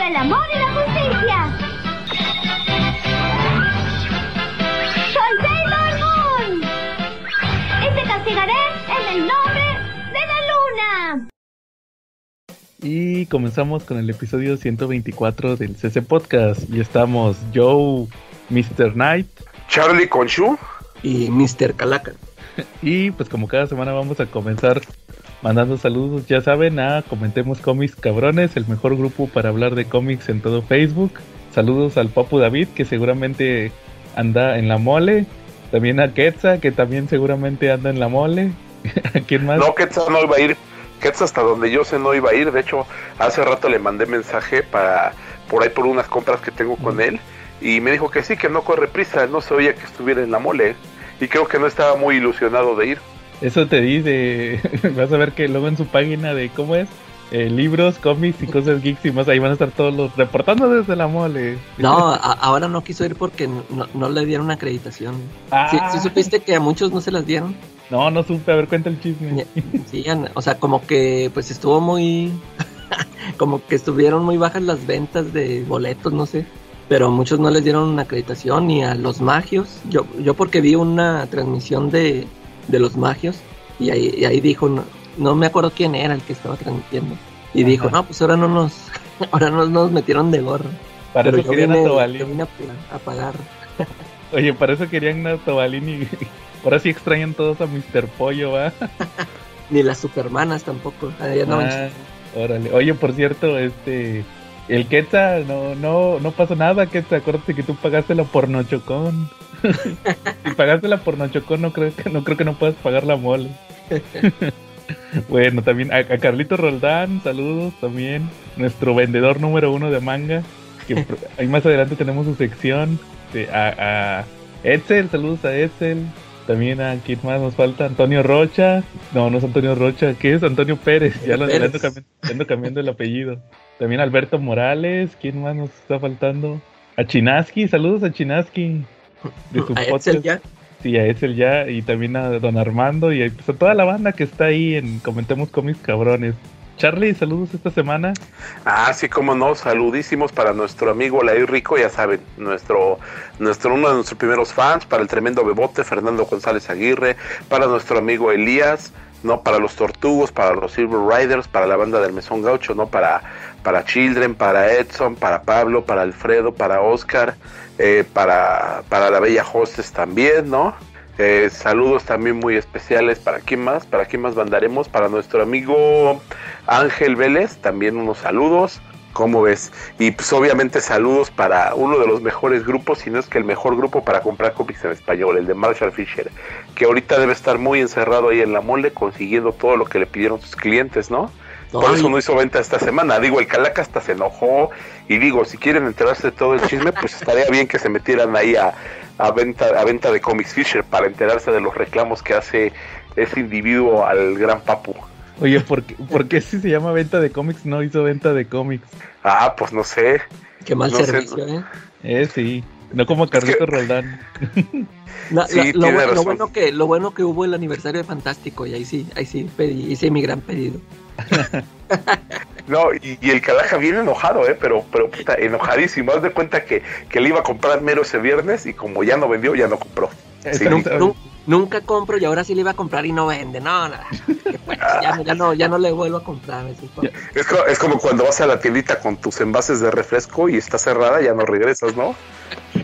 por el amor y la justicia. Soy Sailor Moon. Y te castigaré en el nombre de la luna. Y comenzamos con el episodio 124 del CC Podcast. Y estamos Joe, Mr. Knight. Charlie Conchu. Y Mr. Calaca. Y pues como cada semana vamos a comenzar mandando saludos, ya saben, a Comentemos Cómics Cabrones, el mejor grupo para hablar de cómics en todo Facebook. Saludos al Papu David, que seguramente anda en la mole. También a Quetza, que también seguramente anda en la mole. ¿A quién más? No, Quetza no iba a ir. Quetza hasta donde yo sé no iba a ir. De hecho, hace rato le mandé mensaje para por ahí por unas compras que tengo con él. Y me dijo que sí, que no corre prisa. No se oía que estuviera en la mole. Y creo que no estaba muy ilusionado de ir. Eso te dice, vas a ver que luego en su página de cómo es, eh, libros, cómics y cosas geeks y más, ahí van a estar todos los reportando desde la mole. No, a, ahora no quiso ir porque no, no le dieron acreditación. Ah. ¿Sí, ¿Sí, supiste que a muchos no se las dieron? No, no supe, a ver, cuenta el chisme. Sí, o sea, como que pues estuvo muy, como que estuvieron muy bajas las ventas de boletos, no sé. Pero muchos no les dieron acreditación ni a los magios. Yo, yo porque vi una transmisión de, de los magios y ahí, y ahí dijo, no, no, me acuerdo quién era el que estaba transmitiendo. Y Ajá. dijo, no, pues ahora no nos, ahora no nos metieron de gorro. Para Pero eso querían a Tobalín. vine a, a, pagar. Oye, para eso querían a Tobalín y ahora sí extrañan todos a Mr. Pollo, ¿va? Ni las supermanas tampoco. No ah, órale. Oye, por cierto, este... El Quetzal, no, no, no pasó nada, Quetzal. Acuérdate que tú pagaste la pornochocón. si pagaste la pornochocón, no creo que no creo que no puedas pagar la mole. bueno, también a, a, Carlito Roldán, saludos también. Nuestro vendedor número uno de manga. Que ahí más adelante tenemos su sección. De, a, a Edsel, saludos a Edsel. También a quién más nos falta, Antonio Rocha. No, no es Antonio Rocha, ¿qué es? Antonio Pérez. Ya lo ando cambiando, ando cambiando el apellido. También Alberto Morales, ¿quién más nos está faltando? A Chinaski, saludos a Chinaski. De su ¿A Edsel ya? Sí, a Edsel ya, y también a Don Armando y a, pues, a toda la banda que está ahí en Comentemos Cómics Cabrones. Charlie, saludos esta semana. Ah, sí, como no, saludísimos para nuestro amigo Laí Rico, ya saben, nuestro, nuestro, uno de nuestros primeros fans, para el tremendo Bebote, Fernando González Aguirre, para nuestro amigo Elías, no para los Tortugos, para los Silver Riders, para la banda del Mesón Gaucho, no para, para Children, para Edson, para Pablo, para Alfredo, para Oscar, eh, para, para la Bella Hostes también, ¿no? Eh, saludos también muy especiales para quién más, para quién más mandaremos, para nuestro amigo Ángel Vélez, también unos saludos. ¿Cómo ves? Y pues obviamente saludos para uno de los mejores grupos, si no es que el mejor grupo para comprar cómics en español, el de Marshall Fisher, que ahorita debe estar muy encerrado ahí en la mole consiguiendo todo lo que le pidieron sus clientes, ¿no? Por Ay. eso no hizo venta esta semana. Digo, el Calaca hasta se enojó. Y digo, si quieren enterarse de todo el chisme, pues estaría bien que se metieran ahí a, a venta, a venta de Comics Fisher para enterarse de los reclamos que hace ese individuo al gran papu. Oye, ¿por qué, ¿por qué si se llama venta de cómics no hizo venta de cómics? Ah, pues no sé. Qué mal no servicio, sé. ¿eh? Eh, sí. No como Carlito es que... Roldán. La, sí, la, lo, bueno, lo, bueno que, lo bueno que hubo el aniversario de Fantástico y ahí sí, ahí sí pedí, hice mi gran pedido. No, y, y, el Calaja viene enojado, ¿eh? Pero, pero puta, enojadísimo. Haz de cuenta que, que le iba a comprar mero ese viernes y como ya no vendió, ya no compró. Sí, nunca, nunca, nunca, compro y ahora sí le iba a comprar y no vende. No, nada. Pues, ya, ya, no, ya no le vuelvo a comprar. Es como, es como cuando vas a la tiendita con tus envases de refresco y está cerrada, ya no regresas, ¿no?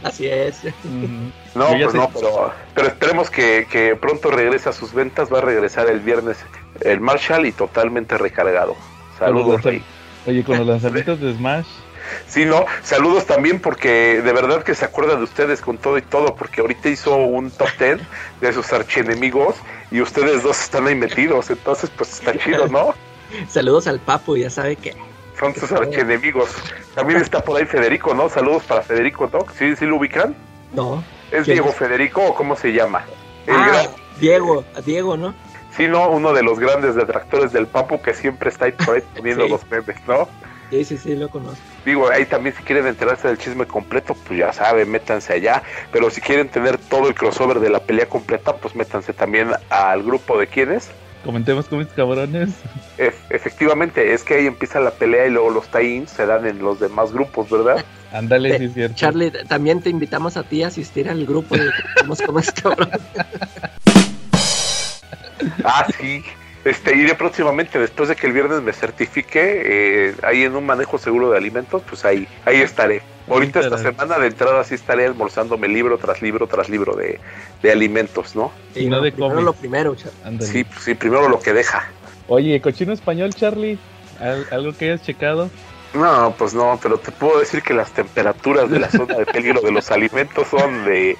Así es. Mm. No, pues sé. no, pero, pero esperemos que, que, pronto regrese a sus ventas. Va a regresar el viernes el Marshall y totalmente recargado. Saludos, Rey. Oye, con los lanzamientos de Smash. Sí, no, saludos también porque de verdad que se acuerda de ustedes con todo y todo, porque ahorita hizo un top 10 de sus archienemigos y ustedes dos están ahí metidos, entonces pues está chido, ¿no? Saludos al Papu, ya sabe que. Son sus archienemigos. También está por ahí Federico, ¿no? Saludos para Federico, ¿no? ¿Sí, sí lo ubican? No. ¿Es Diego es? Federico o cómo se llama? Ah, gran... Diego, Diego, ¿no? Sí, no, uno de los grandes detractores del Papu que siempre está ahí por ahí poniendo sí. los memes, ¿no? Sí, sí, sí, lo conozco. Digo, ahí también si quieren enterarse del chisme completo, pues ya saben, métanse allá. Pero si quieren tener todo el crossover de la pelea completa, pues métanse también al grupo de quienes. Comentemos cómics cabrones. E- efectivamente, es que ahí empieza la pelea y luego los tie se dan en los demás grupos, ¿verdad? Ándale, Eh, sí es cierto. Charlie, también te invitamos a ti a asistir al grupo de Comentemos Cómics Cabrones. Ah, sí. Este, iré próximamente, después de que el viernes me certifique, eh, ahí en un manejo seguro de alimentos, pues ahí, ahí estaré. Ahorita esta semana de entrada sí estaré almorzándome libro tras libro tras libro de, de alimentos, ¿no? Y no de primero lo primero, Charlie. Sí, sí, primero lo que deja. Oye, cochino español, Charlie. ¿Al- ¿Algo que hayas checado? No, pues no, pero te puedo decir que las temperaturas de la zona de peligro de los alimentos son de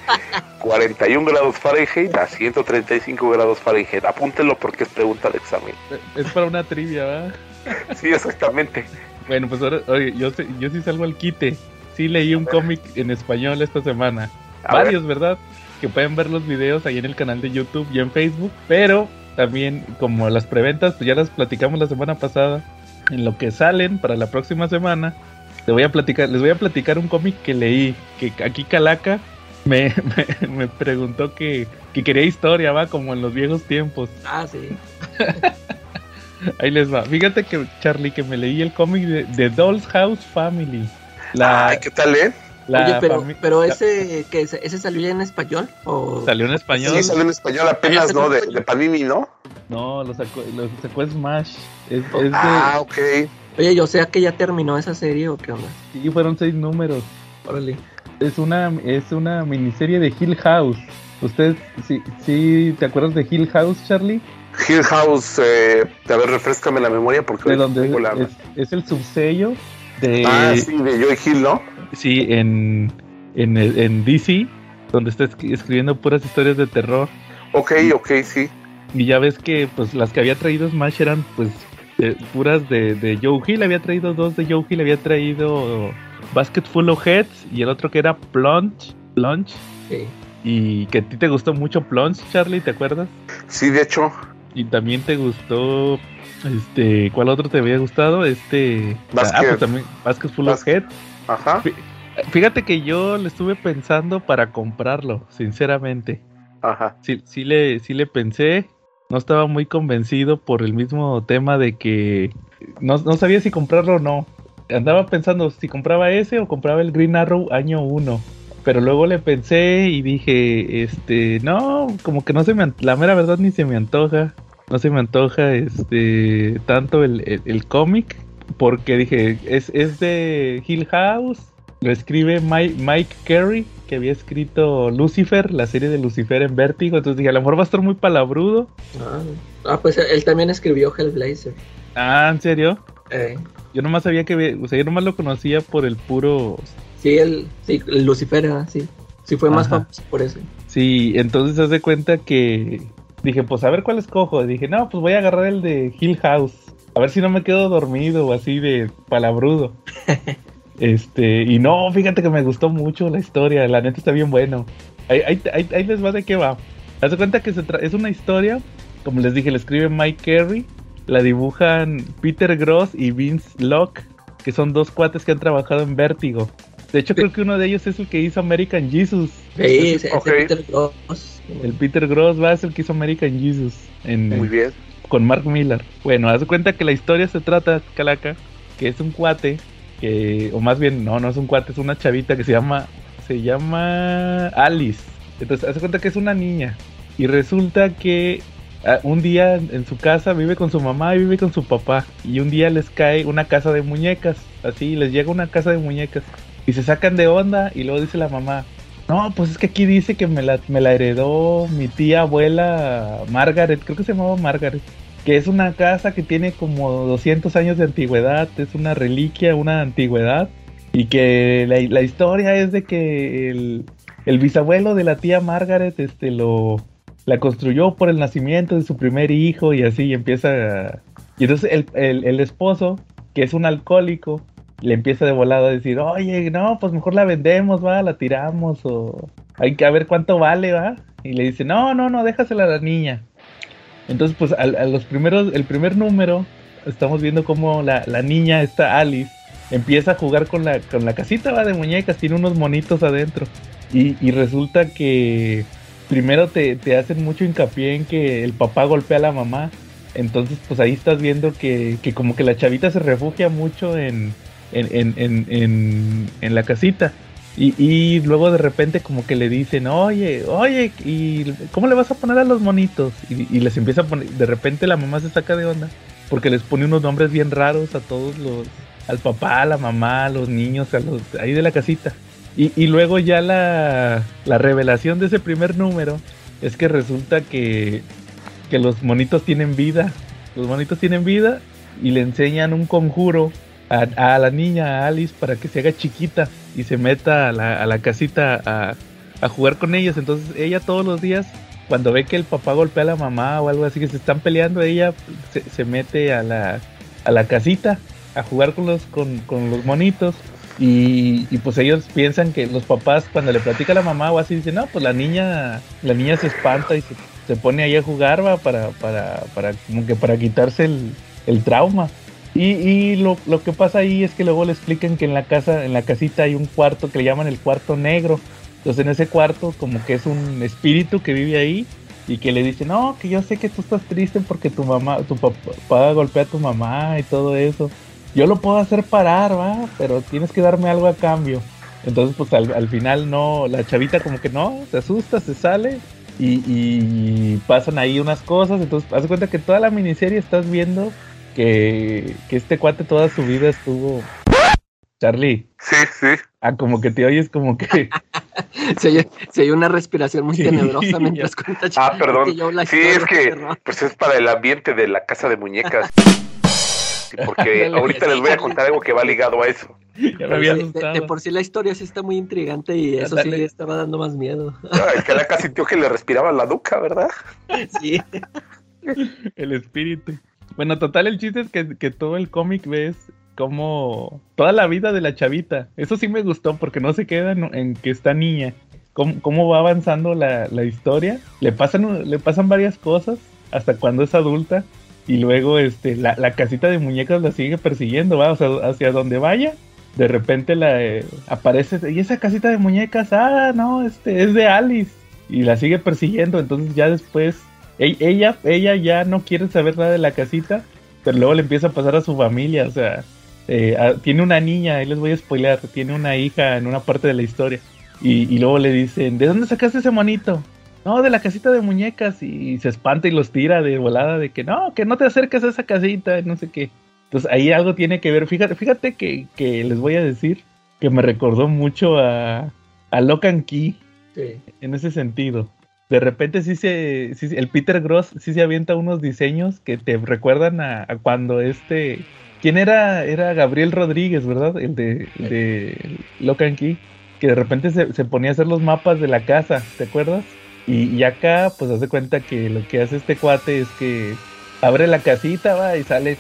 41 grados Fahrenheit a 135 grados Fahrenheit. Apúntenlo porque es pregunta de examen. Es para una trivia, ¿va? Sí, exactamente. Bueno, pues ahora, oye, yo, sé- yo sí salgo al quite. Sí leí un cómic en español esta semana. A ver. Varios, ¿verdad? Que pueden ver los videos ahí en el canal de YouTube y en Facebook. Pero también, como las preventas, pues ya las platicamos la semana pasada. En lo que salen para la próxima semana, les voy a platicar, les voy a platicar un cómic que leí. Que aquí Calaca me, me, me preguntó que, que quería historia, va, como en los viejos tiempos. Ah, sí. Ahí les va. Fíjate que, Charlie, que me leí el cómic de, de Doll's House Family. La, Ay, ¿qué tal, eh? La Oye, pero, ese, que ese, ese salió ya en español o ¿Salió en español? Sí, salió en español apenas, ¿no? De, de Panini, ¿no? No, lo sacó, lo sacó Smash. Es, es de- Ah, ok. Oye, yo sé que ya terminó esa serie o qué onda. Sí, fueron seis números. Órale. Es una, es una miniserie de Hill House. ¿Usted sí, sí te acuerdas de Hill House, Charlie? Hill House, eh, a ver, refrescame la memoria porque De ahorita donde tengo la- es, es el subsello de... Ah, sí, de Joy Hill, ¿no? Sí, en, en, en DC, donde está escri- escribiendo puras historias de terror. Ok, ok, sí. Y ya ves que pues las que había traído Smash eran pues de- puras de, de Joe Hill. Había traído dos de Joe Hill, había traído Basket Full of Heads y el otro que era Plunge. Plunge. Sí. Y que a ti te gustó mucho Plunge, Charlie, ¿te acuerdas? Sí, de hecho. Y también te gustó, este, ¿cuál otro te había gustado? Este, ah, Basket. pues también Basket Full of Basket. Heads. Ajá, Fíjate que yo le estuve pensando para comprarlo, sinceramente. ajá. sí, sí le, sí le pensé. No estaba muy convencido por el mismo tema de que no, no sabía si comprarlo o no. Andaba pensando si compraba ese o compraba el Green Arrow año 1. Pero luego le pensé y dije, este, no, como que no se me, la mera verdad ni se me antoja. No se me antoja, este, tanto el, el- el cómic. Porque dije, es, es de Hill House. Lo escribe Mike, Mike Carey, que había escrito Lucifer, la serie de Lucifer en Vértigo. Entonces dije, a lo mejor va a estar muy palabrudo. Ah, ah, pues él también escribió Hellblazer. Ah, ¿en serio? Eh, Yo nomás sabía que, o sea, yo nomás lo conocía por el puro... sí, el, sí, el Lucifer, ah, sí. Sí fue más Ajá. famoso por eso. Sí, entonces haz de cuenta que dije, pues a ver cuál escojo. Dije, no, pues voy a agarrar el de Hill House. A ver si no me quedo dormido o así de palabrudo. este, y no, fíjate que me gustó mucho la historia. La neta está bien bueno. Ahí, ahí, ahí- ahí les va de qué va. Haz de cuenta que se tra- es una historia, como les dije, la escribe Mike Carey. La dibujan Peter Gross y Vince Locke, que son dos cuates que han trabajado en Vértigo. De hecho, creo que uno de ellos es el que hizo American Jesus. Sí, Ok. Peter Gross. El Peter Gross va a ser el que hizo American Jesus en, Muy bien. Con Mark Miller. Bueno, haz cuenta que la historia se trata, Calaca, que es un cuate, que, o más bien, no, no es un cuate, es una chavita que se llama, se llama Alice. Entonces, haz cuenta que es una niña. Y resulta que ah, un día en su casa vive con su mamá y vive con su papá. Y un día les cae una casa de muñecas. Así, les llega una casa de muñecas. Y se sacan de onda y luego dice la mamá, no, pues es que aquí dice que me la, me la heredó mi tía abuela Margaret, creo que se llamaba Margaret, que es una casa que tiene como 200 años de antigüedad, es una reliquia, una antigüedad, y que la, la historia es de que el, el bisabuelo de la tía Margaret este, lo, la construyó por el nacimiento de su primer hijo y así y empieza... Y entonces el, el, el esposo, que es un alcohólico, le empieza de volado a decir, oye, no, pues mejor la vendemos, va, la tiramos o hay que ver cuánto vale, va. Y le dice, no, no, no, déjasela a la niña. Entonces, pues al- a, los primeros, el primer número, estamos viendo cómo la, la niña, esta Alice, empieza a jugar con la, con la casita, va, de muñecas, tiene unos monitos adentro. Y, y resulta que primero te, te hacen mucho hincapié en que el papá golpea a la mamá. Entonces, pues ahí estás viendo que, que como que la chavita se refugia mucho en, en, en, en, en, la casita. Y, y, luego de repente como que le dicen, oye, oye, ¿y cómo le vas a poner a los monitos? Y, y, les empieza a poner, de repente la mamá se saca de onda, porque les pone unos nombres bien raros a todos los, al papá, a la mamá, a los niños, a los ahí de la casita. Y, y luego ya la, la revelación de ese primer número es que resulta que, que los monitos tienen vida. Los monitos tienen vida y le enseñan un conjuro a, la niña, a Alice, para que se haga chiquita y se meta a la, a la casita a, a, jugar con ellos. Entonces ella todos los días, cuando ve que el papá golpea a la mamá o algo así, que se están peleando, ella se, se mete a la, a la casita a jugar con los, con, con los monitos. Y, y, pues ellos piensan que los papás cuando le platica a la mamá o así dicen, no, pues la niña, la niña se espanta y se, se pone ahí a jugar va para, para, para como que para quitarse el, el trauma. Y, y lo, lo, que pasa ahí es que luego le explican que en la casa, en la casita hay un cuarto que le llaman el cuarto negro. Entonces en ese cuarto como que es un espíritu que vive ahí y que le dice, no, que yo sé que tú estás triste porque tu mamá, tu papá golpea a tu mamá y todo eso. Yo lo puedo hacer parar, va, pero tienes que darme algo a cambio. Entonces pues al, al final no, la chavita como que no, se asusta, se sale y, y, pasan ahí unas cosas. Entonces, haz cuenta que toda la miniserie estás viendo que, que este cuate toda su vida estuvo. Charlie. Sí, sí. Ah, como que te oyes como que. se, oye, se oye una respiración muy tenebrosa mientras cuenta Ah, perdón. sí, es que pues es para el ambiente de la casa de muñecas. porque ahorita les voy a contar algo que va ligado a eso. Ya me había de, de, de, por sí la historia sí está muy intrigante y eso Dale. sí estaba dando más miedo. Es que acá sintió que le respiraba la nuca, ¿verdad? Sí. El espíritu. Bueno, total, el chiste es que, que todo el cómic ves como toda la vida de la chavita. Eso sí me gustó porque no se queda en, que está niña. Cómo, cómo va avanzando la, la, historia. Le pasan, le pasan varias cosas hasta cuando es adulta. Y luego este, la, la casita de muñecas la sigue persiguiendo, va, o sea, hacia donde vaya. De repente la eh, aparece, y esa casita de muñecas, ah, no, este es de Alice. Y la sigue persiguiendo, entonces ya después ella, ella ya no quiere saber nada de la casita, pero luego le empieza a pasar a su familia, o sea, eh, a, tiene una niña, ahí les voy a spoilear, tiene una hija en una parte de la historia. Y, y, luego le dicen, ¿de dónde sacaste ese monito? No, de la casita de muñecas. Y se espanta y los tira de volada de que no, que no te acerques a esa casita, no sé qué. Entonces ahí algo tiene que ver. Fíjate, fíjate que, que les voy a decir que me recordó mucho a, a Locan Key. Sí. En ese sentido de repente sí se, el Peter Gross sí se avienta unos diseños que te recuerdan a, cuando este, ¿quién era? Era Gabriel Rodríguez, ¿verdad? El de, el de Locan Key, que de repente se, se, ponía a hacer los mapas de la casa, ¿te acuerdas? Y, acá, pues hace cuenta que lo que hace este cuate es que abre la casita, va, y sale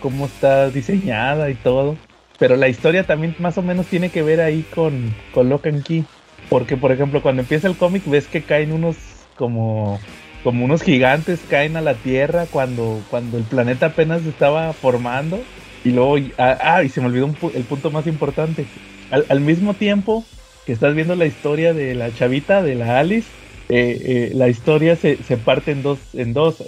cómo está diseñada y todo. Pero la historia también más o menos tiene que ver ahí con, con Locan Key. Porque, por ejemplo, cuando empieza el cómic ves que caen unos como, como unos gigantes, caen a la Tierra cuando, cuando el planeta apenas estaba formando. Y luego, ah, ah y se me olvidó el punto más importante. Al, mismo tiempo que estás viendo la historia de la chavita, de la Alice, eh, eh, la historia se, se, parte en dos. En dos.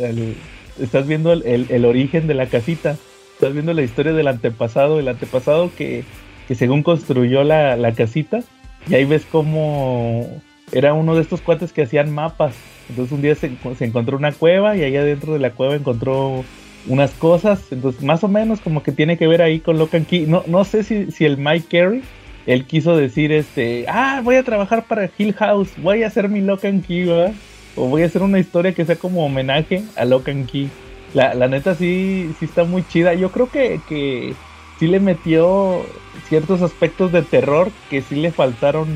Estás viendo el, el, el, origen de la casita. Estás viendo la historia del antepasado, el antepasado que, que según construyó la, la casita y ahí ves cómo era uno de estos cuates que hacían mapas. Entonces un día se, se, encontró una cueva y allá dentro de la cueva encontró unas cosas. Entonces más o menos como que tiene que ver ahí con Locan Key. No, no sé si, si el Mike Carey, él quiso decir este, ah, voy a trabajar para Hill House, voy a hacer mi Locan Key, ¿verdad? O voy a hacer una historia que sea como homenaje a Locan Key. La, la neta sí, sí está muy chida. Yo creo que, que sí le metió ciertos aspectos de terror que sí le faltaron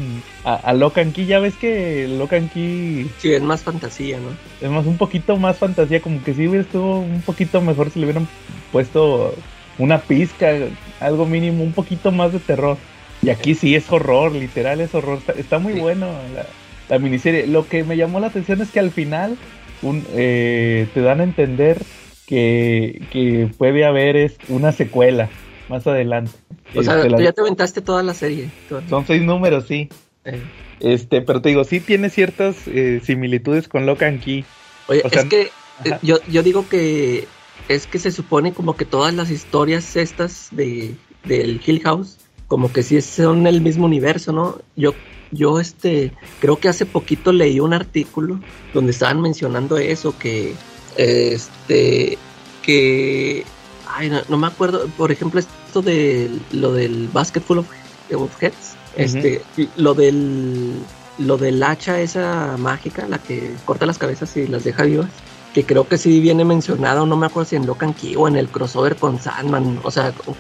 a, a Locan Key. Ya ves que Locan Key. Sí, es más fantasía, ¿no? Es más, un poquito más fantasía, como que sí estuvo un poquito mejor si le hubieran puesto una pizca, algo mínimo, un poquito más de terror. Y aquí sí es horror, literal es horror. Está, está muy sí. bueno la, la, miniserie. Lo que me llamó la atención es que al final un, eh, te dan a entender que, que puede haber es una secuela más adelante. O sea, este, ya te aventaste toda la serie. Toda. Son seis números, sí. Eh. Este, pero te digo, sí tiene ciertas eh, similitudes con Locan Key. Oye, o sea, es que eh, yo, yo digo que es que se supone como que todas las historias estas de del Hill House como que sí son el mismo universo, ¿no? Yo yo este creo que hace poquito leí un artículo donde estaban mencionando eso que este que ay, no, no me acuerdo, por ejemplo, esto de lo del basket full of, of heads, este lo del lo del hacha esa mágica, la que corta las cabezas y las deja vivas, que creo que sí viene mencionado, no me acuerdo si en Locan Key o en el crossover con Sandman, o sea, como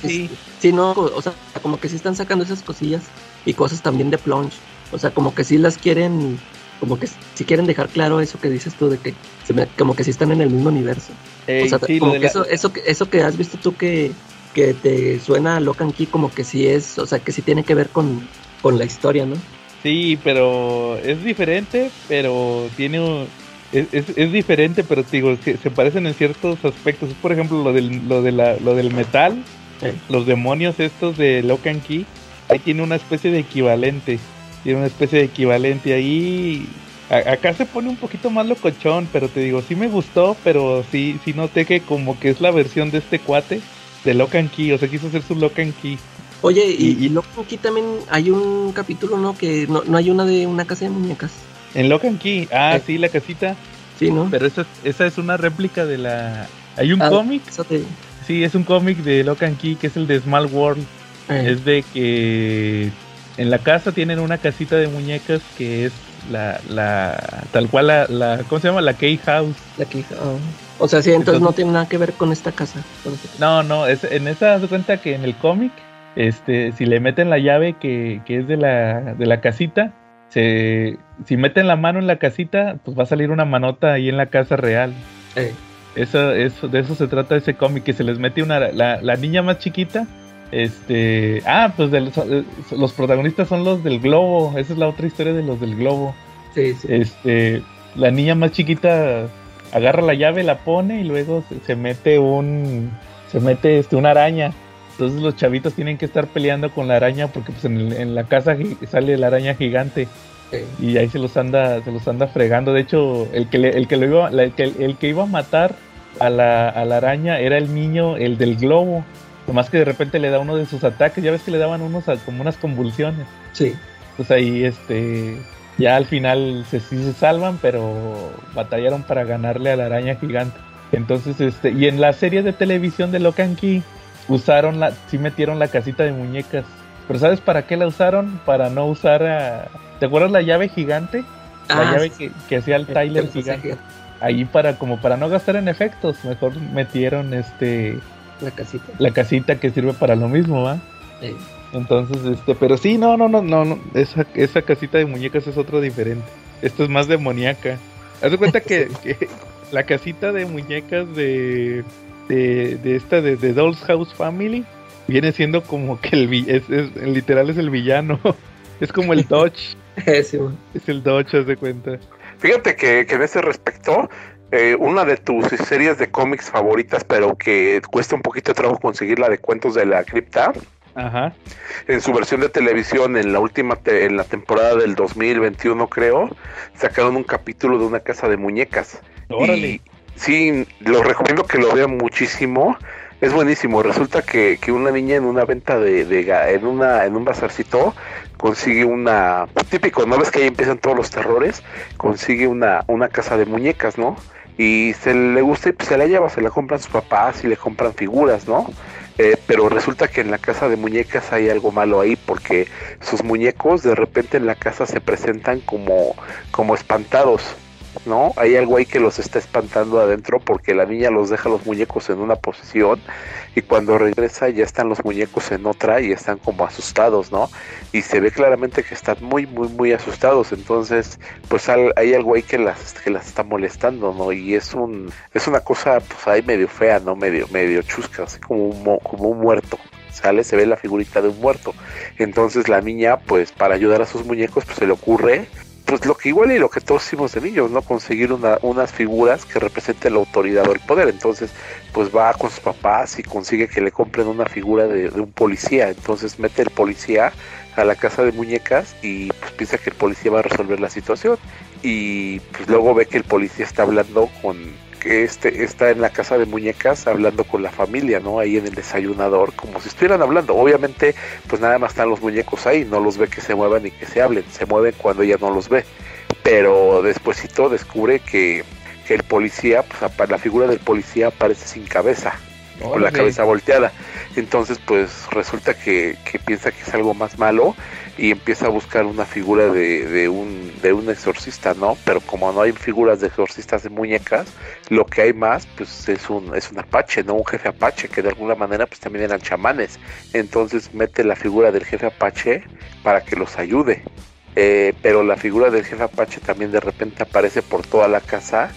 que sí. sí, no, o sea, como que sí están sacando esas cosillas y cosas también de Plunge, o sea, como que sí las quieren, como que sí quieren dejar claro eso que dices tú de que se me- como que sí están en el mismo universo. Ey, o sea, sí, lo como de que la- eso, eso, que- eso que has visto tú que, que te suena a Locan Key como que sí es, o sea, que sí tiene que ver con, con la historia, ¿no? Sí, pero es diferente, pero tiene un- es, es, es diferente, pero te digo, se, se parecen en ciertos aspectos. Por ejemplo, lo del, lo de la, lo del metal, Eh. los demonios estos de Locan Key, ahí tiene una especie de equivalente. Tiene una especie de equivalente ahí. A- acá se pone un poquito más locochón, pero te digo, sí me gustó, pero sí, sí noté que como que es la versión de este cuate de Locan Key, o sea, quiso hacer su Locan Key. Oye, y, Y- y Locan Key también hay un capítulo, ¿no? Que no, no hay una de una casa de muñecas. En Locan Key, ah, Eh. sí, la casita. Sí, ¿no? Pero esa, esa es una réplica de la... Hay un Ah, cómic, te- sí, es un cómic de Locan Key que es el de Small World. eh, Es de que en la casa tienen una casita de muñecas que es la, la tal cual la, la ¿cómo se llama? La Key House. la que- ah. O sea, sí, entonces, Entonces- no tiene nada que ver con esta casa. No, no, es, en esa de cuenta que en el cómic, este, si le meten la llave que, que es de la, de la casita, se, si meten la mano en la casita, pues va a salir una manota ahí en la casa real. eh, Eso, eso, de eso se trata ese cómic, que se les mete una, la, la niña más chiquita. Este, ah, pues los, protagonistas son los del globo. Esa es la otra historia de los del globo. sí, sí. Este, la niña más chiquita agarra la llave, la pone y luego se, se mete un, se mete este, una araña. Entonces los chavitos tienen que estar peleando con la araña porque pues en, el- en la casa sale la araña gigante y ahí se los anda, se los anda fregando. De hecho, el que le- el que lo iba, la- el que, el que iba a matar a la, a la araña era el niño, el del globo. Nomás que de repente le da uno de sus ataques, ya ves que le daban unos a- como unas convulsiones. sí. Pues ahí este ya al final se, sí se salvan, pero batallaron para ganarle a la araña gigante. Entonces, este, y en la serie de televisión de Locan Key usaron la, sí metieron la casita de muñecas. Pero ¿sabes para qué la usaron? Para no usar a... ¿Te acuerdas la llave gigante? La Ah, llave que, que hacía el Tyler gigante. Ahí para, como para no gastar en efectos, mejor metieron este La casita. la casita que sirve para lo mismo, ¿va? eh. Entonces, este, pero sí, no, no, no, no, no, esa, esa casita de muñecas es otra diferente. Esto es más demoníaca. Haz de cuenta que, que la casita de muñecas de, de, de esta, de, de Doll's House Family, viene siendo como que el, es, es- literal es el villano. Es como el Dodge, sí, es el Dodge, haz de cuenta. Fíjate que, que en ese respecto, eh, una de tus series de cómics favoritas, pero que cuesta un poquito de trabajo conseguirla de cuentos de la cripta, Ajá. en su versión de televisión en la última te- en la temporada del 2021 creo sacaron un capítulo de una casa de muñecas. Órale. y sí lo recomiendo que lo vean muchísimo. Es buenísimo. Resulta que, que una niña en una venta de, de en una en un bazarcito consigue una típico no ves que ahí empiezan todos los terrores consigue una una casa de muñecas no y se le gusta y se la lleva se la compran sus papás y le compran figuras no eh, pero resulta que en la casa de muñecas hay algo malo ahí porque sus muñecos de repente en la casa se presentan como, como espantados, ¿no? Hay algo ahí que los está espantando adentro porque la niña los deja los muñecos en una posición y cuando regresa ya están los muñecos en otra y están como asustados, ¿no? Y se ve claramente que están muy, muy, muy asustados. Entonces, pues hay algo ahí que las, que las está molestando, ¿no? Y es un, es una cosa, pues ahí medio fea, ¿no? Medio, medio chusca, así como un, mo- como un muerto. Sale, se ve la figurita de un muerto. Entonces la niña, pues para ayudar a sus muñecos, pues se le ocurre, pues lo que igual y lo que todos hicimos de niños, ¿no? Conseguir una, unas figuras que representen la autoridad o el poder. Entonces, pues va con sus papás y consigue que le compren una figura de, de un policía. Entonces mete el policía a la casa de muñecas y pues piensa que el policía va a resolver la situación. Y pues luego ve que el policía está hablando con que este está en la casa de muñecas hablando con la familia, ¿no? Ahí en el desayunador, como si estuvieran hablando. Obviamente, pues nada más están los muñecos ahí, no los ve que se muevan ni que se hablen, se mueven cuando ella no los ve. Pero despuesito descubre que, que el policía, pues la figura del policía aparece sin cabeza, con la cabeza volteada. Entonces, pues resulta que, que piensa que es algo más malo y empieza a buscar una figura de, de, un, de un exorcista, ¿no? Pero como no hay figuras de exorcistas de muñecas, lo que hay más, pues es un, es un apache, ¿no? Un jefe apache, que de alguna manera pues también eran chamanes. Entonces mete la figura del jefe apache para que los ayude. Eh, pero la figura del jefe apache también de repente aparece por toda la casa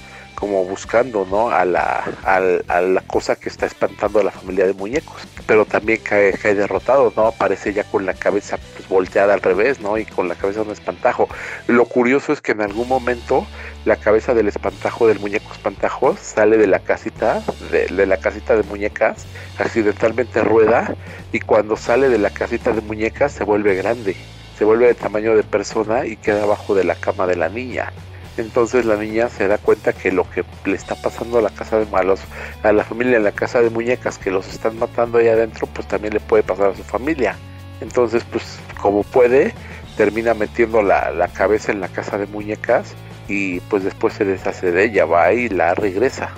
como buscando ¿no? a, la, a, cosa que está espantando a la familia de muñecos. Pero también cae, cae derrotado, ¿no? Aparece ya con la cabeza pues, volteada al revés, ¿no? Y con la cabeza de un espantajo. Lo curioso es que en algún momento la cabeza del espantajo del muñeco espantajo sale de la casita, de, de la casita de muñecas, accidentalmente rueda, y cuando sale de la casita de muñecas se vuelve grande. Se vuelve de tamaño de persona y queda abajo de la cama de la niña. Entonces la niña se da cuenta que lo que le está pasando a la casa de malos, a la familia en la casa de muñecas que los están matando ahí adentro, pues también le puede pasar a su familia. Entonces, pues como puede, termina metiendo la, la cabeza en la casa de muñecas y pues después se deshace de ella, va y la regresa.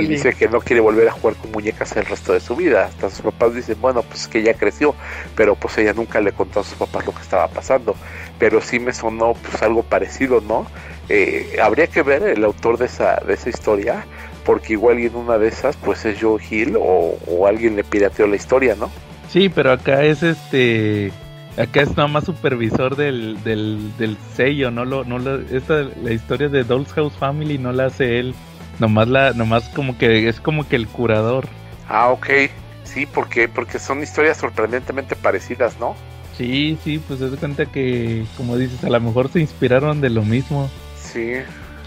Y dice que no quiere volver a jugar con muñecas el resto de su vida. Hasta sus papás dicen, bueno, pues es que ya creció, pero pues ella nunca le contó a sus papás lo que estaba pasando. Pero sí me sonó pues algo parecido, ¿no? Eh, habría que ver el autor de esa, de esa historia, porque igual en una de esas pues es Joe Hill o, alguien le pirateó la historia, ¿no? Sí, pero acá es este acá es nada más supervisor del, del, del sello, no lo, no esta, la historia de Dolls House Family no la hace él. Nomás la, nomás como que es como que el curador. Ah, ok. Sí, porque, porque son historias sorprendentemente parecidas, ¿no? Sí, sí, pues se cuenta que, como dices, a lo mejor se inspiraron de lo mismo. Sí.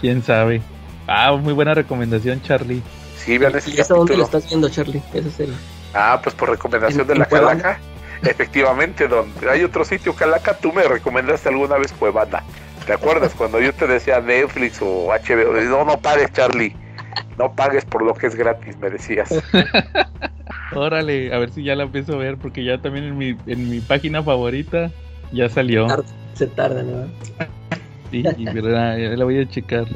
Quién sabe. Ah, muy buena recomendación, Charlie. Sí, vean ese ¿Y eso dónde lo estás viendo, Charlie? Ese es el... Ah, pues por recomendación de la Calaca. Efectivamente, donde hay otro sitio, Calaca, tú me recomendaste alguna vez Cuevana. ¿Te acuerdas cuando yo te decía Netflix o HBO? No, no pagues, Charlie. No pagues por lo que es gratis, me decías. Órale, a ver si ya la empiezo a ver, porque ya también en mi, en mi página favorita ya salió. Se tarda, ¿no? Sí, verdad, ya la voy a checar.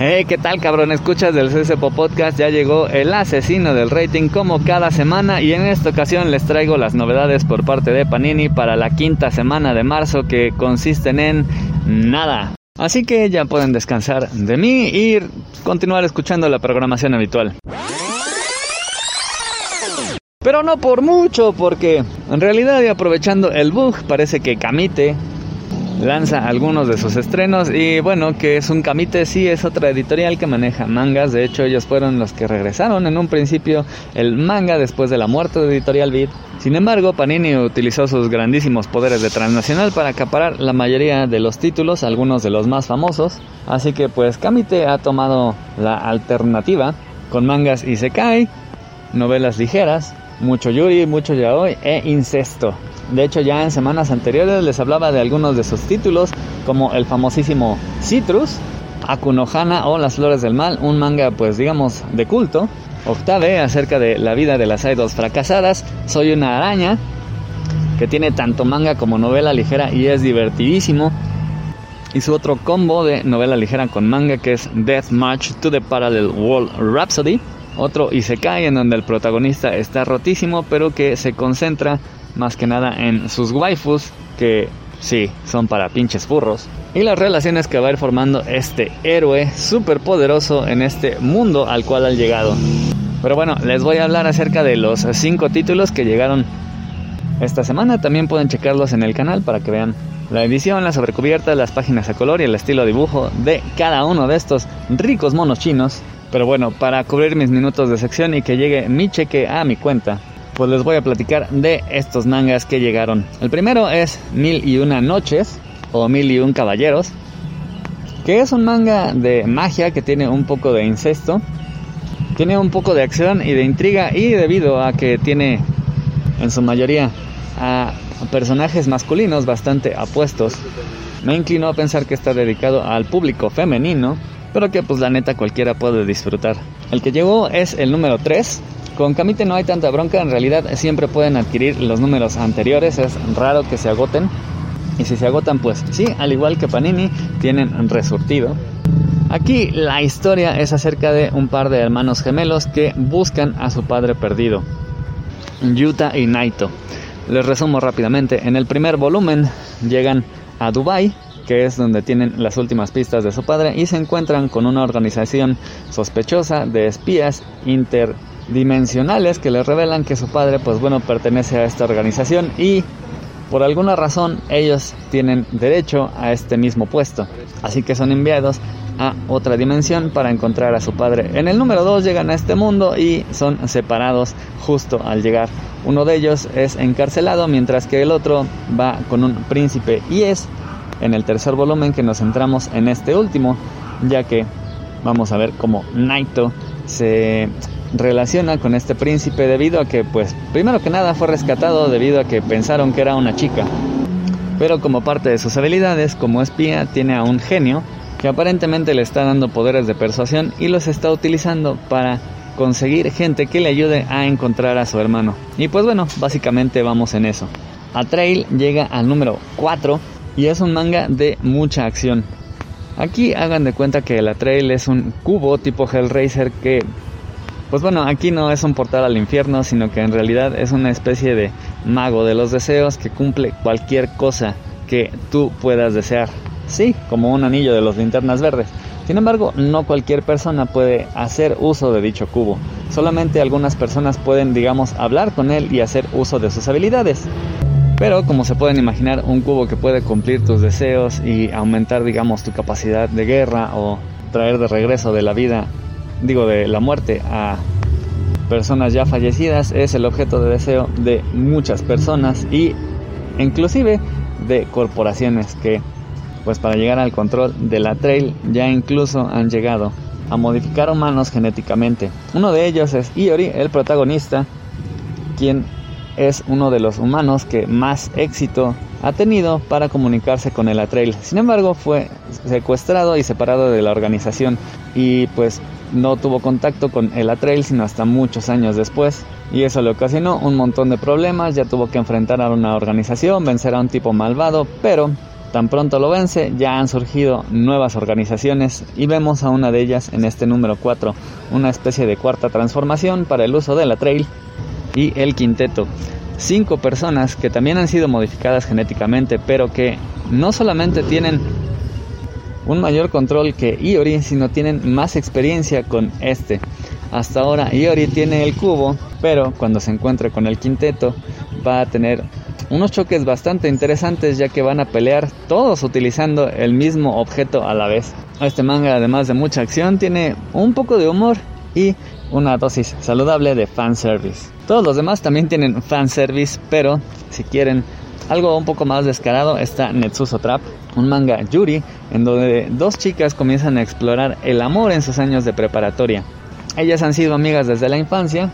Hey, ¿qué tal cabrón? Escuchas del CSPO Podcast, ya llegó el asesino del rating como cada semana y en esta ocasión les traigo las novedades por parte de Panini para la quinta semana de marzo que consisten en nada. Así que ya pueden descansar de mí y continuar escuchando la programación habitual. Pero no por mucho, porque en realidad y aprovechando el bug, parece que Kamite lanza algunos de sus estrenos. Y bueno, que es un Kamite, sí es otra editorial que maneja mangas, de hecho ellos fueron los que regresaron en un principio el manga después de la muerte de Editorial Beat. Sin embargo, Panini utilizó sus grandísimos poderes de transnacional para acaparar la mayoría de los títulos, algunos de los más famosos, así que pues Kamite ha tomado la alternativa con mangas y Isekai, novelas ligeras, mucho yuri, mucho yaoi e incesto. De hecho, ya en semanas anteriores les hablaba de algunos de sus títulos, como el famosísimo Citrus, Akunohana o Las Flores del Mal, un manga pues digamos de culto. Octave, acerca de la vida de las idols fracasadas, Soy una araña, que tiene tanto manga como novela ligera y es divertidísimo. Y su otro combo de novela ligera con manga que es Death March to the Parallel World Rhapsody. Otro Isekai en donde el protagonista está rotísimo pero que se concentra más que nada en sus waifus, que sí, son para pinches furros, y las relaciones que va a ir formando este héroe súper poderoso en este mundo al cual ha llegado. Pero bueno, les voy a hablar acerca de los cinco títulos que llegaron esta semana. También pueden checarlos en el canal para que vean la edición, la sobrecubierta, las páginas a color y el estilo dibujo de cada uno de estos ricos monos chinos. Pero bueno, para cubrir mis minutos de sección y que llegue mi cheque a mi cuenta, pues les voy a platicar de estos mangas que llegaron. El primero es Mil y una noches o Mil y un caballeros, que es un manga de magia que tiene un poco de incesto, tiene un poco de acción y de intriga y debido a que tiene en su mayoría a personajes masculinos bastante apuestos, me inclino a pensar que está dedicado al público femenino, pero que pues la neta cualquiera puede disfrutar. El que llegó es el número 3. Con Camite no hay tanta bronca, en realidad siempre pueden adquirir los números anteriores, es raro que se agoten. Y si se agotan, pues sí, al igual que Panini, tienen resurtido. Aquí la historia es acerca de un par de hermanos gemelos que buscan a su padre perdido, Yuta y Naito. Les resumo rápidamente, en el primer volumen llegan a Dubai, que es donde tienen las últimas pistas de su padre, y se encuentran con una organización sospechosa de espías interdimensionales que les revelan que su padre, pues bueno, pertenece a esta organización y por alguna razón ellos tienen derecho a este mismo puesto, así que son enviados a otra dimensión para encontrar a su padre. En el número 2 llegan a este mundo y son separados justo al llegar. Uno de ellos es encarcelado mientras que el otro va con un príncipe y es en el tercer volumen que nos centramos en este último, ya que vamos a ver cómo Naito se relaciona con este príncipe debido a que, pues, primero que nada fue rescatado debido a que pensaron que era una chica. Pero como parte de sus habilidades como espía tiene a un genio que aparentemente le está dando poderes de persuasión y los está utilizando para conseguir gente que le ayude a encontrar a su hermano. Y pues bueno, básicamente vamos en eso. A Trail llega al número 4 y es un manga de mucha acción. Aquí hagan de cuenta que el Trail es un cubo tipo Hellraiser que pues bueno, aquí no es un portal al infierno, sino que en realidad es una especie de mago de los deseos que cumple cualquier cosa que tú puedas desear. Sí, como un anillo de los linternas verdes. Sin embargo, no cualquier persona puede hacer uso de dicho cubo. Solamente algunas personas pueden, digamos, hablar con él y hacer uso de sus habilidades. Pero como se pueden imaginar, un cubo que puede cumplir tus deseos y aumentar, digamos, tu capacidad de guerra o traer de regreso de la vida digo, de la muerte a personas ya fallecidas es el objeto de deseo de muchas personas y inclusive de corporaciones que pues para llegar al control de la trail ya incluso han llegado a modificar humanos genéticamente. Uno de ellos es Iori, el protagonista, quien es uno de los humanos que más éxito ha tenido para comunicarse con el Atrail. Sin embargo, fue secuestrado y separado de la organización y pues no tuvo contacto con el Atrail sino hasta muchos años después. Y eso le ocasionó un montón de problemas, ya tuvo que enfrentar a una organización, vencer a un tipo malvado, pero tan pronto lo vence ya han surgido nuevas organizaciones y vemos a una de ellas en este número 4, una especie de cuarta transformación para el uso del Atrail y el quinteto. Cinco personas que también han sido modificadas genéticamente, pero que no solamente tienen un mayor control que Iori, sino tienen más experiencia con este. Hasta ahora Iori tiene el cubo, pero cuando se encuentre con el quinteto va a tener unos choques bastante interesantes ya que van a pelear todos utilizando el mismo objeto a la vez. Este manga además de mucha acción tiene un poco de humor y una dosis saludable de fanservice. Todos los demás también tienen fanservice, pero si quieren algo un poco más descarado está Netsuso Trap, un manga Yuri, en donde dos chicas comienzan a explorar el amor en sus años de preparatoria. Ellas han sido amigas desde la infancia,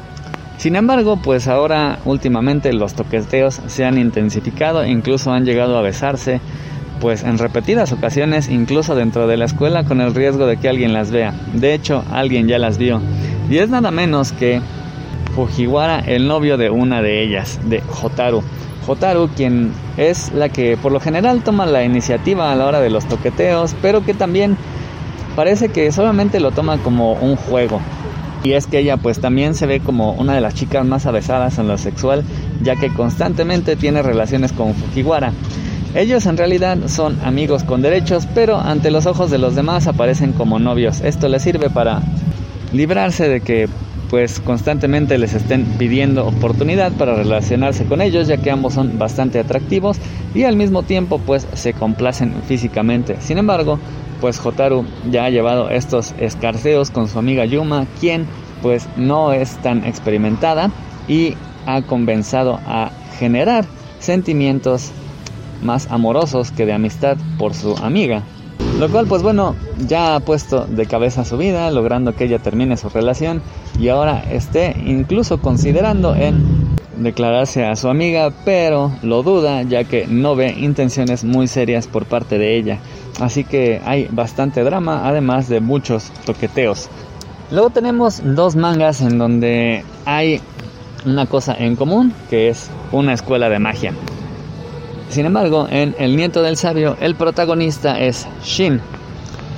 sin embargo, pues ahora últimamente los toqueteos se han intensificado, incluso han llegado a besarse, pues en repetidas ocasiones, incluso dentro de la escuela, con el riesgo de que alguien las vea. De hecho, alguien ya las vio. Y es nada menos que Fujiwara, el novio de una de ellas, de Hotaru. Hotaru, quien es la que por lo general toma la iniciativa a la hora de los toqueteos, pero que también parece que solamente lo toma como un juego. Y es que ella pues también se ve como una de las chicas más avesadas en lo sexual, ya que constantemente tiene relaciones con Fujiwara. Ellos en realidad son amigos con derechos, pero ante los ojos de los demás aparecen como novios. Esto les sirve para librarse de que pues constantemente les estén pidiendo oportunidad para relacionarse con ellos ya que ambos son bastante atractivos y al mismo tiempo pues se complacen físicamente. Sin embargo, pues Hotaru ya ha llevado estos escarceos con su amiga Yuma, quien pues no es tan experimentada y ha comenzado a generar sentimientos más amorosos que de amistad por su amiga. Lo cual, pues bueno, ya ha puesto de cabeza su vida, logrando que ella termine su relación y ahora esté incluso considerando en declararse a su amiga, pero lo duda ya que no ve intenciones muy serias por parte de ella. Así que hay bastante drama, además de muchos toqueteos. Luego tenemos dos mangas en donde hay una cosa en común, que es una escuela de magia. Sin embargo, en El Nieto del Sabio, el protagonista es Shin,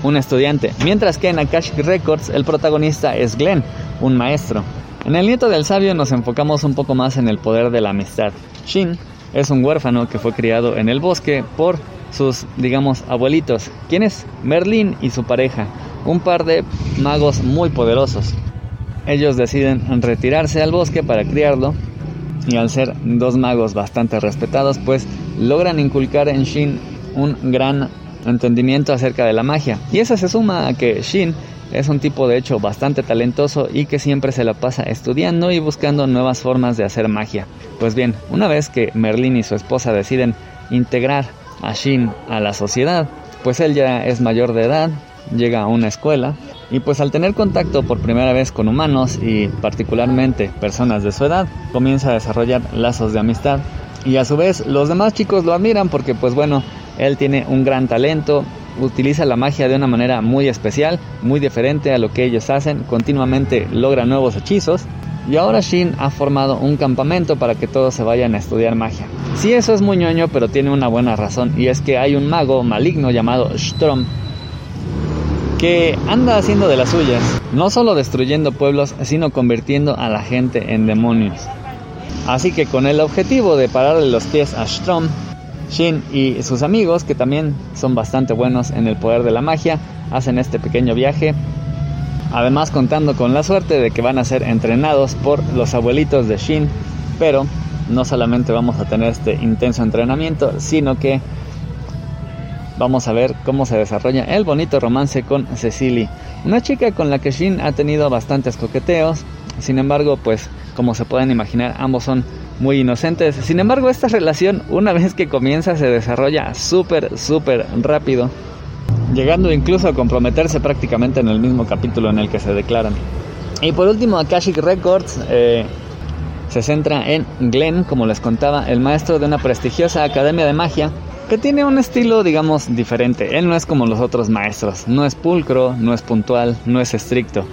un estudiante, mientras que en Akashic Records el protagonista es Glenn, un maestro. En El Nieto del Sabio nos enfocamos un poco más en el poder de la amistad. Shin es un huérfano que fue criado en el bosque por sus, digamos, abuelitos, quienes Merlin y su pareja, un par de magos muy poderosos. Ellos deciden retirarse al bosque para criarlo y al ser dos magos bastante respetados, pues logran inculcar en Shin un gran entendimiento acerca de la magia. Y eso se suma a que Shin es un tipo de hecho bastante talentoso y que siempre se la pasa estudiando y buscando nuevas formas de hacer magia. Pues bien, una vez que Merlin y su esposa deciden integrar a Shin a la sociedad, pues él ya es mayor de edad, llega a una escuela y pues al tener contacto por primera vez con humanos y particularmente personas de su edad, comienza a desarrollar lazos de amistad y a su vez los demás chicos lo admiran porque pues bueno, él tiene un gran talento, utiliza la magia de una manera muy especial, muy diferente a lo que ellos hacen, continuamente logra nuevos hechizos y ahora Shin ha formado un campamento para que todos se vayan a estudiar magia. Sí, eso es muy ñoño, pero tiene una buena razón y es que hay un mago maligno llamado Strom que anda haciendo de las suyas, no solo destruyendo pueblos, sino convirtiendo a la gente en demonios. Así que con el objetivo de pararle los pies a Strom, Shin y sus amigos, que también son bastante buenos en el poder de la magia, hacen este pequeño viaje. Además contando con la suerte de que van a ser entrenados por los abuelitos de Shin, pero no solamente vamos a tener este intenso entrenamiento, sino que vamos a ver cómo se desarrolla el bonito romance con Cecily, una chica con la que Shin ha tenido bastantes coqueteos, sin embargo, pues como se pueden imaginar, ambos son muy inocentes. Sin embargo, esta relación, una vez que comienza, se desarrolla súper, súper rápido, llegando incluso a comprometerse prácticamente en el mismo capítulo en el que se declaran. Y por último, Akashic Records eh, se centra en Glenn, como les contaba, el maestro de una prestigiosa academia de magia que tiene un estilo, digamos, diferente. Él no es como los otros maestros, no es pulcro, no es puntual, no es estricto.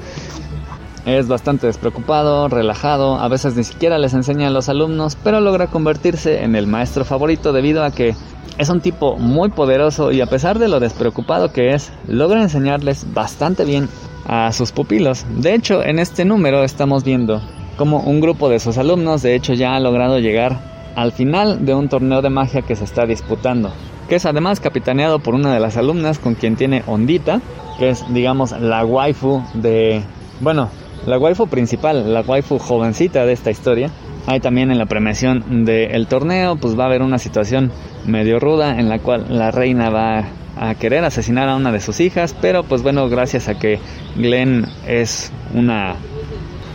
Es bastante despreocupado, relajado, a veces ni siquiera les enseña a los alumnos, pero logra convertirse en el maestro favorito debido a que es un tipo muy poderoso y a pesar de lo despreocupado que es, logra enseñarles bastante bien a sus pupilos. De hecho, en este número estamos viendo como un grupo de sus alumnos de hecho ya ha logrado llegar al final de un torneo de magia que se está disputando, que es además capitaneado por una de las alumnas con quien tiene Ondita, que es digamos la waifu de, bueno, la waifu principal, la waifu jovencita de esta historia. Hay también en la premiación del torneo, pues va a haber una situación medio ruda en la cual la reina va a querer asesinar a una de sus hijas, pero pues bueno, gracias a que Glenn es una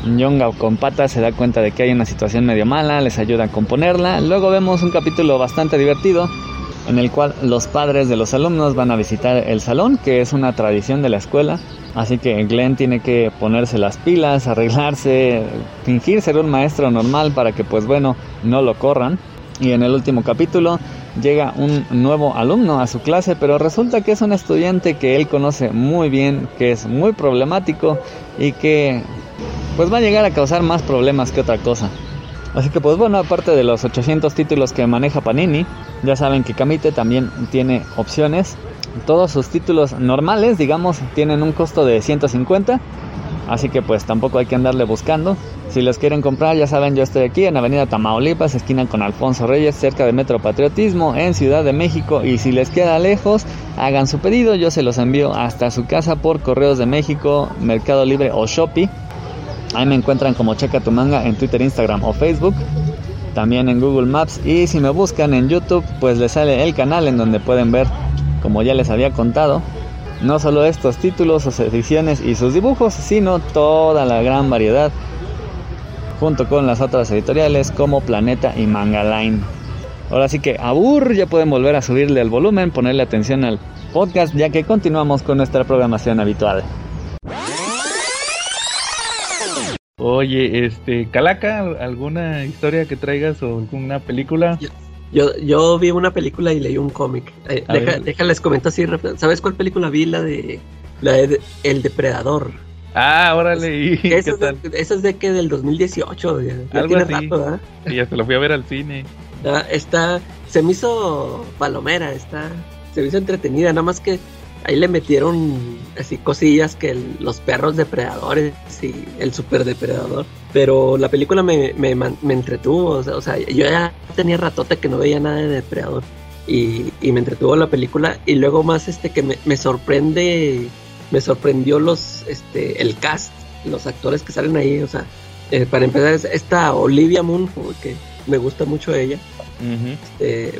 Yonga con patas se da cuenta de que hay una situación medio mala, les ayuda a componerla. Luego vemos un capítulo bastante divertido en el cual los padres de los alumnos van a visitar el salón, que es una tradición de la escuela. Así que Glenn tiene que ponerse las pilas, arreglarse, fingir ser un maestro normal para que pues bueno, no lo corran. Y en el último capítulo llega un nuevo alumno a su clase, pero resulta que es un estudiante que él conoce muy bien, que es muy problemático y que pues va a llegar a causar más problemas que otra cosa. Así que pues bueno, aparte de los 800 títulos que maneja Panini, ya saben que Kamite también tiene opciones. Todos sus títulos normales, digamos, tienen un costo de 150. Así que pues tampoco hay que andarle buscando. Si los quieren comprar, ya saben, yo estoy aquí en Avenida Tamaulipas, esquina con Alfonso Reyes, cerca de Metro Patriotismo, en Ciudad de México. Y si les queda lejos, hagan su pedido, yo se los envío hasta su casa por Correos de México, Mercado Libre o Shopee. Ahí me encuentran como Checa tu manga en Twitter, Instagram o Facebook. También en Google Maps. Y si me buscan en YouTube, pues les sale el canal en donde pueden ver, como ya les había contado, no solo estos títulos, sus ediciones y sus dibujos, sino toda la gran variedad junto con las otras editoriales como Planeta y Manga Line. Ahora sí que abur, ya pueden volver a subirle el volumen, ponerle atención al podcast, ya que continuamos con nuestra programación habitual. Oye, este, Calaca, ¿alguna historia que traigas o alguna película? Yo, yo vi una película y leí un cómic. Eh, deja- déjales comento así. rápido. ¿Sabes cuál película vi? La de, la de El Depredador. Ah, órale, ¿y qué Esa es, tal? de, es de que del 2018. Ya, ya Algo tiene así. rato. Y hasta lo fui a ver al cine. Ah, Está, se me hizo palomera, está, se me hizo entretenida, nada más que ahí le metieron así cosillas que el- los perros depredadores y el super depredador. Pero la película me, me, me entretuvo, o sea, o sea, yo ya tenía ratote que no veía nada de depredador. Y, y me entretuvo la película y luego más este que me, me sorprende, me sorprendió los, este, el cast, los actores que salen ahí, o sea, eh, para empezar es esta Olivia Moon, que me gusta mucho ella.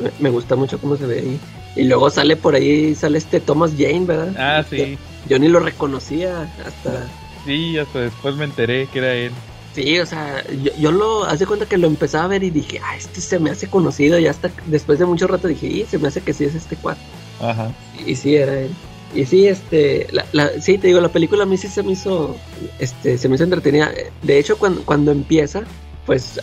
Me- me gusta mucho cómo se ve ahí. Y luego sale por ahí, sale este Thomas Jane, ¿verdad? Ah, sí, Yo ni lo reconocía hasta... sí, hasta después me enteré que era él. Sí, o sea, yo, yo lo... Haz de cuenta que lo empezaba a ver y dije, ah, este se me hace conocido. Y hasta después de mucho rato dije, y se me hace que sí es este cuarto. Ajá. Y sí, era él. Y sí, este, la, la- sí, te digo, la película a mí sí se me hizo, este, se me hizo entretenida. De hecho, cuando, cuando empieza, pues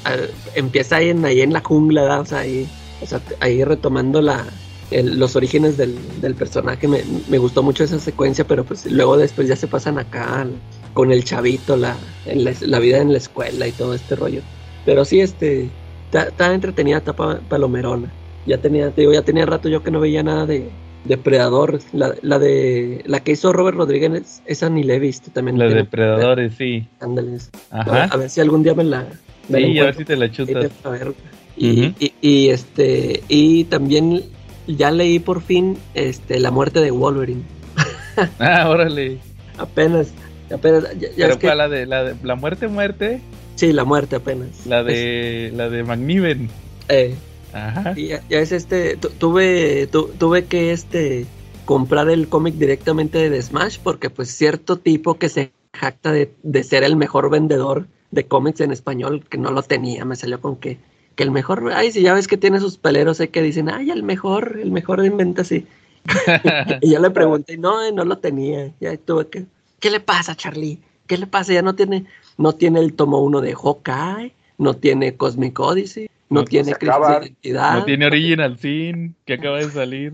empieza ahí en, ahí en la jungla, ¿verdad? o sea, ahí, o sea, ahí retomando la, el- los orígenes del, del personaje. Me, me gustó mucho esa secuencia, pero pues luego después ya se pasan acá al- con el chavito, la, en la, la vida en la escuela y todo este rollo. Pero sí, este, está entretenida, está pa- palomerona. Ya tenía, te digo, ya tenía rato yo que no veía nada de Depredador. La, la de la que hizo Robert Rodríguez, esa ni la he visto también. Los tiene- depredadores, sí. Ándale, esa. Ajá. A ver si algún día me la. me la Sí, a ver si te la chutas. te- a ver. Y, Ujú. y, y, este y también ya leí por fin este la muerte de Wolverine. Ah, órale. Apenas, apenas ya, ya Pero es que la de la de la muerte muerte, sí, la muerte apenas. la de la de McNiven. Eh, Ajá. y ya, ya es este tu- tuve tu- tuve que este comprar el cómic directamente de Smash porque pues cierto tipo que se jacta de, de ser el mejor vendedor de cómics en español que no lo tenía, me salió con que que el mejor, ay, si ya ves que tiene sus peleros ahí que dicen, ay, el mejor, el mejor inventa así. Y yo le pregunté, no, no lo tenía. Ya tuve que, ¿qué le pasa, Charlie? ¿Qué le pasa? Ya no tiene, no tiene el tomo uno de Hawkeye, no tiene Cosmic Odyssey, no, No, tiene Crisis de Identidad, No tiene Original Sin, que acaba de salir.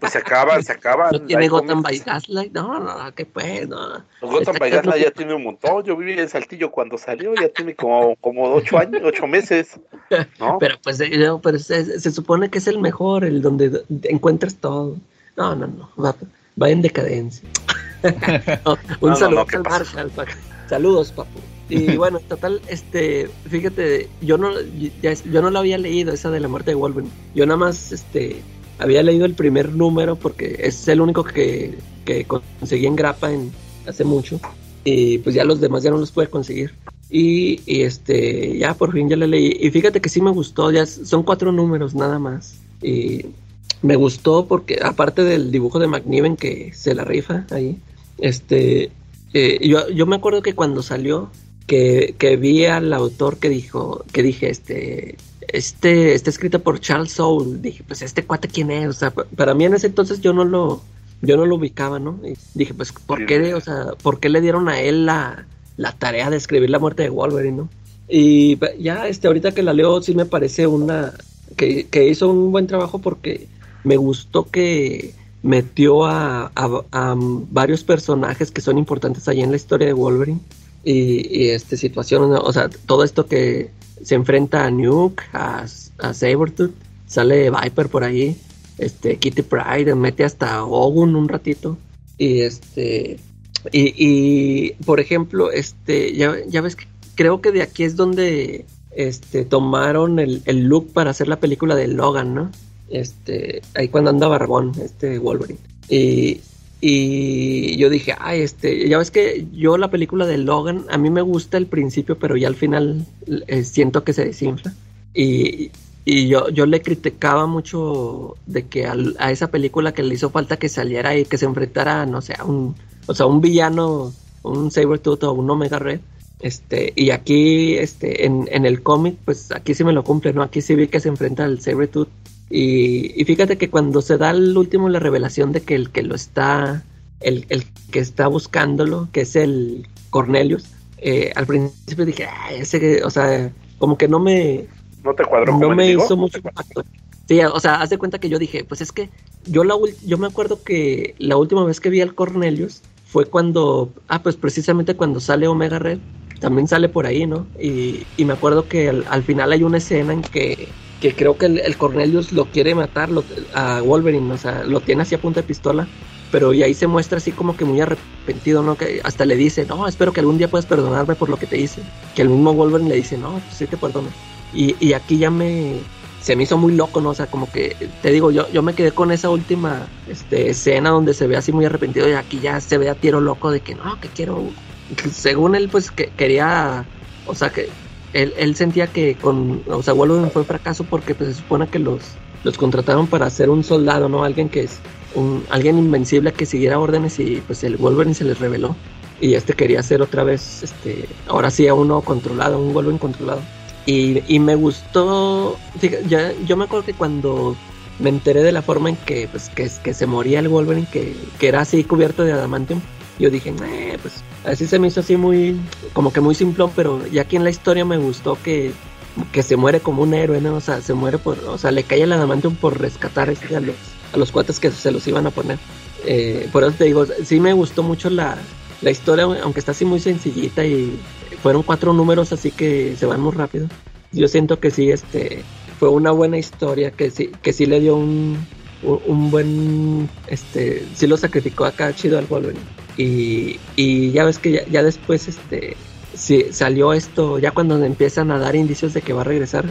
Pues se acaban, se acaban. no tiene Gotham by Gaslight. No, no, ¿qué pues? No. Gotham by Gaslight ya tiene un montón. Yo viví en Saltillo cuando salió, ya tiene como, como ocho años, ocho meses. ¿no? Pero pues eh, no, pero se, se supone que es el mejor, el donde encuentras todo. No, no, no, va, va en decadencia. No, un No, saludo no, ¿qué al? Marshall, pa- Saludos, papu. Y bueno, total, este, fíjate, yo no, ya, yo no lo había leído esa de la muerte de Wolverine. Yo nada más, este, había leído el primer número porque es el único que, que conseguí en grapa en, hace mucho. Y pues ya los demás ya no los pude conseguir. Y, este, ya por fin ya le leí. Y fíjate que sí me gustó, ya son cuatro números nada más. Y me gustó porque, aparte del dibujo de McNiven que se la rifa ahí, este, eh, yo, yo me acuerdo que cuando salió, que, que vi al autor que dijo, que dije, este, este, está escrito por Charles Soule. Dije, pues este cuate quién es, o sea, pa- para mí en ese entonces yo no lo, yo no lo ubicaba, ¿no? Y dije, pues, ¿por Sí. qué, o sea, por qué le dieron a él la, la tarea de escribir la muerte de Wolverine, ¿no? Y ya, este, ahorita que la leo, sí me parece una, que, que hizo un buen trabajo porque me gustó que metió a, a- a varios personajes que son importantes ahí en la historia de Wolverine y, y este situación, o sea, todo esto que se enfrenta a Nuke, a, a Sabretooth, sale Viper por ahí, este Kitty Pride, mete hasta Ogun un ratito y este y, y, por ejemplo, este ya, ya ves que creo que de aquí es donde este tomaron el, el look para hacer la película de Logan, ¿no? Este, ahí cuando anda Barbón, este Wolverine. Y, y yo dije, ay, este, ya ves que yo la película de Logan, a mí me gusta el principio, pero ya al final eh, siento que se desinfla. Y, y yo, yo le criticaba mucho de que a esa película que le hizo falta que saliera y que se enfrentara, no sé, a un, o sea, un villano, un Sabretooth o un Omega Red. Este, y aquí, este, en, en el cómic, pues aquí sí me lo cumple, ¿no? Aquí sí vi que se enfrenta al Sabretooth. Y, y fíjate que cuando se da el último la revelación de que el que lo está, el, el que está buscándolo, que es el Cornelius, eh, al principio dije, ah, ese, que-", o sea, como que no me, ¿No te cuadró no me hizo mucho impacto. Sí, o sea, haz de cuenta que yo dije, pues es que yo la yo me acuerdo que la última vez que vi al Cornelius fue cuando, ah, pues precisamente cuando sale Omega Red, también sale por ahí, ¿no? Y, y me acuerdo que al, al final hay una escena en que, creo que el, el Cornelius lo quiere matar a Wolverine, o sea, lo tiene así a punta de pistola, pero y ahí se muestra así como que muy arrepentido, ¿no? Que hasta le dice, no, espero que algún día puedas perdonarme por lo que te hice. Que el mismo Wolverine le dice, no, pues sí te perdono. Y, y aquí ya me se me hizo muy loco, ¿no? O sea, como que te digo, yo, yo me quedé con esa última este, escena donde se ve así muy arrepentido y aquí ya se ve a tiro loco de que no, que quiero. según él, pues que quería. O sea, que él, sentía que con. O sea, Wolverine fue fracaso porque pues, se supone que los, los contrataron para ser un soldado, ¿no? Alguien que es. Un, alguien invencible que siguiera órdenes y pues el Wolverine se les reveló. Y este quería ser otra vez, este, ahora sí a uno controlado, un Wolverine controlado. Y, y me gustó, fíjate, yo, me acuerdo que cuando me enteré de la forma en que, pues, que, que se moría el Wolverine, que, que era así cubierto de adamantium, yo dije, eh, pues así se me hizo así muy, como que muy simplón, pero ya aquí en la historia me gustó que, que se muere como un héroe, ¿no? O sea, se muere por, o sea, le cae el adamantium por rescatar este, a, los, a los cuates que se los iban a poner. Eh, por eso te digo, sí me gustó mucho la, la historia, aunque está así muy sencillita y fueron cuatro números así que se van muy rápido. Yo siento que sí, este, fue una buena historia, que sí, que sí le dio un, un, buen, este, sí lo sacrificó acá chido al Wolverine. Y, y ya ves que ya, ya después, este, sí, salió esto, ya cuando empiezan a dar indicios de que va a regresar.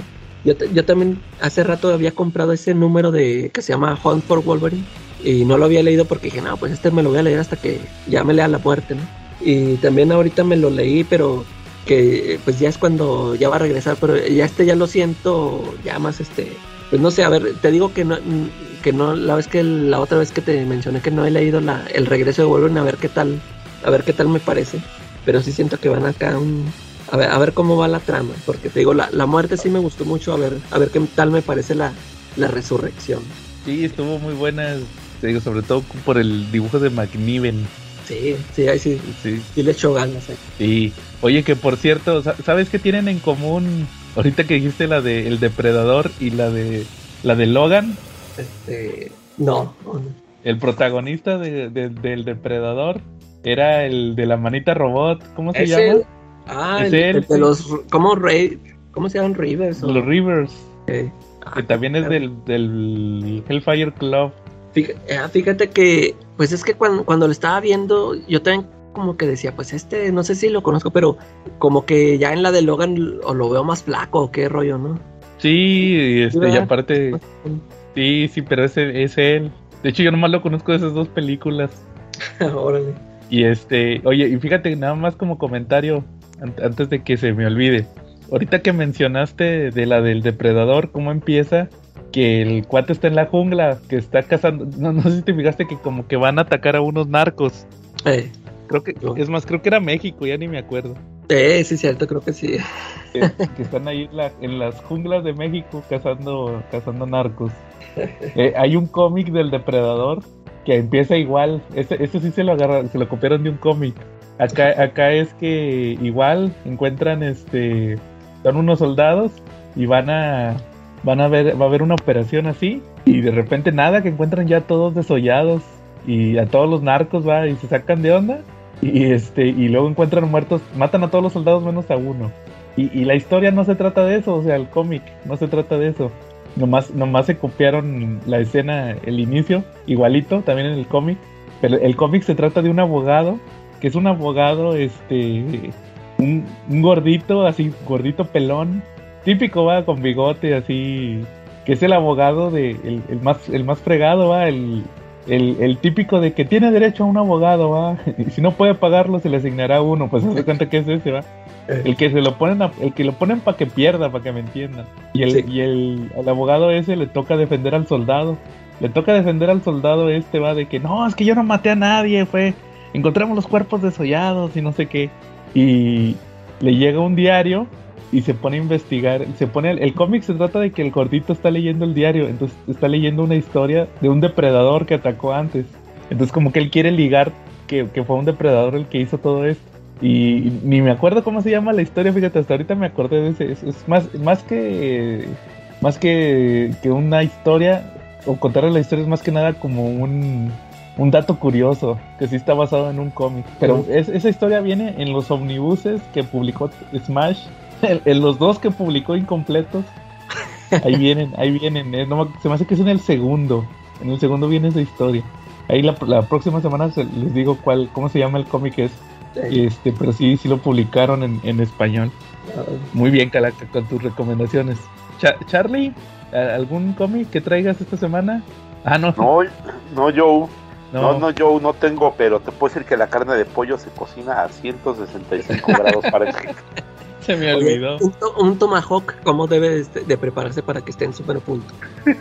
Yo, yo también hace rato había comprado ese número de que se llama Hunt for Wolverine y no lo había leído porque dije, no, pues este me lo voy a leer hasta que ya me lea la muerte, ¿no? Y también ahorita me lo leí, pero que pues ya es cuando ya va a regresar, pero ya este ya lo siento ya más este, pues no sé, a ver, te digo que no que no la vez que la otra vez que te mencioné que no he leído la el regreso de Wolverine a ver qué tal, a ver qué tal me parece, pero sí siento que van acá un a ver, a ver cómo va la trama, porque te digo, la, la muerte sí me gustó mucho, a ver, a ver qué tal me parece la, la resurrección. Sí, estuvo muy buena, te digo, sobre todo por el dibujo de McNiven. Sí, sí, ahí sí, Sí, sí le echo ganas. eh. sí. Oye, que por cierto, sa- ¿sabes qué tienen en común? Ahorita que dijiste la de El Depredador y la de la de Logan, Este, no, el protagonista de- de- del Depredador era el de la manita robot, ¿cómo se Es llama? él. Ah, Es el, él, el de los, ¿cómo, Rey, ¿cómo se llaman Rivers? o- Los Rivers, Eh, ah, que también es claro. del, del Hellfire Club. Fíjate, ah, fíjate que, pues es que cuando, cuando lo estaba viendo, yo también como que decía, pues este, no sé si lo conozco, pero como que ya en la de Logan o lo veo más flaco o qué rollo, ¿no? Sí, y, este, y aparte, sí, sí, pero ese es él. De hecho, yo nomás lo conozco de esas dos películas. Órale. Y este, oye, y fíjate, nada más como comentario, an- antes de que se me olvide. Ahorita que mencionaste de la del depredador, cómo empieza, que el cuate está en la jungla, que está cazando, no, no sé si te fijaste que como que van a atacar a unos narcos. Eh, Creo que, No. es más, creo que era México, ya ni me acuerdo. eh, sí, cierto, creo que sí. Que, que están ahí en, la- en las junglas de México cazando, cazando narcos. Eh, hay un cómic del depredador que empieza igual. Ese, ese sí se lo agarra, se lo copiaron de un cómic. Acá, es que igual encuentran este. Son unos soldados y van a. Van a ver, va a haber una operación así. Y de repente nada, que encuentran ya todos desollados. Y a todos los narcos va y se sacan de onda. Y este, luego encuentran muertos, matan a todos los soldados menos a uno. Y la historia no se trata de eso, o sea, el cómic no se trata de eso. Nomás, nomás se copiaron la escena, el inicio, igualito, también en el cómic. Pero el cómic se trata de un abogado, que es un abogado, este, un, un gordito, así, gordito pelón, típico, va, con bigote, así, que es el abogado de, el, el más, el más fregado, va, el, el, el típico de que tiene derecho a un abogado, va, y si no puede pagarlo se le asignará uno, pues se da cuenta que es ese, va. El que se lo ponen, a- el que lo ponen para que pierda, para que me entiendan. Y el, Sí. y el, al abogado ese le toca defender al soldado. Le toca defender al soldado este, va, de que no, es que yo no maté a nadie, fue, encontramos los cuerpos desollados y no sé qué. Y le llega un diario y se pone a investigar. Se pone, el, el cómic se trata de que el gordito está leyendo el diario, entonces está leyendo una historia de un depredador que atacó antes. Entonces como que él quiere ligar que, que fue un depredador el que hizo todo esto. Y ni me acuerdo cómo se llama la historia, fíjate, hasta ahorita me acordé de ese. Es, es más, más que más que, que una historia, o contarle la historia es más que nada como un, un dato curioso, que sí está basado en un cómic. Pero es- esa historia viene en los omnibuses que publicó Smash, en, los dos que publicó incompletos. Ahí vienen, ahí vienen. eh, no se me hace que es en el segundo. En el segundo viene esa historia. Ahí la, la próxima semana se- les digo cuál, cómo se llama el cómic es. Este, pero sí, sí lo publicaron en, en español. Muy bien, Calaca, con tus recomendaciones. Cha- Charlie, ¿a- ¿algún cómic que traigas esta semana? Ah, no. No, no, Joe. no. No, no, Joe, no tengo, pero te puedo decir que la carne de pollo se cocina a 165 grados Fahrenheit. Se me Oye, olvidó. un, to- un tomahawk, ¿cómo debe de, de prepararse para que esté en su buen punto?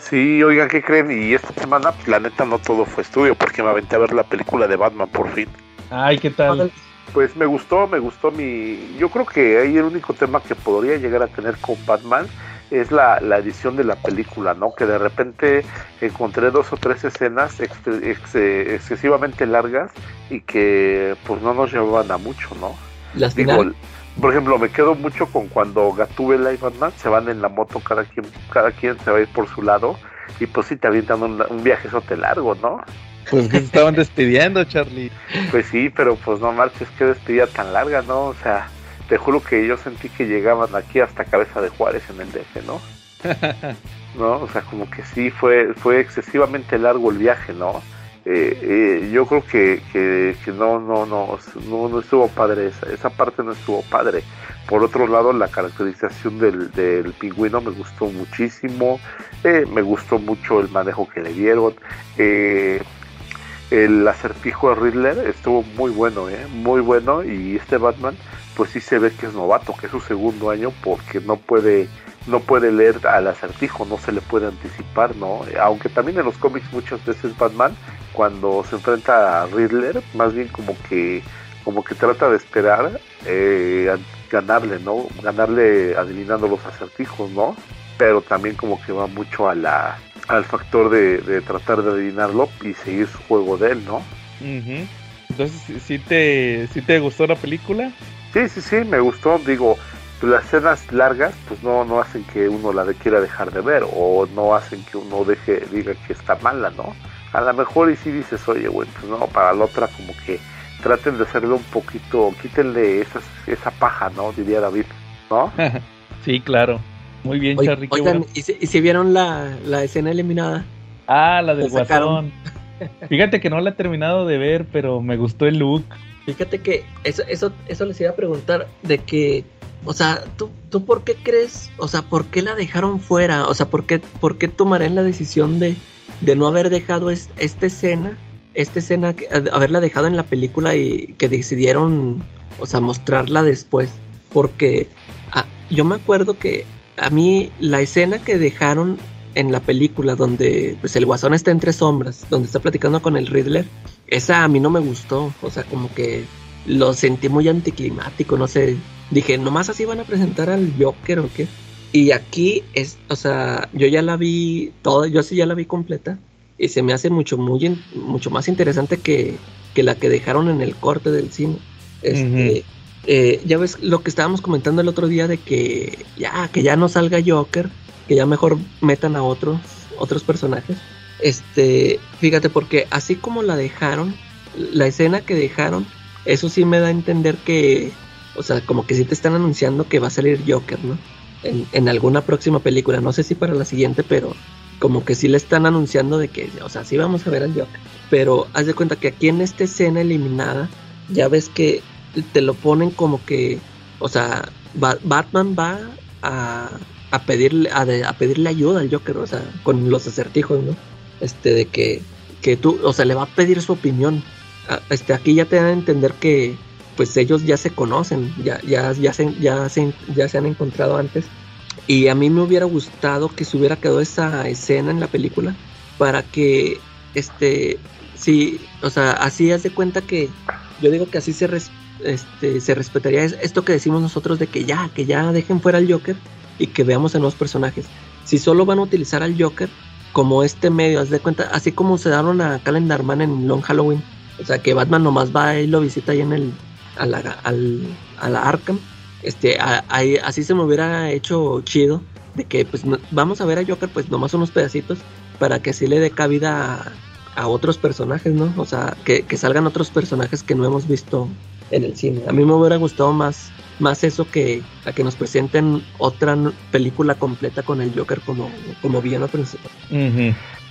sí, oigan, ¿qué creen? Y esta semana, pues, la neta, no todo fue estudio, porque me aventé a ver la película de Batman por fin. Ay, ¿qué tal? Pues me gustó, me gustó mi... Yo creo que ahí el único tema que podría llegar a tener con Batman es la, la edición de la película, ¿no? Que de repente encontré dos o tres escenas ex- ex- excesivamente largas y que pues no nos llevaban a mucho, ¿no? Las Digo, final, por ejemplo, me quedo mucho con cuando Gatúbela y Batman se van en la moto, cada quien, cada quien se va a ir por su lado y pues sí te avientan un, un viajezote largo, ¿no? Pues que se estaban despidiendo, Charlie. Pues sí, pero pues no marches, qué despedida tan larga, ¿no? O sea, te juro que yo sentí que llegaban aquí hasta Cabeza de Juárez en el DF, ¿no? ¿No? O sea, como que sí, fue, fue excesivamente largo el viaje, ¿no? Eh, eh, yo creo que, que, que no, no, no, no, no estuvo padre, esa, esa parte no estuvo padre. Por otro lado, la caracterización del, del pingüino me gustó muchísimo, eh, me gustó mucho el manejo que le dieron. El acertijo de Riddler estuvo muy bueno, ¿eh? muy bueno y este Batman pues sí se ve que es novato, que es su segundo año porque no puede no puede leer al acertijo, no se le puede anticipar, ¿no? Aunque también en los cómics muchas veces Batman cuando se enfrenta a Riddler, más bien como que como que trata de esperar eh, ganarle, ¿no? Ganarle adivinando los acertijos, ¿no? Pero también como que va mucho a la al factor de, tratar de adivinarlo y seguir su juego de él, ¿no? Entonces, ¿sí- ¿sí te, ¿sí te gustó la película? Sí, sí, sí, me gustó. Digo, las escenas largas, pues no, no hacen que uno la de- quiera dejar de ver o no hacen que uno deje, diga que está mala, ¿no? A lo mejor y si dices, oye, güey, pues no, para la otra como que traten de hacerlo un poquito, quítenle esas, esa paja, ¿no? Diría David, ¿no? sí, claro. Muy bien, Oy- Charlie. qué oigan, bueno. ¿y si, y si vieron la, la escena eliminada? Ah, la del guasón. Fíjate que no la he terminado de ver, pero me gustó el look. Fíjate que eso, eso, eso les iba a preguntar de que, o sea, ¿tú, ¿tú por qué crees, o sea, por qué la dejaron fuera? O sea, ¿por qué, por qué tomarían la decisión de, de no haber dejado es- esta escena, esta escena, a- haberla dejado en la película y que decidieron, o sea, mostrarla después? Porque ah, yo me acuerdo que a mí la escena que dejaron en la película donde pues el guasón está entre sombras, donde está platicando con el Riddler, esa a mí no me gustó, o sea, como que lo sentí muy anticlimático, no sé, dije, nomás así van a presentar al Joker o qué. Y aquí es, o sea, yo ya la vi toda, yo sí ya la vi completa y se me hace mucho muy mucho más interesante que, que la que dejaron en el corte del cine. Este, eh, ya ves lo que estábamos comentando el otro día de que ya que ya no salga Joker, que ya mejor metan a otros otros personajes. Este, fíjate porque así como la dejaron, la escena que dejaron, eso sí me da a entender que, o sea, como que sí te están anunciando que va a salir Joker, ¿no? En, en alguna próxima película, no sé si para la siguiente, pero como que sí le están anunciando de que, o sea, sí vamos a ver al Joker. Pero haz de cuenta que aquí en esta escena eliminada, ya ves que te lo ponen como que, o sea, Ba- Batman va a, a pedirle a, de- a pedirle ayuda al Joker, o sea, con los acertijos, ¿no? Este de que que tú, o sea, le va a pedir su opinión. A- Este aquí ya te dan a entender que pues ellos ya se conocen, ya ya ya se ya se ya se han encontrado antes. Y a mí me hubiera gustado que se hubiera quedado esa escena en la película para que este sí, o sea, así haz de cuenta que yo digo que así se este, se respetaría es- esto que decimos nosotros de que ya, que ya dejen fuera al Joker y que veamos a nuevos personajes. Si solo van a utilizar al Joker como este medio, haz de cuenta, así como se daron a Calendar Man en Long Halloween, O sea, que Batman nomás va y lo visita ahí en el, a la, al, a la Arkham. Este, así se me hubiera hecho chido de que pues vamos a ver a Joker pues nomás unos pedacitos para que así le dé cabida a, a otros personajes, ¿no? O sea, que, que salgan otros personajes que no hemos visto en el cine. A mí me hubiera gustado más, más eso que a que nos presenten otra película completa con el Joker como, como villano principal.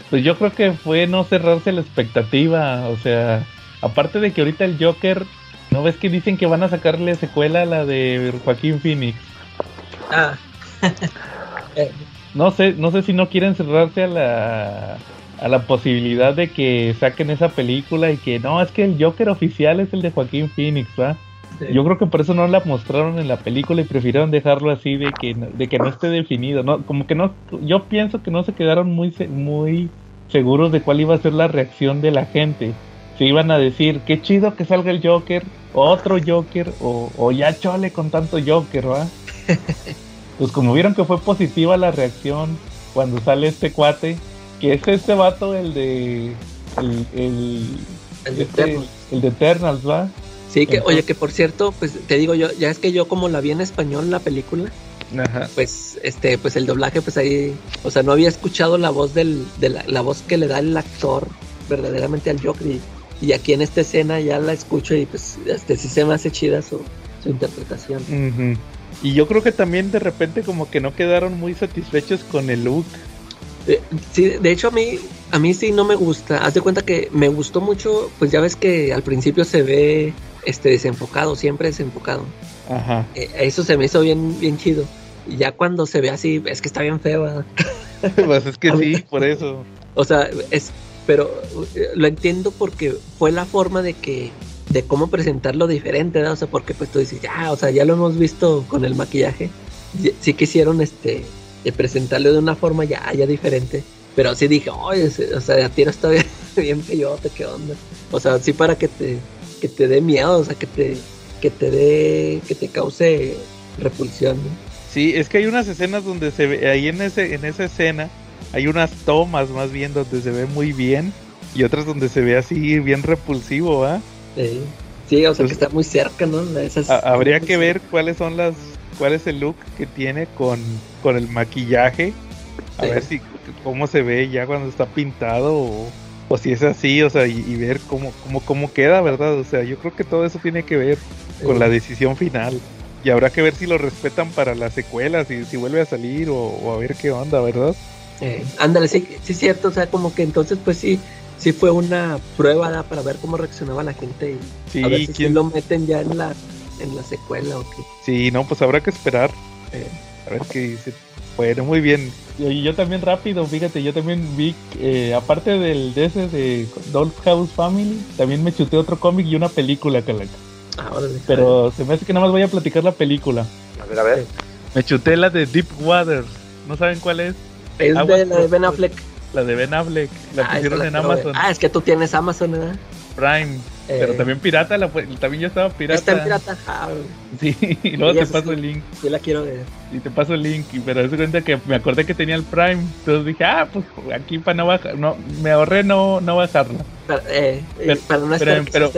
Pues yo creo que fue no cerrarse la expectativa, o sea, aparte de que ahorita el Joker, ¿no ves que dicen que van a sacarle secuela a la de Joaquín Phoenix? Ah. Eh, No sé, no sé si no quieren cerrarse a la a la posibilidad de que saquen esa película y que no, es que el Joker oficial es el de Joaquín Phoenix, ¿va? Sí. Yo creo que por eso no la mostraron en la película y prefirieron dejarlo así de que no- de que no esté definido, no como que no yo pienso que no se quedaron muy muy seguros de cuál iba a ser la reacción de la gente. Se iban a decir, qué chido que salga el Joker, otro Joker o, o ya chole con tanto Joker, ¿va? pues como vieron que fue positiva la reacción cuando sale este cuate, que es este vato el de el, el, El de este- Eternals. el de Eternals, ¿va? Sí, que, Entonces- oye, que por cierto, pues te digo yo, ya es que yo como la vi en español la película, Ajá. pues este, pues el doblaje, pues ahí, o sea, no había escuchado la voz del, de la, la voz que le da el actor verdaderamente al Joker y, y aquí en esta escena ya la escucho y pues este sí se me hace chida su, su interpretación. Y yo creo que también de repente como que no quedaron muy satisfechos con el look. Eh, Sí, de hecho a mí, a mí sí no me gusta. Haz de cuenta que me gustó mucho, pues ya ves que al principio se ve este desenfocado, siempre desenfocado. Ajá. Eh, eso se me hizo bien, bien chido. Y ya cuando se ve así, es que está bien feo. ¿verdad? pues es que sí, por eso. O sea, es, pero eh, lo entiendo porque fue la forma de que, de cómo presentarlo diferente, ¿verdad? O sea, porque pues tú dices, ya, o sea, ya lo hemos visto con el maquillaje. Sí quisieron, este, de presentarlo de una forma ya, ya diferente. Pero sí dije, oye, o sea, a ti está bien, bien feyote, ¿qué onda? O sea, sí para que te, que te dé miedo, o sea, que te, que te dé, que te cause repulsión, ¿no? Sí, es que hay unas escenas donde se ve, ahí en ese, en esa escena, hay unas tomas más bien donde se ve muy bien y otras donde se ve así bien repulsivo, ¿ah? Sí, sí, o sea, que Entonces- está muy cerca, ¿no? Esas- Habría que ver cuáles son las, cuál es el look que tiene con, con el maquillaje, a Sí. ver si cómo se ve ya cuando está pintado o, o si es así, o sea, y, y ver cómo, cómo, cómo queda, ¿verdad? O sea, yo creo que todo eso tiene que ver con Sí. la decisión final. Y habrá que ver si lo respetan para las secuelas, si, si vuelve a salir o, o a ver qué onda, ¿verdad? Eh, ándale, sí, sí es cierto, o sea, como que entonces pues sí, sí fue una prueba para ver cómo reaccionaba la gente y Sí, a ver si quién- lo meten ya en la, en la secuela o qué. sí, no, pues habrá que esperar. Eh, A ver qué dice. Bueno, muy bien. Y yo también rápido, fíjate, yo también vi, eh, aparte del de ese de Dollhouse Family, también me chuté otro cómic y una película, Calaca. ah, órale. Pero se me hace que nada más voy a platicar la película. A ver, a ver. Me chuté la de Deep Water. ¿No saben cuál es? es Aguas de la de Ben. Affleck. La de Ben Affleck. La Ah, pusieron en. Amazon Ah, es que tú tienes Amazon, ¿verdad? Prime. Pero Eh, también pirata, la, también yo estaba pirata. Está en pirata. Ah, Sí, y luego te paso sí. el link. sí la quiero ver. Y te paso el link, y- pero es cuenta que me acordé que tenía el Prime. Entonces dije, ah, pues aquí para no bajar, no, me ahorré no, no bajarla. Para, eh, eh, Pero- para no pero- que pero-.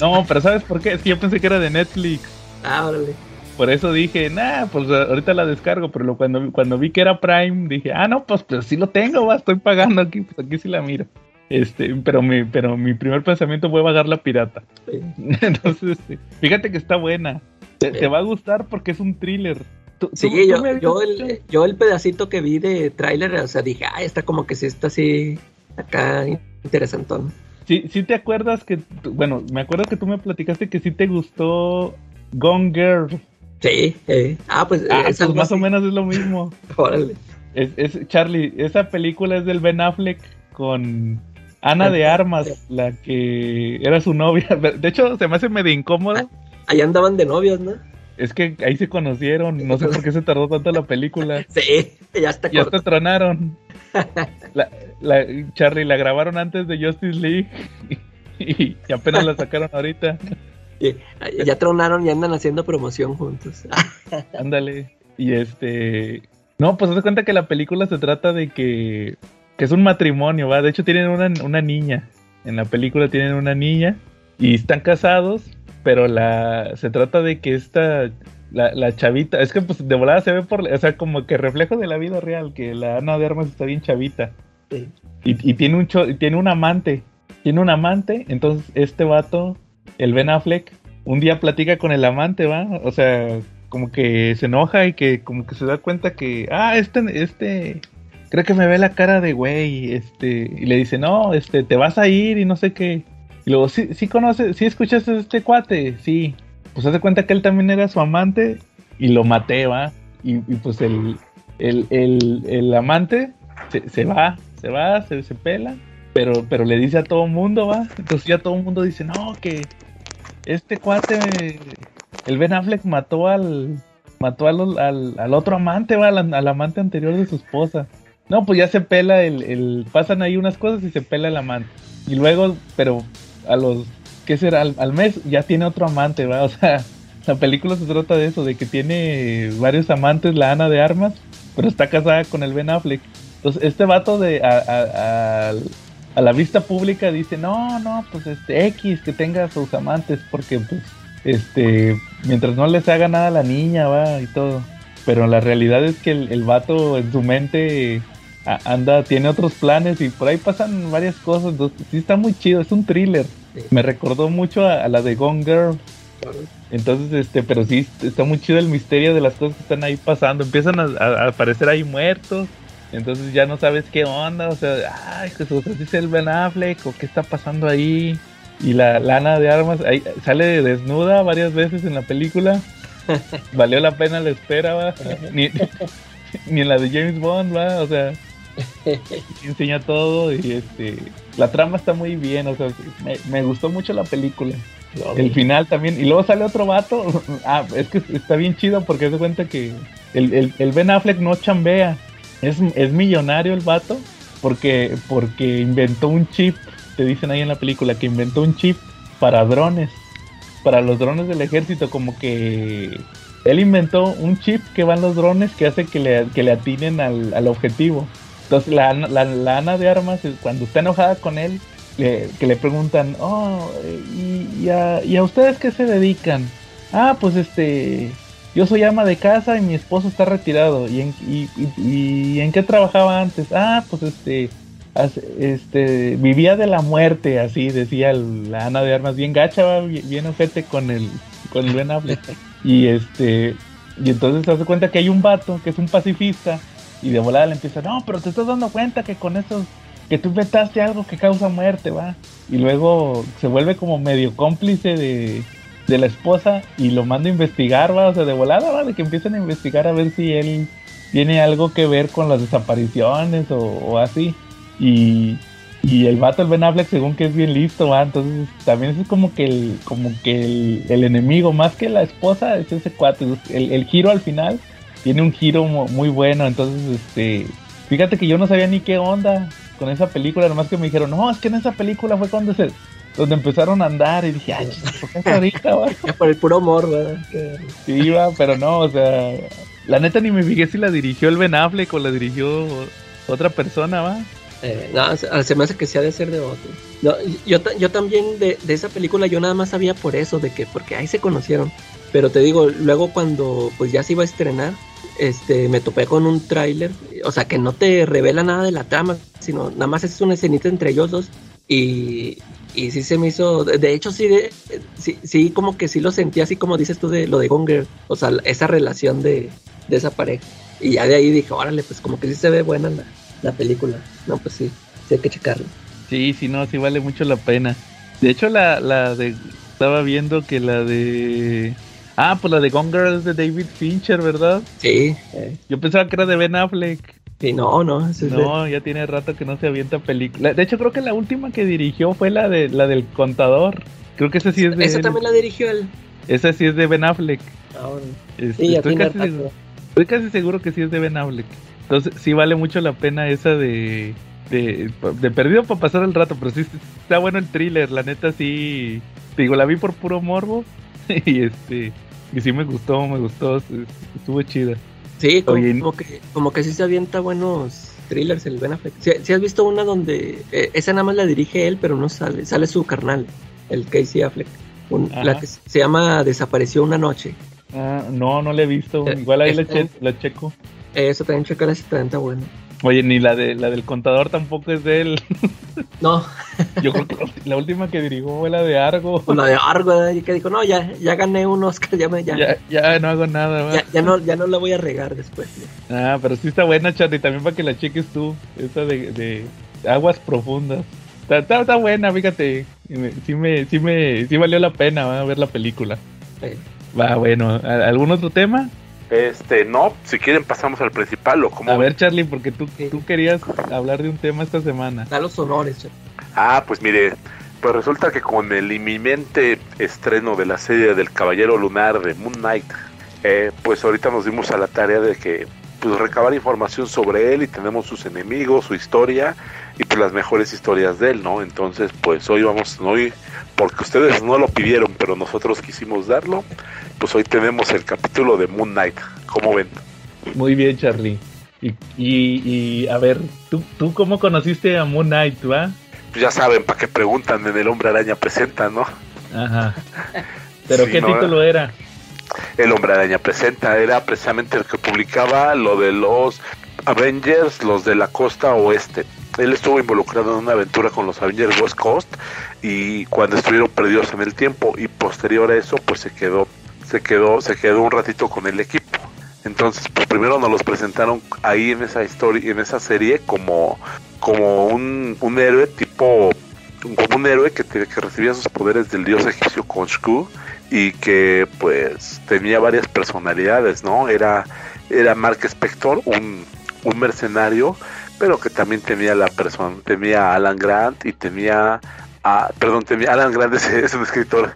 No, pero ¿sabes por qué? Es que yo pensé que era de Netflix. Ah, órale. Por eso dije, nah, pues ahorita la descargo. Pero lo- cuando, cuando vi que era Prime, dije, ah, no, pues, pues sí lo tengo, va, estoy pagando aquí, pues aquí sí la miro. Este, pero mi, pero mi primer pensamiento fue bajar la pirata. Sí. Entonces, este, fíjate que está buena. Te, te va a gustar porque es un thriller. Tú- tú- Sí, tú yo, me habías yo, el, yo el pedacito que vi de tráiler, o sea, dije, ay, está como que sí está así, acá interesantón. Sí, sí te acuerdas que, tú- bueno, me acuerdo que tú me platicaste que sí te gustó Gone Girl. Sí, eh. ah, pues Ah, es pues más o menos es lo mismo. Órale. Es, es Charlie, esa película es del Ben Affleck con Ana de Armas, la que era su novia. De hecho, se me hace medio incómodo. Ahí andaban de novios, ¿no? Es que ahí se conocieron. No sé por qué se tardó tanto la película. Sí, ya está Y hasta tronaron. La, la- Charlie la grabaron antes de Justice League y, y apenas la sacaron ahorita. Sí, Ya tronaron y andan haciendo promoción juntos. Ándale. Y este. No, pues haz cuenta que la película se trata de que. Que es un matrimonio, ¿va? De hecho, tienen una, una niña. En la película tienen una niña y están casados, pero la se trata de que esta la, la chavita, es que pues de volada se ve por, o sea, como que reflejo de la vida real, que la Ana de Armas está bien chavita. Sí. Y, y tiene un cho- tiene un amante. Tiene un amante, entonces este vato, el Ben Affleck, un día platica con el amante, ¿va? O sea, como que se enoja y que como que se da cuenta que, ah, este, este, creo que me ve la cara de güey, este, y le dice, no, este, te vas a ir y no sé qué. Y luego, sí, sí conoces, sí escuchaste a este cuate, sí. Pues hace cuenta que él también era su amante y lo maté, ¿va? Y, y pues el, el, el, el amante se, se va, se va, se, se pela, pero, pero le dice a todo mundo, ¿va? Entonces ya todo el mundo dice, no, que este cuate, el Ben Affleck mató al, mató al, al, al otro amante, ¿va? Al, al amante anterior de su esposa. No, pues ya se pela el, el, pasan ahí unas cosas y se pela el amante. Y luego, pero a los, ¿qué será? Al, al mes ya tiene otro amante, ¿va? O sea, la película se trata de eso, de que tiene varios amantes la Ana de Armas, pero está casada con el Ben Affleck. Entonces, este vato de a, a, a, a la vista pública dice, no, no, pues este X, que tenga sus amantes, porque pues, este, mientras no les haga nada a la niña, va, y todo. Pero la realidad es que el, el vato en su mente a- anda, tiene otros planes y por ahí pasan varias cosas. Entonces, sí está muy chido, es un thriller. Sí. Me recordó mucho a, a la de Gone Girl. Entonces, este, pero sí está muy chido el misterio de las cosas que están ahí pasando. Empiezan a, aparecer ahí muertos. Entonces ya no sabes qué onda. O sea, ay, Jesús, dice el Ben Affleck o qué está pasando ahí. Y la lana de armas ahí, sale desnuda varias veces en la película. Valió la pena la espera, va. Ni, ni en la de James Bond, va. O sea, enseña todo y este la trama está muy bien, o sea, me, me gustó mucho la película. El final también, y luego sale otro vato, ah, es que está bien chido porque se cuenta que el, el, el Ben Affleck no chambea, es, es millonario el vato porque, porque inventó un chip, te dicen ahí en la película, que inventó un chip para drones, para los drones del ejército, como que él inventó un chip que va en los drones que hace que le, que le atinen al, al objetivo. Entonces la, Ana- la, la Ana de Armas, cuando está enojada con él, le- que le preguntan, oh, eh, ¿y, y a, ¿y a ustedes qué se dedican? Ah, pues este, yo soy ama de casa y mi esposo está retirado. ¿Y en, y, y- y en qué trabajaba antes? Ah, pues este, este, vivía de la muerte, así decía el- la Ana de Armas, bien gacha, bien, bien ojete con el, con el Ben Affleck. Y este, y entonces se hace cuenta que hay un vato que es un pacifista y de volada le empieza, no, pero te estás dando cuenta que con eso, que tú inventaste algo que causa muerte, va. Y luego se vuelve como medio cómplice de, de la esposa y lo manda a investigar, va. O sea, de volada, va, de que empiezan a investigar a ver si él tiene algo que ver con las desapariciones o, así. Y, y el vato, el Ben Affleck, según que es bien listo, va. Entonces también es como que el, como que el, el enemigo, más que la esposa, es ese cuate. El, el giro al final tiene un giro mu- muy bueno. Entonces, este, fíjate que yo no sabía ni qué onda con esa película, nomás que me dijeron, no, es que en esa película fue cuando se, donde empezaron a andar y dije, ay, chis, ¿por qué es ahorita, va? Por el puro amor, ¿verdad? Sí, va, pero no, o sea, la neta ni me fijé si la dirigió el Ben Affleck o la dirigió otra persona, va. eh, no, se, se me hace que sea de ser de otro. No, yo, yo también de, de esa película yo nada más sabía por eso, de que porque ahí se conocieron. Pero te digo, luego cuando pues ya se iba a estrenar, este, me topé con un tráiler, o sea que no te revela nada de la trama, sino nada más es una escenita entre ellos dos y, y sí se me hizo, de hecho sí, de, sí, sí como que sí lo sentí así como dices tú de lo de Gone Girl, o sea esa relación de, de esa pareja. Y ya de ahí dije, órale, pues como que sí se ve buena la, la película. No, pues sí, sí hay que checarlo. Sí, sí, no, sí vale mucho la pena. De hecho, la, la de. Estaba viendo que la de. Ah, pues la de Gone Girl es de David Fincher, ¿verdad? Sí, eh, Yo pensaba que era de Ben Affleck. sí, no, no, es de- No, ya tiene rato que no se avienta película. De hecho, creo que la última que dirigió fue la de la del contador. Creo que esa sí es de. esa él. también la dirigió él. Esa sí es de Ben Affleck. Ahora. Este, Sí, ya estoy, tiene casi seguro, estoy casi seguro que sí es de Ben Affleck. Entonces, sí vale mucho la pena esa de. De, de perdido para pasar el rato, pero sí está bueno el thriller. La neta, sí. Te digo, la vi por puro morbo. y este. Y sí me gustó, me gustó. Estuvo chida. Sí, como, Oye, como que, como que sí se avienta buenos, thrillers, el Ben Affleck. Si has visto una donde eh, esa nada más la dirige él, pero no sale, sale su carnal, el Casey Affleck. la que se llama Desapareció una noche. Ah, no, no la he visto. Eh, Igual ahí la, la, checo. Eso también checa la 70, bueno. Oye, ni la de la del contador tampoco es de él. No. Yo creo que la última que dirigió fue la de Argo. La de Argo, y que dijo, no, ya, ya gané un Oscar, ya me, ya, ya, no hago nada. Ya, ya, no, ya no la voy a regar después. Ah, pero sí está buena, Charlie, también para que la cheques tú, esa de, de aguas profundas. Está, está, buena, fíjate, sí me, sí me, sí valió la pena ver la película. Va, bueno, ¿algún otro tema? Este, no, si quieren pasamos al principal o como... A ver, Charlie, porque tú, tú querías hablar de un tema esta semana. Da los honores, Charlie. Ah, pues mire, pues resulta que con el inminente estreno de la serie del Caballero Lunar de Moon Knight, eh, pues ahorita nos dimos a la tarea de que pues recabar información sobre él y tenemos sus enemigos, su historia y pues las mejores historias de él, ¿no? Entonces, pues hoy vamos, hoy, porque ustedes no lo pidieron, pero nosotros quisimos darlo, pues hoy tenemos el capítulo de Moon Knight. ¿Cómo ven? Muy bien, Charlie. Y, y, a ver, ¿tú, ¿tú cómo conociste a Moon Knight, va? Pues ya saben, para qué preguntan en El Hombre Araña Presenta, ¿no? Ajá. ¿Pero qué título era? El Hombre Araña Presenta era precisamente el que publicaba lo de los Avengers, los de la costa oeste. Él estuvo involucrado en una aventura con los Avengers West Coast y cuando estuvieron perdidos en el tiempo y posterior a eso pues se quedó se quedó, se quedó un ratito con el equipo. Entonces, pues primero nos los presentaron ahí en esa historia, en esa serie como, como un, un héroe tipo, como un héroe que, que recibía sus poderes del dios egipcio Konshku y que pues tenía varias personalidades, ¿no? Era, era Mark Spector, un, un mercenario, pero que también tenía la persona, tenía Alan Grant y tenía Ah, perdón, tenía Alan Grande es un escritor.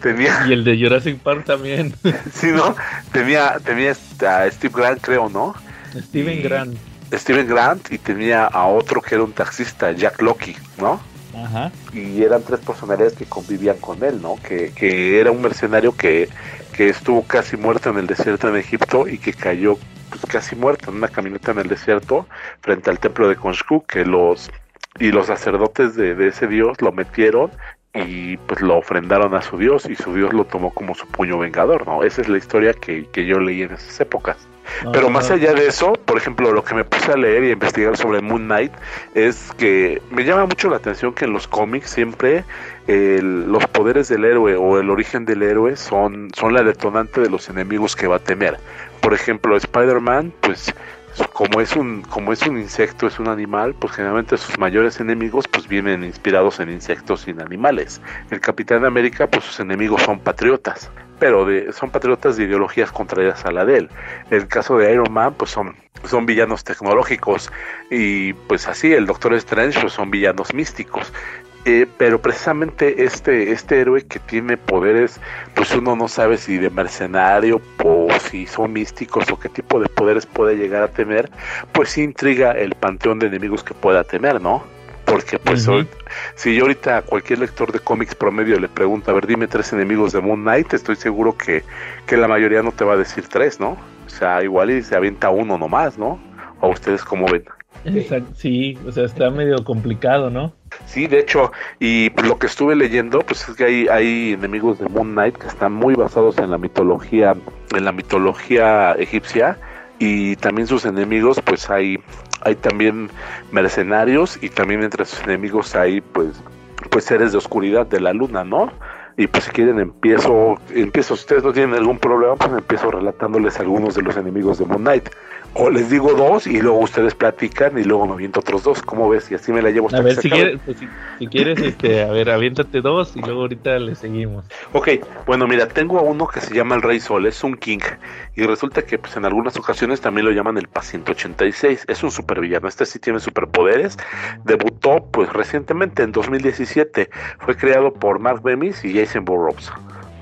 Tenía, y el de Jurassic Park también. sí, ¿no? Tenía, tenía a Steve Grant, creo, ¿no? Steven Grant. Steven Grant y tenía a otro que era un taxista, Jack Loki, ¿no? Ajá. Y eran tres personalidades que convivían con él, ¿no? Que, que era un mercenario que, que estuvo casi muerto en el desierto en Egipto y que cayó pues, casi muerto en una camioneta en el desierto frente al templo de Konshku, que los y los sacerdotes de, ese dios lo metieron y pues lo ofrendaron a su dios y su dios lo tomó como su puño vengador, ¿no? Esa es la historia que, yo leí en esas épocas. Pero más allá de eso, por ejemplo, lo que me puse a leer y a investigar sobre Moon Knight es que me llama mucho la atención que en los cómics siempre los poderes del héroe o el origen del héroe son, son la detonante de los enemigos que va a temer. Por ejemplo, Spider-Man, pues como es un como es un insecto es un animal pues generalmente sus mayores enemigos pues vienen inspirados en insectos y en animales. El Capitán América pues sus enemigos son patriotas pero de, son patriotas de ideologías contrarias a la de él. El caso de Iron Man pues son son villanos tecnológicos. Y pues así el Doctor Strange pues son villanos místicos. Eh, pero precisamente este, este héroe que tiene poderes, pues uno no sabe si de mercenario o si son místicos o qué tipo de poderes puede llegar a tener, pues intriga el panteón de enemigos que pueda tener, ¿no? Porque pues si yo ahorita a cualquier lector de cómics promedio le pregunto, a ver, dime tres enemigos de Moon Knight, estoy seguro que, que la mayoría no te va a decir tres, ¿no? O sea, igual y se avienta uno nomás, ¿no? ¿O ustedes cómo ven? Sí, o sea, está medio complicado, ¿no? Sí, de hecho, y lo que estuve leyendo, pues es que hay, hay enemigos de Moon Knight que están muy basados en la mitología, en la mitología egipcia, y también sus enemigos, pues hay, hay también mercenarios, y también entre sus enemigos hay pues, pues seres de oscuridad de la luna, ¿no? Y pues si quieren empiezo, empiezo, si ustedes no tienen algún problema, pues empiezo relatándoles algunos de los enemigos de Moon Knight. O les digo dos y luego ustedes platican y luego me aviento otros dos. ¿Cómo ves? Y así me la llevo. a ver, si quieres, pues, si, quieres, este, a ver, aviéntate dos y luego ahorita le seguimos. Ok, bueno, mira, tengo a uno que se llama el Rey Sol, es un King. Y resulta que pues en algunas ocasiones también lo llaman el Paciente 86. Es un supervillano, este sí tiene superpoderes. Debutó pues recientemente en 2017. Fue creado por Mark Bemis y Jason Burroughs.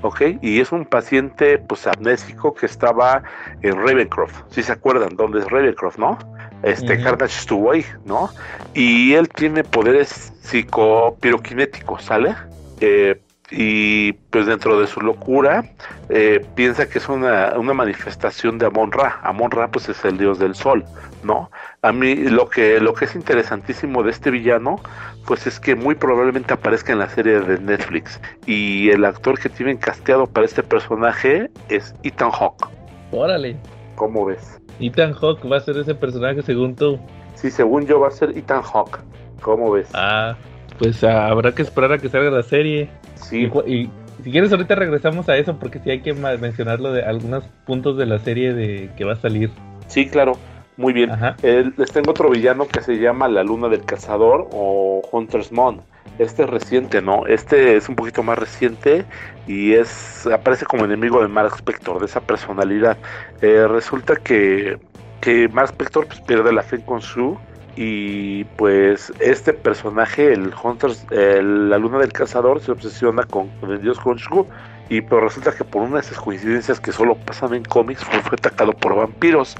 ¿Ok? Y es un paciente pues amnésico que estaba en Ravencroft, si se acuerdan, dónde es Ravencroft, ¿no? Este Carnage estuvo ahí, ¿no? Y él tiene poderes psicopiroquinéticos, ¿sale? Eh, y pues dentro de su locura eh, piensa que es una, una manifestación de Amon Ra. Amon Ra pues es el dios del sol, ¿no? A mí lo que, lo que es interesantísimo de este villano pues es que muy probablemente aparezca en la serie de Netflix y el actor que tienen casteado para este personaje es Ethan Hawke. Órale. ¿Cómo ves? Ethan Hawke va a ser ese personaje según tú. Sí, según yo va a ser Ethan Hawke. ¿Cómo ves? Ah, pues ah, habrá que esperar a que salga la serie. sí, Y, si quieres ahorita regresamos a eso porque sí hay que mencionarlo de algunos puntos de la serie de que va a salir. sí, claro. Muy bien. Ajá. Eh, les tengo otro villano que se llama La Luna del Cazador o Hunter's Moon. Este es reciente, ¿no? Este es un poquito más reciente y es aparece como enemigo de Mark Spector, de esa personalidad. Eh, resulta que, que Mark Spector pues, pierde la fe en Khonshu y pues este personaje, el Hunter's, el- la Luna del Cazador, se obsesiona con, el dios Khonshu y pero resulta que por una de esas coincidencias que solo pasan en cómics fue atacado por vampiros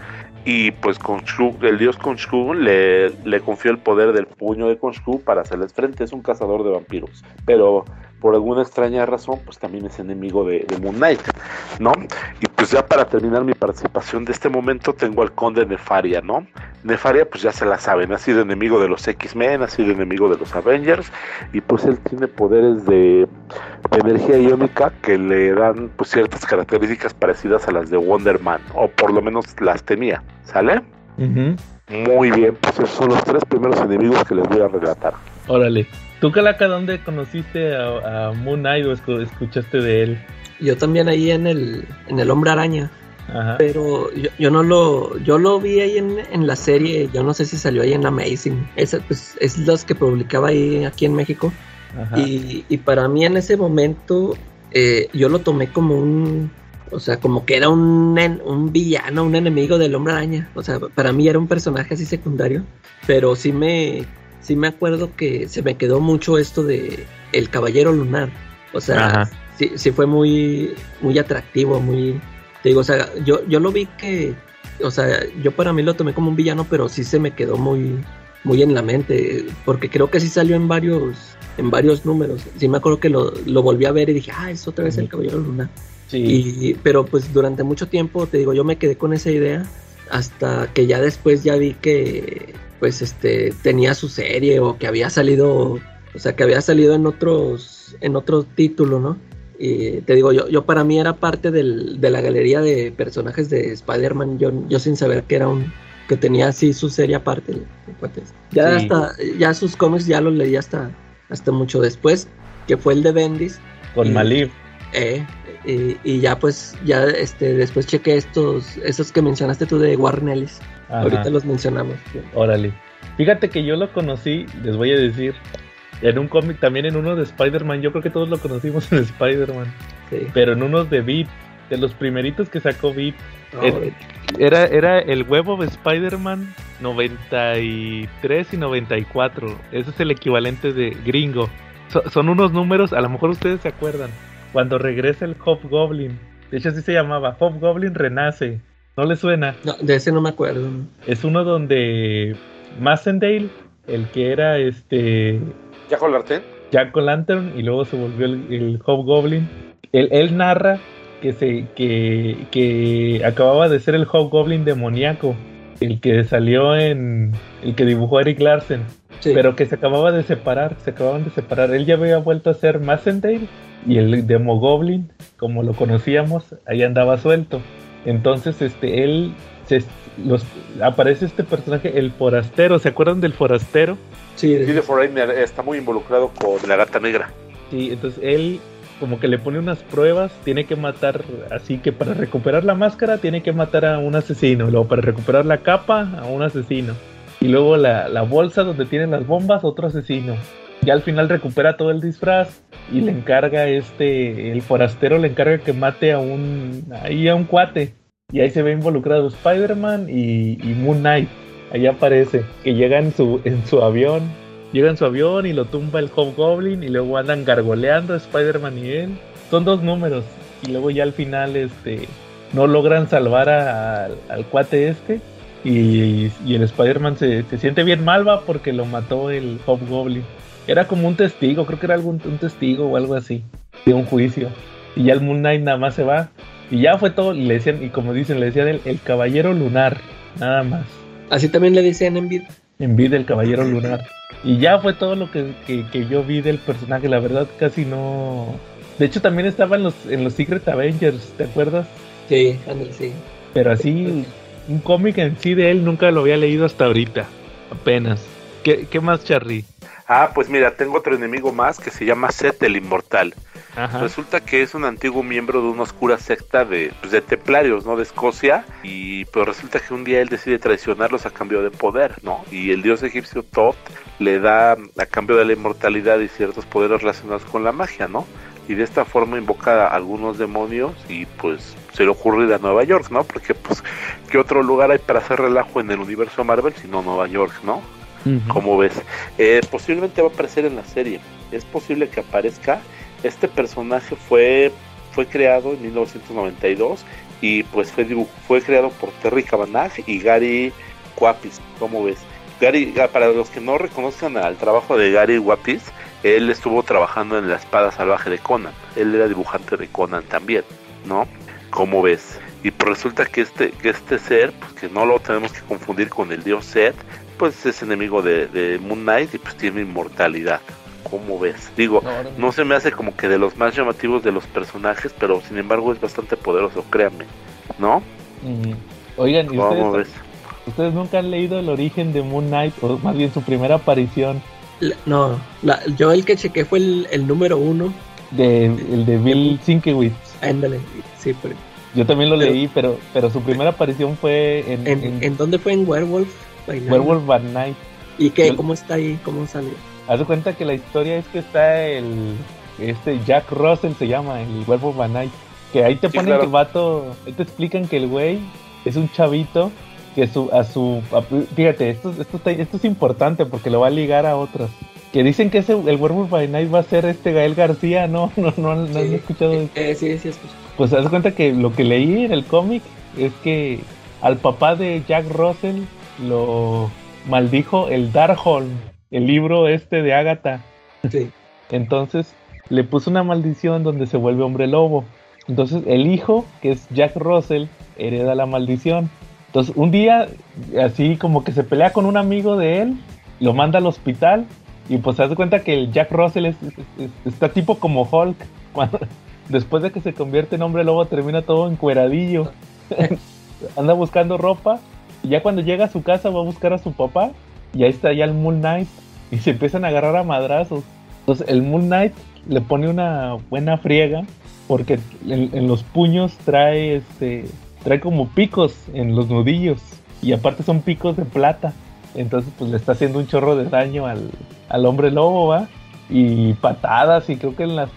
y pues Khonshu, el dios Khonshu le, le confió el poder del puño de Khonshu para hacerles frente, es un cazador de vampiros, pero por alguna extraña razón pues también es enemigo de, de Moon Knight, ¿no? Y pues ya para terminar mi participación de este momento tengo al conde Nefaria, ¿no? Nefaria pues ya se la saben, ha sido enemigo de los X-Men, ha sido enemigo de los Avengers y pues él tiene poderes de, de energía iónica que le dan pues ciertas características parecidas a las de Wonder Man, o por lo menos las tenía, ¿sale? Muy bien, pues esos son los tres primeros enemigos que les voy a relatar. Órale. ¿Tú, Calaca, dónde conociste a, a Moon Knight o escu- escuchaste de él? Yo también ahí en el, en el Hombre Araña, Ajá. pero yo, yo no lo, yo lo vi ahí en, en la serie, yo no sé si salió ahí en Amazing, Esa, pues, es los que publicaba ahí aquí en México. Y, y para mí en ese momento eh, yo lo tomé como un, o sea, como que era un, un villano, un enemigo del Hombre Araña, o sea, para mí era un personaje así secundario, pero sí me, sí me acuerdo que se me quedó mucho esto de el Caballero Lunar, o sea, sí, sí fue muy, muy atractivo, muy, te digo, o sea, yo, yo lo vi que, o sea, yo para mí lo tomé como un villano, pero sí se me quedó muy, muy en la mente, porque creo que sí salió en varios, en varios números. Sí me acuerdo que lo, lo volví a ver y dije, ah, es otra vez el. Caballero Luna. Sí. Y, pero pues durante mucho tiempo, te digo, yo me quedé con esa idea hasta que ya después ya vi que pues este tenía su serie o que había salido, o sea, que había salido en otros en otro título, ¿no? Y te digo, yo, yo para mí era parte del- de la galería de personajes de Spider-Man, yo, yo sin saber que era un que tenía así su serie aparte. Ya Sí. hasta ya sus cómics ya los leí hasta hasta mucho después, que fue el de Bendis Con y- Malib. eh, y, y ya pues, ya este, después chequé estos, esos que mencionaste tú de Warren Ellis. Ajá. Ahorita los mencionamos. Órale. Fíjate que yo lo conocí, les voy a decir, en un cómic, también en uno de Spider-Man. Yo creo que todos lo conocimos en Spider-Man. Sí. Pero en unos de Beat, de los primeritos que sacó Beat. Eh, Era, era el huevo de Spider-Man 93 y 94. Ese es el equivalente de gringo. So- son unos números, a lo mejor ustedes se acuerdan. Cuando regresa el Hobgoblin. De hecho, así se llamaba. Hobgoblin renace. ¿No le suena? no, de ese no me acuerdo. Es uno donde Massendale, el que era este ¿Ya Larten? Jack O'Lantern y luego se volvió el, el Hobgoblin. Él, él narra que se que, que acababa de ser el Hobgoblin demoníaco, el que salió en el que dibujó Eric Larsen, Sí. pero que se acababa de separar, se acababan de separar. Él ya había vuelto a ser Massendale y el Demogoblin, como lo conocíamos, ahí andaba suelto. Entonces, este él se, los, aparece este personaje, el forastero, ¿se acuerdan del forastero? sí, Sí, de Foreigner está muy involucrado con la gata negra. Sí, entonces él como que le pone unas pruebas, tiene que matar, así que para recuperar la máscara tiene que matar a un asesino, luego para recuperar la capa a un asesino, y luego la, la bolsa donde tienen las bombas, otro asesino. Ya al final recupera todo el disfraz y le encarga este, el forastero le encarga que mate a un, ahí a un cuate. Y ahí se ve involucrado Spider-Man y, y Moon Knight. Ahí aparece, que llega su, en su avión Llega en su avión y lo tumba el Hobgoblin y luego andan gargoleando Spider-Man y él. Son dos números y luego ya al final este no logran salvar a- al- cuate este y, y el Spider-Man se, se siente bien mal va porque lo mató el Hobgoblin. Era como un testigo, creo que era algún un testigo o algo así. de un juicio. Y ya el Moon Knight nada más se va. Y ya fue todo. Y le decían, y como dicen, le decían el, el caballero lunar. Nada más. Así también le decían en. En vida el caballero lunar. Y ya fue todo lo que, que, que yo vi del personaje. La verdad casi no. De hecho también estaba en los, en los Secret Avengers, ¿te acuerdas? Sí, ándale, sí. Pero así, un cómic en sí de él nunca lo había leído hasta ahorita. Apenas. ¿Qué, qué más, Charlie? Ah, pues mira, tengo otro enemigo más que se llama Set el Inmortal. Ajá. Resulta que es un antiguo miembro de una oscura secta de, pues, de templarios, ¿no? De Escocia. Y pues resulta que un día él decide traicionarlos a cambio de poder, ¿no? Y el dios egipcio Thoth le da a cambio de la inmortalidad y ciertos poderes relacionados con la magia, ¿no? Y de esta forma invoca a algunos demonios y pues se le ocurre ir a Nueva York, ¿no? Porque pues, ¿qué otro lugar hay para hacer relajo en el universo Marvel sino Nueva York, ¿no? Ujú. como ves. Eh, posiblemente va a aparecer en la serie. Es posible que aparezca. Este personaje fue, fue creado en 1992 y pues fue, fue creado por Terry Cavanagh y Gary Guapis. ¿Cómo ves? Gary, para los que no reconozcan al trabajo de Gary Guapis, él estuvo trabajando en La Espada Salvaje de Conan. Él era dibujante de Conan también, ¿no? ¿Cómo ves? Y pues resulta que este, que este ser, pues que no lo tenemos que confundir con el dios Set, pues es enemigo de, de Moon Knight y pues tiene inmortalidad. ¿Cómo ves? Digo, no se me hace como que de los más llamativos de los personajes, pero sin embargo es bastante poderoso, créanme. ¿no? Oigan, ¿y ¿Cómo ustedes, ves? ustedes nunca han leído el origen de Moon Knight? O más bien su primera aparición La- no, la- yo el que chequé fue el, el número uno. de, el de Bill Sienkiewicz. Ándale, sí, pero Yo también lo Pero- leí, pero, pero su primera aparición fue en, ¿en, en en dónde fue? ¿En Werewolf? Werewolf by Night. ¿Y qué? Yo- ¿Cómo está ahí? ¿Cómo salió? Haz de cuenta que la historia es que está el este Jack Russell se llama, el Werewolf. Que ahí te Sí, ponen claro. que el vato, ahí te explican que el güey es un chavito que su, a su, a- fíjate, esto, esto, está- esto es importante porque lo va a ligar a otros. Que dicen que ese, el Werewolf by Night va a ser este Gael García, no, no, no, no, Sí. he escuchado de Eh, sí, sí. Pues haz de cuenta que lo que leí en el cómic es que al papá de Jack Russell lo maldijo el Darkholm, el libro este de Agatha. Sí. Entonces le puso una maldición donde se vuelve hombre lobo. Entonces el hijo, que es Jack Russell, hereda la maldición. Entonces un día, así como que se pelea con un amigo de él, lo manda al hospital y pues se hace cuenta que el Jack Russell es, es- es- está tipo como Hulk. Cuando, después de que se convierte en hombre lobo termina todo encueradillo. Anda buscando ropa y ya cuando llega a su casa va a buscar a su papá y ahí está ya el Moon Knight y se empiezan a agarrar a madrazos. Entonces el Moon Knight le pone una buena friega porque en, en los puños trae este trae como picos en los nudillos y aparte son picos de plata. Entonces pues le está haciendo un chorro de daño al, al hombre lobo, ¿va? Y patadas y creo que en las,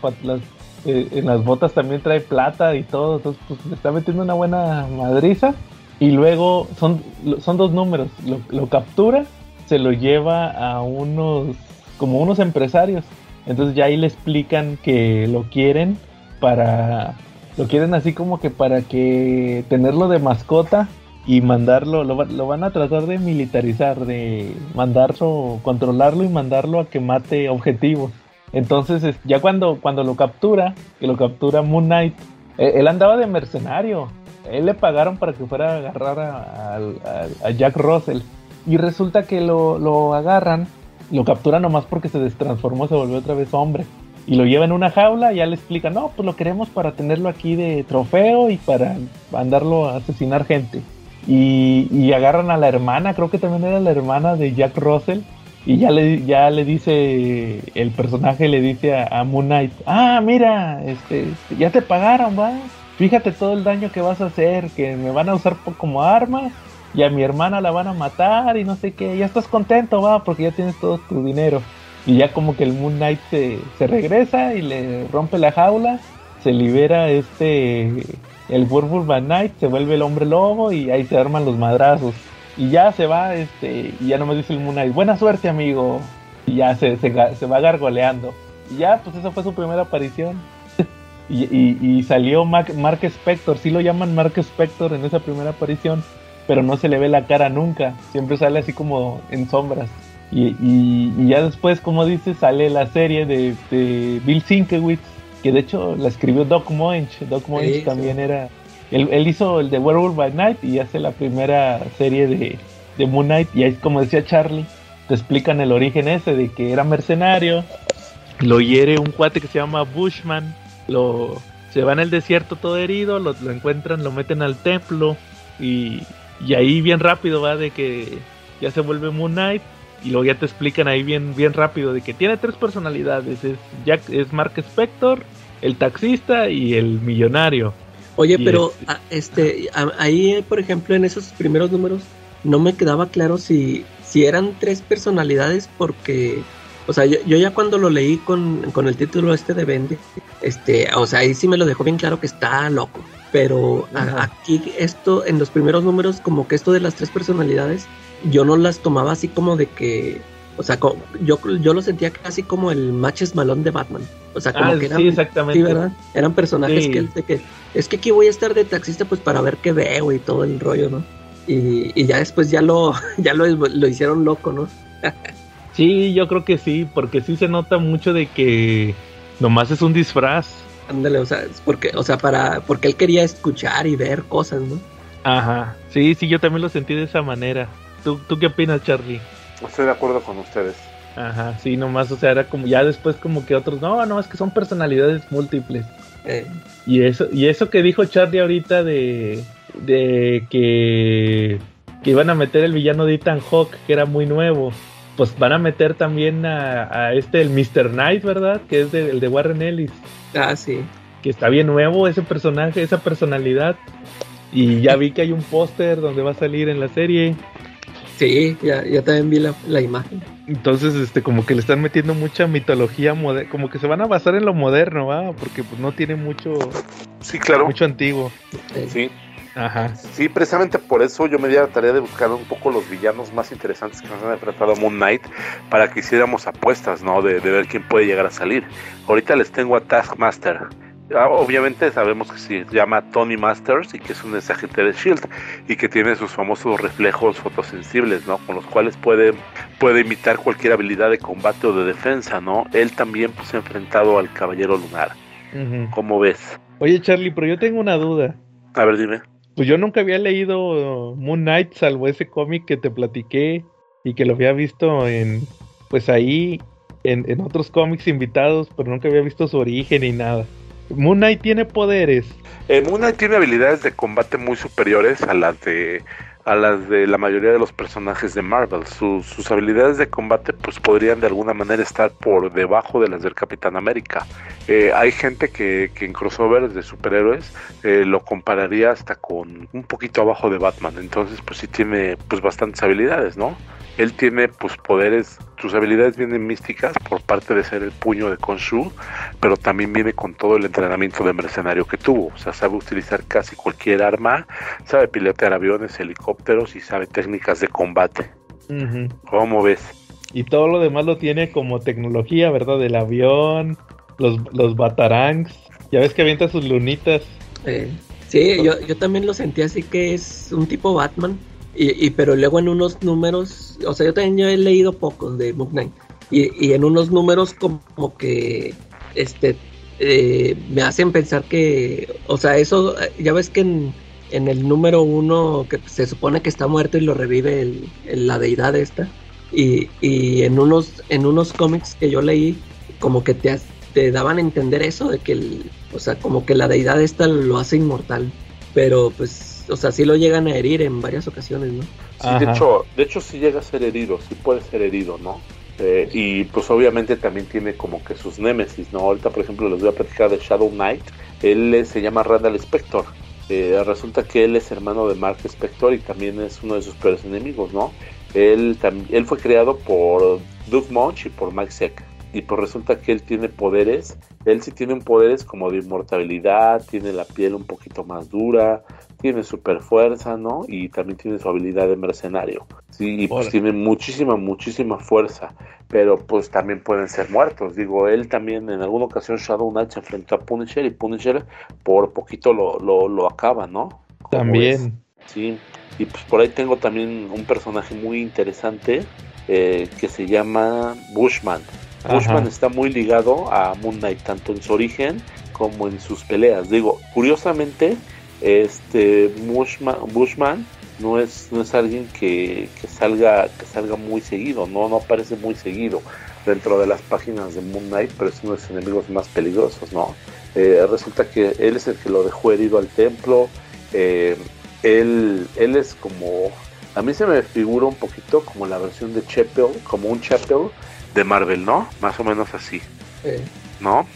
eh, en las botas también trae plata y todo. Entonces pues le está metiendo una buena madriza. Y luego son, son dos números. Lo, lo captura, se lo lleva a unos, como unos empresarios. Entonces ya ahí le explican que lo quieren para, lo quieren así como que para que tenerlo de mascota y mandarlo, lo, lo van a tratar de militarizar, de mandarlo, controlarlo y mandarlo a que mate objetivos. Entonces es- ya cuando, cuando lo captura, que lo captura Moon Knight, eh, él andaba de mercenario. Él le pagaron para que fuera a agarrar a Jack Russell. Y resulta que lo, lo agarran, lo capturan nomás porque se destransformó, se volvió otra vez hombre. Y lo llevan en una jaula y ya le explican, no, pues lo queremos para tenerlo aquí de trofeo y para mandarlo a asesinar gente. Y, agarran a la hermana, creo que también era la hermana de Jack Russell. Y ya le, ya le dice, el personaje le dice a, Moon Knight, ah, mira, este, este, ya te pagaron, va. Fíjate todo el daño que vas a hacer, que me van a usar como arma y a mi hermana la van a matar y no sé qué. Ya estás contento, va, porque ya tienes todo tu dinero. Y ya como que el Moon Knight se, regresa y le rompe la jaula, se libera este, el Werewolf by Night, se vuelve el hombre lobo y ahí se arman los madrazos. Y ya se va, este, y ya nomás dice el Moon Knight, buena suerte amigo. Y ya se, va gargoleando. Y ya, pues esa fue su primera aparición. y, salió Mark Spector, sí lo llaman Mark Spector en esa primera aparición, pero no se le ve la cara nunca, siempre sale así como en sombras. Y, y- y ya después, como dices, sale la serie de, de Bill Sienkiewicz, que de hecho la escribió Doc Moench. Doc Moench Sí, también sí. era. Él, él hizo el de Werewolf by Night y hace la primera serie de, de Moon Knight. Y ahí, como decía Charlie, te explican el origen ese de que era mercenario. Lo hiere un cuate que se llama Bushman. Lo, se va en el desierto todo herido. Lo, lo encuentran, lo meten al templo. Y, y ahí bien rápido va de que ya se vuelve Moon Knight. Y luego ya te explican ahí bien, bien rápido de que tiene tres personalidades. Es, Jack, es Mark Spector, el taxista y el millonario. Oye, Y pero este- a- este, a- ahí, eh, por ejemplo, en esos primeros números, no me quedaba claro si, si eran tres personalidades, porque, o sea, yo, yo ya cuando lo leí con, con el título este de Vende, este, o sea, ahí sí me lo dejó bien claro que está loco. Pero Ajá. aquí esto, en los primeros números, como que esto de las tres personalidades, yo no las tomaba así como de que, o sea, yo, yo lo sentía casi como el matches malón de Batman. O sea, como Ah, que eran, sí, exactamente. Sí, ¿verdad? Eran personajes Sí. que, de que es que aquí voy a estar de taxista pues para ver qué veo y todo el rollo, ¿no? Y, y ya después ya lo ya lo, lo hicieron loco, ¿no? Sí, yo creo que sí, porque sí se nota mucho de que nomás es un disfraz. Ándale, o sea, es porque o sea, para porque él quería escuchar y ver cosas, ¿no? Ajá. Sí, sí, yo también lo sentí de esa manera. ¿Tú, tú qué opinas, Charlie? Estoy de acuerdo con ustedes. Ajá, sí, nomás, o sea, era como ya después como que otros, no, no, es que son personalidades múltiples. Eh, Y eso, y eso que dijo Charlie ahorita de, de que, que iban a meter el villano de Ethan Hawk, que era muy nuevo, pues van a meter también a, a este, el Mr. Knight, ¿verdad? Que es de- el de Warren Ellis, ah, sí. que está bien nuevo ese personaje, esa personalidad. Y ya vi que hay un póster donde va a salir en la serie. Sí, ya, ya también vi la, la imagen. Entonces, este, como que le están metiendo mucha mitología moderna, como que se van a basar en lo moderno, ¿va? Porque pues no tiene mucho, Sí, claro. mucho antiguo. Sí, Ajá. sí, precisamente por eso yo me di a la tarea de buscar un poco los villanos más interesantes que nos han enfrentado a Moon Knight para que hiciéramos apuestas, ¿no? De, de ver quién puede llegar a salir. Ahorita les tengo a Taskmaster. Ah, Obviamente sabemos que se llama Tony Masters y que es un agente de Shield y que tiene sus famosos reflejos fotosensibles, ¿no? Con los cuales puede, puede imitar cualquier habilidad de combate o de defensa, ¿no? Él también pues, se ha enfrentado al Caballero Lunar. Ujú. ¿Cómo ves? Oye, Charlie, pero yo tengo una duda. A ver, dime. Pues yo nunca había leído Moon Knight, salvo ese cómic que te platiqué y que lo había visto en, pues ahí, en, en otros cómics invitados, pero nunca había visto su origen ni nada. Moon Knight tiene poderes. Eh, Moon Knight tiene habilidades de combate muy superiores a las de a las de la mayoría de los personajes de Marvel. Sus- habilidades de combate pues podrían de alguna manera estar por debajo de las del Capitán América. Eh, hay gente que, que en crossovers de superhéroes eh, lo compararía hasta con un poquito abajo de Batman. Entonces pues sí tiene pues bastantes habilidades, ¿no? Él tiene pues poderes, sus habilidades vienen místicas por parte de ser el puño de Khonshu, pero también viene con todo el entrenamiento de mercenario que tuvo. O sea, sabe utilizar casi cualquier arma, sabe pilotear aviones, helicópteros y sabe técnicas de combate. ¿Cómo ves? Y todo lo demás lo tiene como tecnología, ¿verdad? El avión, los, los batarangs. Ya ves que avienta sus lunitas. Eh, sí, yo, yo también lo sentí así que es un tipo Batman. Y, y pero luego en unos números, o sea, yo también he leído pocos de Moon Knight. Y, y en unos números como, que este eh, me hacen pensar que, o sea, eso, ya ves que en, en el número uno que se supone que está muerto y lo revive el, la deidad esta. Y, y en unos en unos cómics que yo leí, como que te, te daban a entender eso, de que, el, o sea, como que la deidad esta lo hace inmortal. Pero pues, o sea, sí lo llegan a herir en varias ocasiones, ¿no? Sí, de hecho, de hecho sí llega a ser herido, sí puede ser herido, ¿no? Eh, y pues obviamente también tiene como que sus némesis, ¿no? Ahorita, por ejemplo, les voy a platicar de Shadow Knight. Él eh, se llama Randall Spector. Eh, resulta que él es hermano de Mark Spector y también es uno de sus peores enemigos, ¿no? Él, él fue creado por Doug Munch y por Mike Seck. Y pues resulta que él tiene poderes. Él sí tiene poderes como de inmortalidad, tiene la piel un poquito más dura, tiene super fuerza, ¿no? Y también tiene su habilidad de mercenario. Sí, y pues tiene muchísima, muchísima fuerza. Pero pues también pueden ser muertos. Digo, él también en alguna ocasión Shadow Knight se enfrentó a Punisher y Punisher por poquito lo, lo, lo acaba, ¿no? También. Sí, y pues por ahí tengo también un personaje muy interesante eh, que se llama Bushman. Ajá. Bushman está muy ligado a Moon Knight, tanto en su origen como en sus peleas. Digo, curiosamente, este Bushman, Bushman no es, no es alguien que, que salga, que salga muy seguido, no, no aparece muy seguido dentro de las páginas de Moon Knight, pero es uno de los enemigos más peligrosos, ¿no? Eh, resulta que él es el que lo dejó herido al templo. eh, él, él es como. A mí se me figura un poquito como la versión de Chapel, como un Chapel de Marvel, ¿no? Más o menos así, ¿no?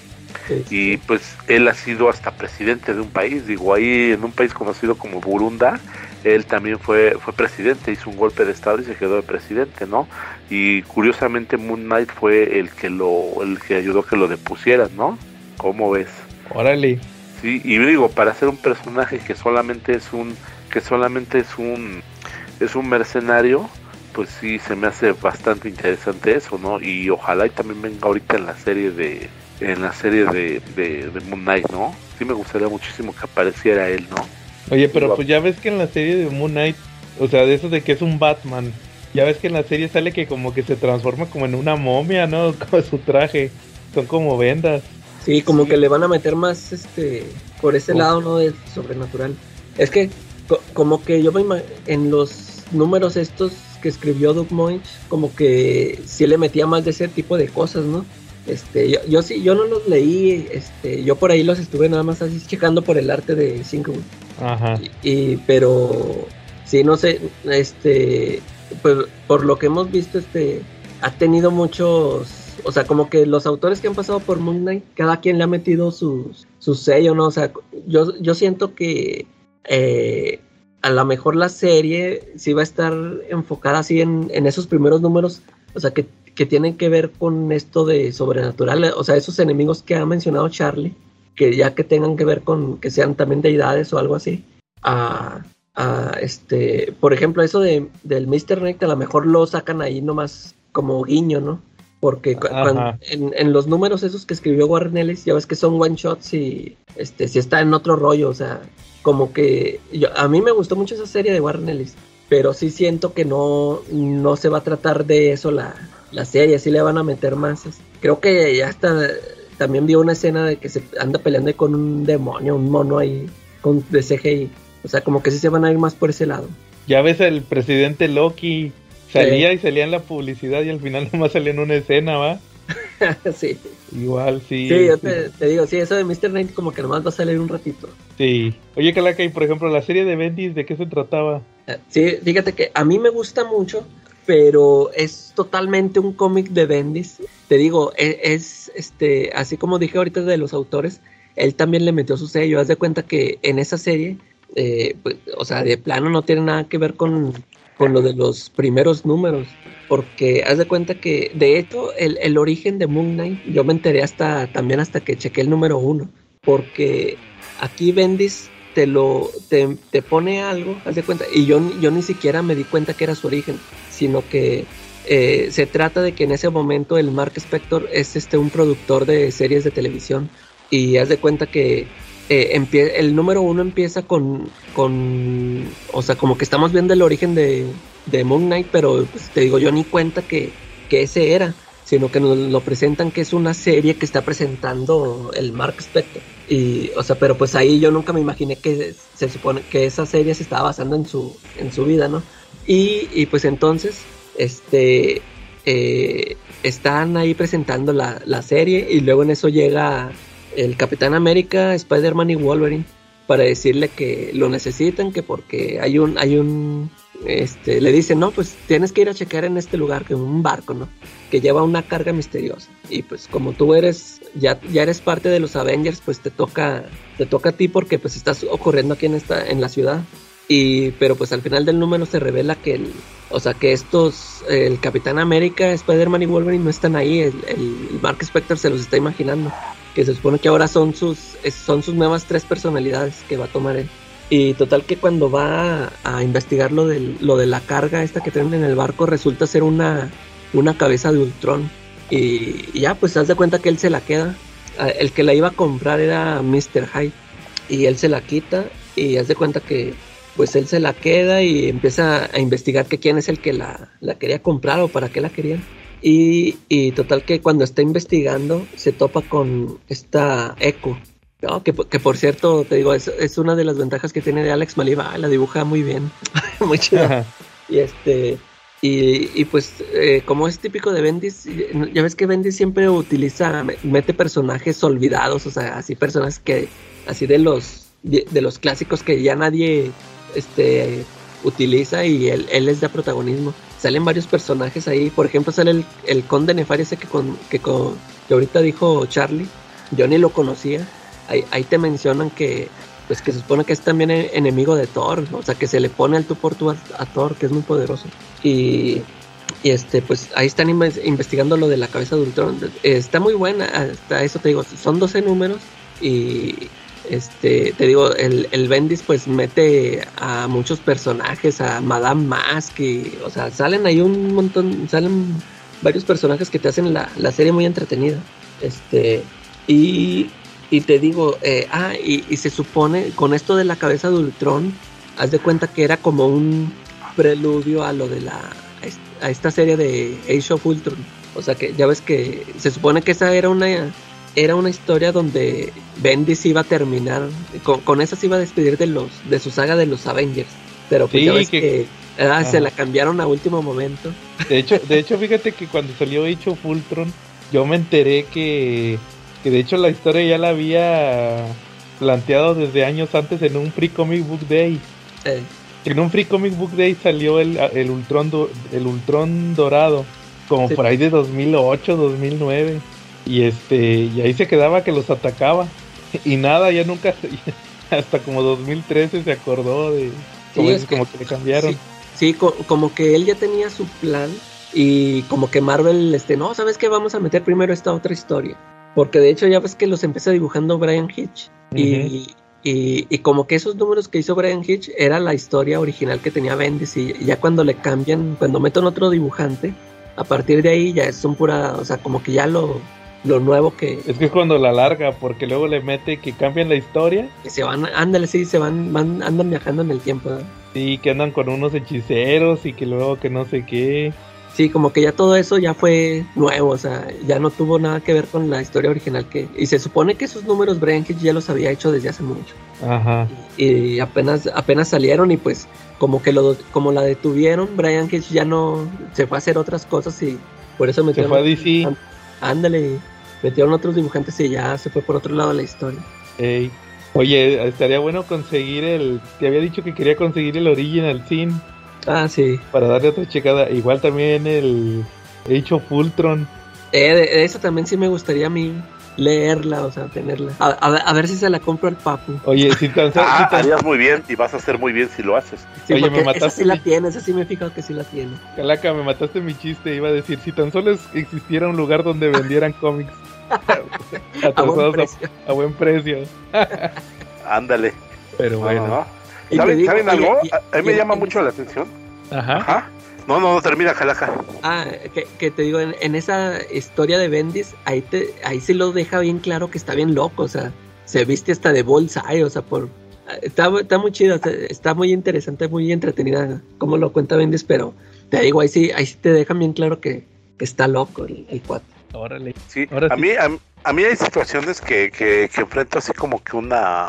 Sí, Y pues él ha sido hasta presidente de un país, digo, ahí en un país conocido como Burunda, él también fue, fue presidente, hizo un golpe de estado y se quedó de presidente, ¿no? Y curiosamente Moon Knight fue el que lo, el que ayudó a que lo depusieran, ¿no? ¿Cómo ves? Órale. Sí, y digo, para ser un personaje que solamente es un, que solamente es un, es un mercenario, pues sí se me hace bastante interesante eso, ¿no? Y ojalá y también venga ahorita en la serie de, en la serie de, de, de Moon Knight, ¿no? Sí me gustaría muchísimo que apareciera él, ¿no? Oye, pero pues ya ves que en la serie de Moon Knight, o sea, de eso de que es un Batman, ya ves que en la serie sale que como que se transforma como en una momia, ¿no? Con su traje. Son como vendas. Sí, como Sí. que le van a meter más este por ese Oh. lado, ¿no? De sobrenatural. Es que co- como que yo me en los números estos que escribió Doug Moench, como que sí le metía más de ese tipo de cosas, ¿no? Este, yo, yo sí, yo no los leí, este, yo por ahí los estuve nada más así checando por el arte de Sinkwood. Ajá. Y, y- pero sí, no sé, este, pues por lo que hemos visto, este, ha tenido muchos, o sea, como que los autores que han pasado por Moon Knight, cada quien le ha metido sus, su sello, ¿no? O sea, yo, yo siento que eh, a lo mejor la serie sí va a estar enfocada así en, en esos primeros números, o sea, que, que tienen que ver con esto de sobrenatural, o sea, esos enemigos que ha mencionado Charlie, que ya que tengan que ver con que sean también deidades o algo así. A, a, este, por ejemplo, eso de, del Mr. Knight a lo mejor lo sacan ahí nomás como guiño, ¿no? Porque en, en los números esos que escribió Warren Ellis, ya ves que son one shots y este si está en otro rollo, o sea, como que yo, a mí me gustó mucho esa serie de Warren Ellis, pero sí siento que no, no se va a tratar de eso la, la serie, sí le van a meter más. es- Creo que ya está, también vio una escena de que se anda peleando con un demonio, un mono ahí con, de CGI. O sea, como que sí se van a ir más por ese lado. Ya ves el presidente Loki. Salía y salía en la publicidad y al final nomás salía en una escena, ¿va? sí. Igual, sí. Sí, yo sí. te, te digo, sí, eso de Mr. Knight como que nomás va a salir un ratito. Sí. Oye, Calaca, y por ejemplo, la serie de Bendis, ¿de qué se trataba? Eh, Sí, fíjate que a mí me gusta mucho, pero es totalmente un cómic de Bendis. Te digo, e- es, este, así como dije ahorita de los autores, él también le metió su sello. Haz de cuenta que en esa serie, eh, pues, o sea, de plano no tiene nada que ver con, con lo de los primeros números. Porque haz de cuenta que, de hecho, el, el origen de Moon Knight, yo me enteré hasta también hasta que chequé el número uno. Porque aquí Bendis te lo te, te pone algo, haz de cuenta, y yo, yo ni siquiera me di cuenta que era su origen, sino que eh, se trata de que en ese momento el Mark Spector es este un productor de series de televisión y haz de cuenta que eh, el número uno empieza con, con, o sea, como que estamos viendo el origen de, de Moon Knight, pero pues, te digo, yo ni cuenta que, que ese era, sino que nos lo presentan que es una serie que está presentando el Mark Spector. Y, o sea, pero pues ahí yo nunca me imaginé que se supone que esa serie se estaba basando en su, en su vida, ¿no? Y, y pues entonces, este, eh, están ahí presentando la, la serie y luego en eso llega el Capitán América, Spider-Man y Wolverine para decirle que lo necesitan, que porque hay un, hay un, este, le dicen, no, pues tienes que ir a checar en este lugar, que un barco, ¿no? Que lleva una carga misteriosa. Y pues como tú eres, ya, ya eres parte de los Avengers, pues te toca, te toca a ti porque pues estás ocurriendo aquí en esta, en la ciudad. Y, pero pues al final del número se revela que el, o sea, que estos, el Capitán América, Spider-Man y Wolverine no están ahí, el, el Mark Spector se los está imaginando que se supone que ahora son sus son sus nuevas tres personalidades que va a tomar él. Y total que cuando va a, investigar lo, del, lo de la carga esta que traen en el barco resulta ser una, una cabeza de Ultron. Y, y ya pues haz de cuenta que él se la queda. Ah, El que la iba a comprar era Mr. Hyde. Y él se la quita y haz de cuenta que pues él se la queda y empieza a investigar que quién es el que la, la quería comprar o para qué la querían. Y, y total que cuando está investigando se topa con esta Echo. ¿no? Que, que por cierto, te digo, es, es una de las ventajas que tiene de Alex Maliba. La dibuja muy bien. muy chida. Y este. Y, y pues, eh, como es típico de Bendis, ya ves que Bendis siempre utiliza, mete personajes olvidados, o sea, así personas que, así de los, de los clásicos que ya nadie, este, utiliza y él, él les da protagonismo. Salen varios personajes ahí, por ejemplo, sale el, el conde Nefario ese que, con, que, con, que ahorita dijo Charlie, yo ni lo conocía. Ahí, ahí te mencionan que, pues que se supone que es también e- enemigo de Thor, o sea que se le pone al tú por tú a, Thor, que es muy poderoso. Y, y este, pues ahí están inves- investigando lo de la cabeza de Ultron. Está muy buena, hasta eso te digo, son 12 números y este, te digo, el, el Bendis pues mete a muchos personajes, a Madame Mask, y, o sea, salen ahí un montón, salen varios personajes que te hacen la, la serie muy entretenida. Este, y, y te digo, eh, ah, y, y se supone, con esto de la cabeza de Ultron, haz de cuenta que era como un preludio a lo de la, a est- a esta serie de Age of Ultron. O sea que ya ves que se supone que esa era una era una historia donde Bendis iba a terminar con, con esa se iba a despedir de los de su saga de los Avengers pero pues Sí, ya ves que- que, ah, se la cambiaron a último momento De hecho, de hecho, fíjate que cuando salió hecho Fultron, yo me enteré que, que de hecho la historia ya la había planteado desde años antes en un Free Comic Book Day. Eh, En un Free Comic Book Day salió el, el Ultron el Ultron dorado, como Sí. por ahí de 2008, 2009. Y este y ahí se quedaba que los atacaba. Y nada, ya nunca hasta como 2013 se acordó de como, es que- como que le cambiaron. sí, sí, co- como que él ya tenía su plan y como que Marvel este no sabes qué vamos a meter primero esta otra historia porque de hecho ya ves que los empezó dibujando Brian Hitch. Y, y, y como que esos números que hizo Brian Hitch era la historia original que tenía Bendis. Y ya cuando le cambian, cuando meten otro dibujante, a partir de ahí ya son pura, o sea, como que ya lo, lo nuevo que, Es que es cuando la larga, porque luego le mete que cambian la historia que se van, ándale, sí, se van, van, andan viajando en el tiempo. ¿verdad? y que andan con unos hechiceros y que luego que no sé qué. Sí, como que ya todo eso ya fue nuevo, o sea, ya no tuvo nada que ver con la historia original que, y se supone que esos números Brian Hitch ya los había hecho desde hace mucho. Ajá. y apenas apenas salieron y pues como que lo como la detuvieron Brian Hitch ya no se fue a hacer otras cosas y por eso Se metieron fue a DC. ándale metieron otros dibujantes y ya se fue por otro lado la historia Ey. Oye, estaría bueno conseguir el. Te había dicho que quería conseguir el Original Sin ah sí para darle otra checada. Igual también el Age of Ultron. eh, de, de eso también sí me gustaría a mí leerla o sea tenerla a, a ver- a ver si se la compro al papu Oye, si tan, si Ah, tan- harías muy bien y vas a hacer muy bien si lo haces. sí, Oye, me porque esa mataste sí la tiene esa sí me he fijado que sí la tiene Calaca, me mataste mi chiste. Iba a decir, si tan solo existiera un lugar donde vendieran cómics a buen precio a, a buen precio. Ándale. Pero bueno. ¿Saben, digo, ¿saben oye, algo? y- A a mí me y- llama y- mucho la atención. Ajá. Ajá. No, no, no, termina, Calaca. Ah, que, que te digo, en, en esa historia de Bendis, ahí te, ahí sí lo deja bien claro que está bien loco, o sea, se viste hasta de Bullseye, o sea, por está, está muy chido, está, está muy interesante, muy entretenida como lo cuenta Bendis, pero te digo, ahí sí, ahí sí te dejan bien claro que, que está loco el, el cuate. Órale. Sí, Ahora a sí. mí, a, a mí hay situaciones que, que, que enfrento así como que una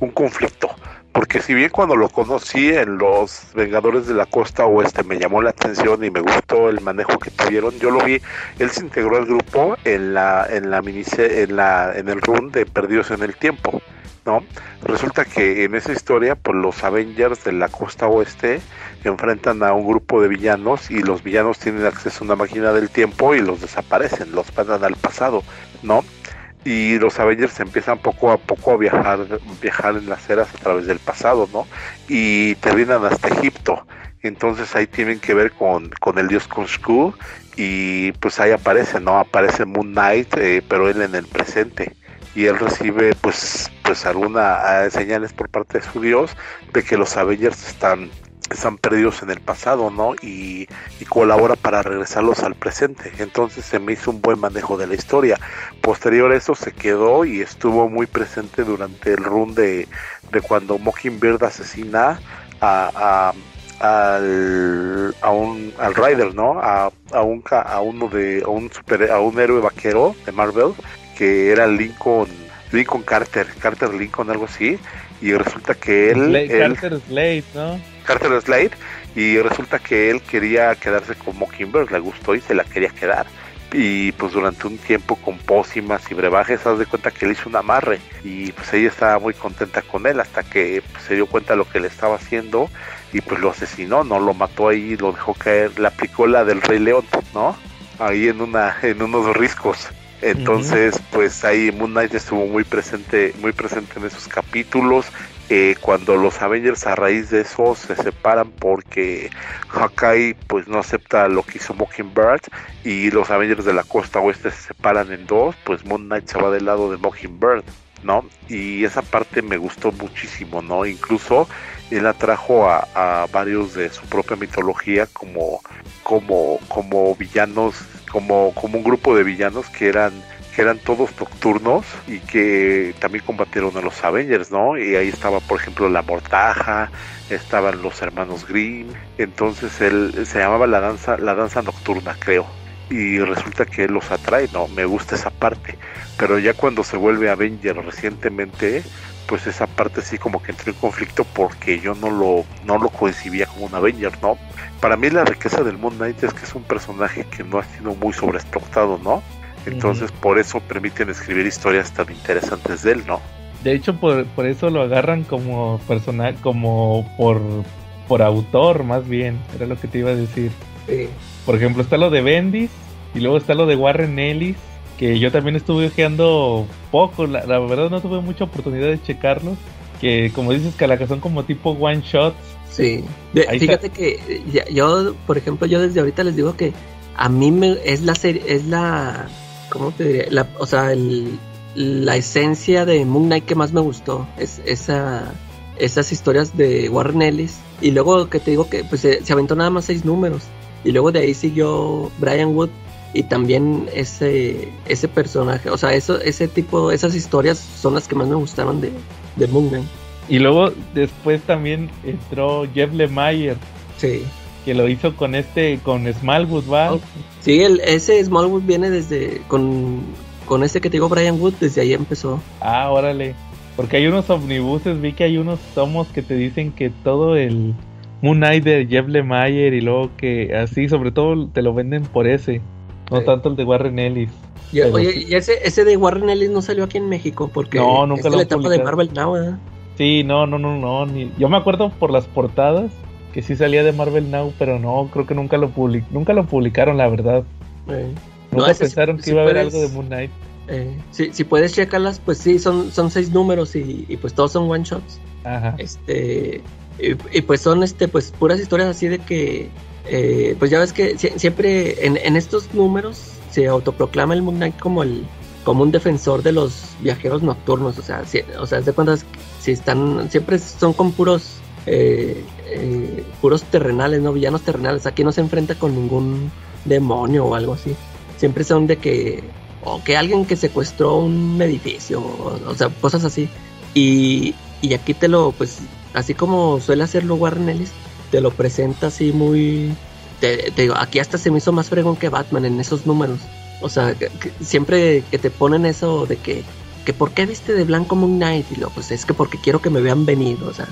un conflicto. Porque si bien cuando lo conocí en los Vengadores de la Costa Oeste me llamó la atención y me gustó el manejo que tuvieron, yo lo vi, él se integró al grupo en la en la miniserie, en la en el run de Perdidos en el Tiempo, ¿no? Resulta que en esa historia, pues los Avengers de la Costa Oeste enfrentan a un grupo de villanos y los villanos tienen acceso a una máquina del tiempo y los desaparecen, los mandan al pasado, ¿no? Y los Avengers empiezan poco a poco a viajar, viajar en las eras a través del pasado, ¿no? Y terminan hasta Egipto. Entonces ahí tienen que ver con, con el dios Kunsku y pues ahí aparece, ¿no? Aparece Moon Knight, eh, pero él en el presente y él recibe pues pues alguna señales por parte de su dios de que los Avengers están están perdidos en el pasado, ¿no? Y, y, colabora para regresarlos al presente. Entonces se me hizo un buen manejo de la historia. Posterior a eso se quedó y estuvo muy presente durante el run de, de cuando Mockingbird asesina a, a, al un al Rider, ¿no? A, a un a uno de a un super a un héroe vaquero de Marvel que era Lincoln Lincoln Carter, Carter Lincoln algo así y resulta que él, Slade- él- Carter Slade, ¿no? Carter Slade y resulta que él quería quedarse con Mockingbird, le gustó y se la quería quedar. Y pues durante un tiempo con pócimas y brebajes, haz de cuenta que le hizo un amarre y pues ella estaba muy contenta con él hasta que pues, se dio cuenta de lo que le estaba haciendo y pues lo asesinó, no lo mató ahí, lo dejó caer, le aplicó la del Rey León, ¿no? Ahí en una en unos riscos. Entonces, pues ahí Moon Knight estuvo muy presente, muy presente en esos capítulos. Eh, cuando los Avengers a raíz de eso se separan porque Hawkeye pues no acepta lo que hizo Mockingbird y los Avengers de la costa oeste se separan en dos, pues Moon Knight se va del lado de Mockingbird, ¿no? Y esa parte me gustó muchísimo, ¿no? Incluso él atrajo a, a varios de su propia mitología como, como, como villanos, como, como un grupo de villanos que eran que eran todos nocturnos y que también combatieron a los Avengers, ¿no? Y ahí estaba, por ejemplo, la Mortaja, estaban los hermanos Grimm, entonces él se llamaba la danza, la danza nocturna, creo. Y resulta que él los atrae, ¿no? Me gusta esa parte. Pero ya cuando se vuelve Avenger recientemente, pues esa parte sí como que entró en conflicto porque yo no lo, no lo concibía como un Avenger, ¿no? Para mí la riqueza del Moon Knight es que es un personaje que no ha sido muy sobreexplotado, ¿no? Entonces por eso permiten escribir historias tan interesantes de él, ¿no? De hecho, por, por eso lo agarran como personal, como por, por autor, más bien. Era lo que te iba a decir. Sí. Por ejemplo, está lo de Bendis y luego está lo de Warren Ellis, que yo también estuve ojeando poco. La, la verdad, no tuve mucha oportunidad de checarlos. Que, como dices, que son como tipo one shots. Sí. De- fíjate que ya- yo, por ejemplo, yo desde ahorita les digo que a mí me es la serie, es la, ¿cómo te diría? La, o sea, el- la esencia de Moon Knight que más me gustó es esa, esas historias de Warren Ellis y luego que te digo que pues se, se aventó nada más seis números y luego de ahí siguió Brian Wood y también ese ese personaje, o sea, eso ese tipo, esas historias son las que más me gustaron de, de Moon Knight. Y luego después también entró Jeff Lemire, Sí. que lo hizo con este, con Smallwood, ¿va? Oh. Sí, el, ese Smallwood viene desde con, con este que te digo Brian Wood, desde ahí empezó. Ah, órale. Porque hay unos omnibuses, vi que hay unos tomos que te dicen que todo el Moon Knight de Jeff Lemire y luego que así, sobre todo te lo venden por ese, no Sí. tanto el de Warren Ellis. Y, oye, sí. y ese, ese de Warren Ellis no salió aquí en México porque No, nunca es lo la etapa de. Marvel Now, ¿verdad? Sí, no, no, no, no. Ni... Yo me acuerdo por las portadas que sí salía de Marvel Now, pero no, creo que nunca lo public... nunca lo publicaron, la verdad. Eh, Nunca No, pensaron que sí iba a haber puedes- algo de Moon Knight. eh, si, si puedes checarlas, pues sí, son, son seis números y, y pues todos son one shots. Ajá. Este y, y, pues son este pues puras historias así de que eh, pues ya ves que sie- siempre en, estos números se autoproclama el Moon Knight como el como un defensor de los viajeros nocturnos o sea si, o sea de cuentas si están siempre son con puros eh, eh, puros terrenales no villanos terrenales. Aquí no se enfrenta con ningún demonio o algo así. Siempre son de que o que alguien que secuestró un edificio o, o sea cosas así. Y, y aquí te lo, pues, así como suele hacerlo Warren Ellis, te lo presenta así muy... Te, digo, aquí hasta se me hizo más fregón que Batman en esos números. O sea, siempre que te ponen eso de que, que ¿por qué viste de blanco Moon Knight? Y lo, pues es que porque quiero que me vean venir. O sea,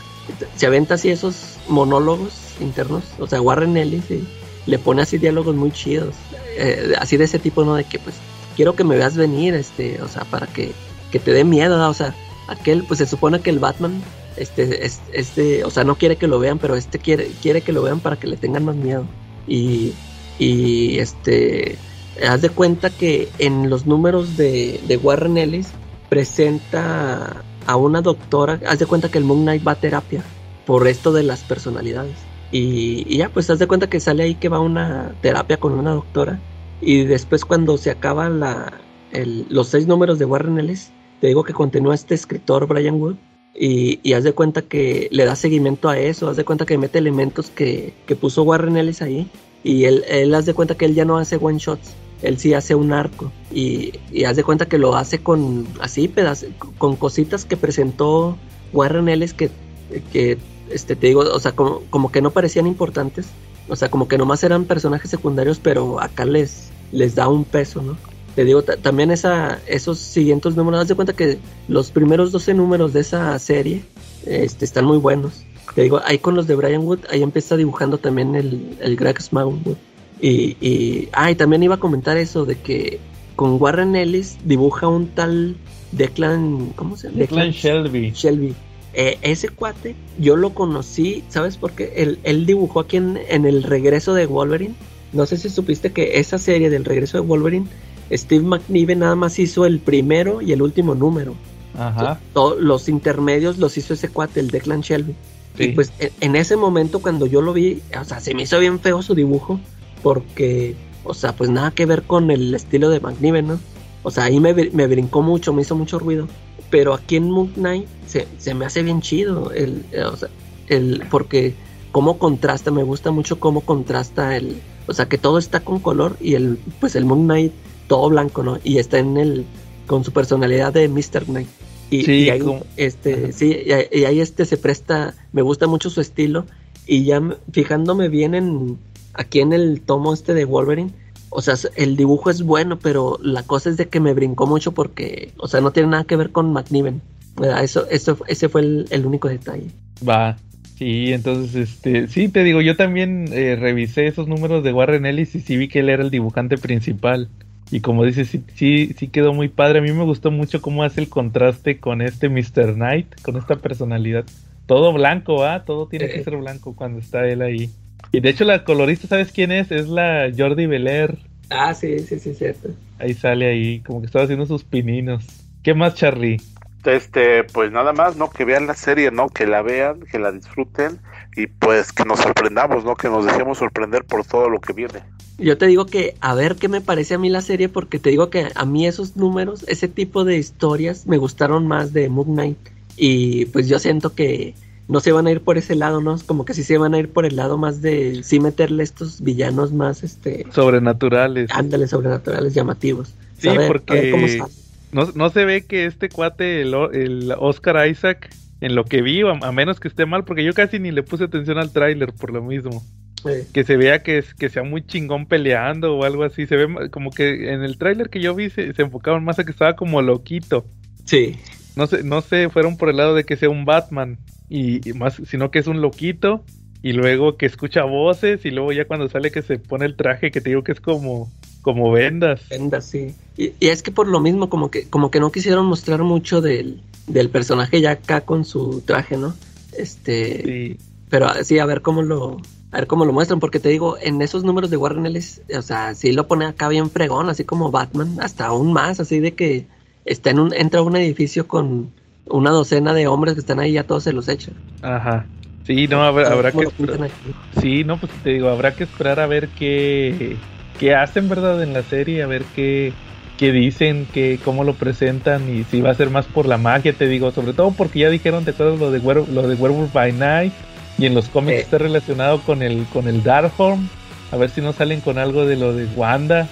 se aventa así esos monólogos internos. O sea, Warren Ellis y le pone así diálogos muy chidos. Eh, así de ese tipo, ¿no? De que pues quiero que me veas venir, este, o sea, para que, que te dé miedo, ¿no? o sea, aquel, pues se supone que el Batman, este, es, este, o sea, no quiere que lo vean, pero este quiere, quiere que lo vean para que le tengan más miedo. Y, y este, haz de cuenta que en los números de, de Warren Ellis presenta a una doctora, haz de cuenta que el Moon Knight va a terapia por esto de las personalidades. Y, y ya, pues haz de cuenta que sale ahí que va a una terapia con una doctora. Y después cuando se acaba la, el- los seis números de Warren Ellis, te digo que continúa este escritor Brian Wood y, y haz de cuenta que le da seguimiento a eso, haz de cuenta que mete elementos que, que puso Warren Ellis ahí y él, él haz de cuenta que él ya no hace one shots, él sí hace un arco y, y haz de cuenta que lo hace con así pedaz- con cositas que presentó Warren Ellis que, que este, te digo, o sea, como, como que no parecían importantes, o sea, como que nomás eran personajes secundarios, pero acá les, les da un peso, ¿no? Te digo, ta- también esa, esos siguientes números, haz de cuenta que los primeros 12 números de esa serie este, están muy buenos. Te digo, ahí con los de Brian Wood, ahí empieza dibujando también el, el Greg Smallwood. Y, y, ah, y también iba a comentar eso de que con Warren Ellis dibuja un tal Declan, ¿cómo se llama? Declan Shelby. Shelby. Eh, ese cuate, yo lo conocí, ¿sabes por qué? Él, él dibujó aquí en, en el regreso de Wolverine. No sé si supiste que esa serie del regreso de Wolverine, Steve McNiven nada más hizo el primero y el último número. Ajá. To- los intermedios los hizo ese cuate, el Declan Shelby. Sí. Y pues en, en ese momento cuando yo lo vi, o sea, se me hizo bien feo su dibujo, porque, o sea, pues nada que ver con el estilo de McNiven, ¿no? O sea, ahí me, me brincó mucho, me hizo mucho ruido. Pero aquí en Moon Knight se, se me hace bien chido, el, eh, o sea, el, porque cómo contrasta, me gusta mucho cómo contrasta el, o sea, que todo está con color y el, pues el Moon Knight todo blanco, ¿no? Y está en el, con su personalidad de Mr. Knight. Y, Sí, y ahí, como- este, Ajá. sí, y ahí, y ahí, este se presta, me gusta mucho su estilo. Y ya fijándome bien en, aquí en el tomo este de Wolverine, o sea, el dibujo es bueno, pero la cosa es de que me brincó mucho porque, o sea, no tiene nada que ver con McNiven. Eso, eso, ese fue el, el único detalle. Va. Sí, entonces, este, sí, te digo, yo también eh, revisé esos números de Warren Ellis y sí vi que él era el dibujante principal. Y como dices, sí, sí, sí quedó muy padre. A mí me gustó mucho cómo hace el contraste con este Mr. Knight, con esta personalidad. Todo blanco, ¿va? Todo tiene que ser blanco cuando está él ahí. Y de hecho la colorista, ¿sabes quién es? Es la Jordi Belair. Ah, sí, sí, sí, cierto. Ahí sale ahí, como que estaba haciendo sus pininos. ¿Qué más, Charlie? Este, pues nada más, ¿no? Que vean la serie, ¿no? Que la vean, que la disfruten y pues que nos sorprendamos, ¿no? Que nos dejemos sorprender por todo lo que viene. Yo te digo que a ver qué me parece a mí la serie, porque te digo que a mí esos números, ese tipo de historias me gustaron más de Moon Knight. Y pues yo siento que no se van a ir por ese lado, ¿no? Como que sí se van a ir por el lado más de sí meterle estos villanos más, este, Sobrenaturales. ándale, sobrenaturales llamativos. Sí, A ver- a ver porque cómo no, no se ve que este cuate, el, el Oscar Isaac, en lo que vi, a, a menos que esté mal, porque yo casi ni le puse atención al tráiler por lo mismo. Que se vea que, es, que sea muy chingón peleando o algo así. Se ve como que en el tráiler que yo vi se, se enfocaban más a que estaba como loquito. sí, No sé, no se fueron por el lado de que sea un Batman, y, y más, sino que es un loquito. Y luego que escucha voces, y luego ya cuando sale que se pone el traje, que te digo que es como, como vendas. vendas, sí. Y, y es que por lo mismo, como que, como que no quisieron mostrar mucho del, del personaje ya acá con su traje, ¿no? Este. Sí. Pero ah, sí, a ver cómo lo, a ver cómo lo muestran, porque te digo, en esos números de Warren Ellis, o sea, sí lo pone acá bien fregón, así como Batman, hasta aún más, así de que está en un, entra a un edificio con una docena de hombres que están ahí, ya todos se los echan. Ajá. Sí, no, habrá, habrá que. Sí, no, pues te digo, habrá que esperar a ver qué, qué hacen, ¿verdad? En la serie, a ver qué, qué dicen, qué, cómo lo presentan y si va a ser más por la magia, te digo, sobre todo porque ya dijeron, ¿te acuerdas lo de, lo de Werewolf by Night? Y en los cómics está relacionado con el, con el Darkholm. A ver si no salen con algo de lo de Wanda.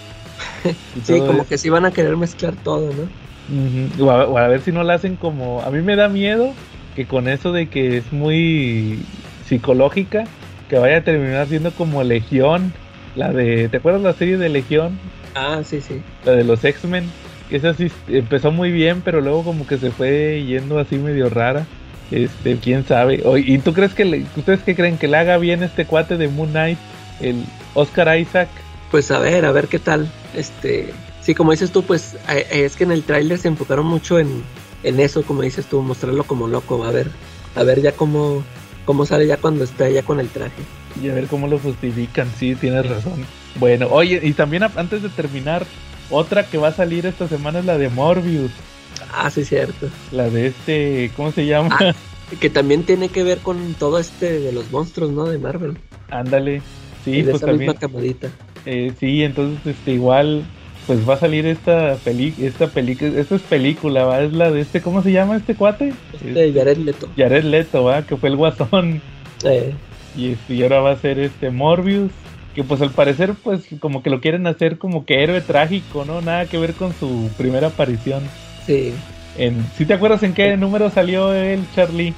Sí, como eso. que sí van a querer mezclar todo, ¿no? O, a, o a ver si no la hacen como... A mí me da miedo que con eso de que es muy psicológica, que vaya a terminar siendo como Legión. La de... ¿Te acuerdas la serie de Legión? Ah, sí, sí. La de los X-Men. Esa sí empezó muy bien, pero luego como que se fue yendo así medio rara. Este, quién sabe. O- ¿Y tú crees que... le- ¿Ustedes qué creen? ¿Que le haga bien este cuate de Moon Knight? El Oscar Isaac. Pues a ver, a ver qué tal. Este, sí, como dices tú, pues eh, es que en el tráiler se enfocaron mucho en, en eso, como dices tú, mostrarlo como loco. A ver, a ver ya cómo, cómo sale ya cuando está ya con el traje. Y a ver cómo lo justifican, sí, tienes razón. Bueno, oye, y también antes de terminar, otra que va a salir esta semana es la de Morbius, Ah, sí, cierto. la de este, ¿cómo se llama? Ah. Que también tiene que ver con todo este de los monstruos, ¿no? De Marvel. Ándale, sí, de pues esa también, misma camadita. eh, sí, entonces este igual, pues va a salir esta peli, esta película, esta es película, va, es la de este, ¿cómo se llama este cuate? Este Jared Leto. Jared Leto, va, que fue el guasón. Eh, Y, este, y ahora va a ser este Morbius. Que pues al parecer pues como que lo quieren hacer como que héroe trágico, ¿no? Nada que ver con su primera aparición. Sí. En, ¿Sí te acuerdas en qué número salió el Charlie?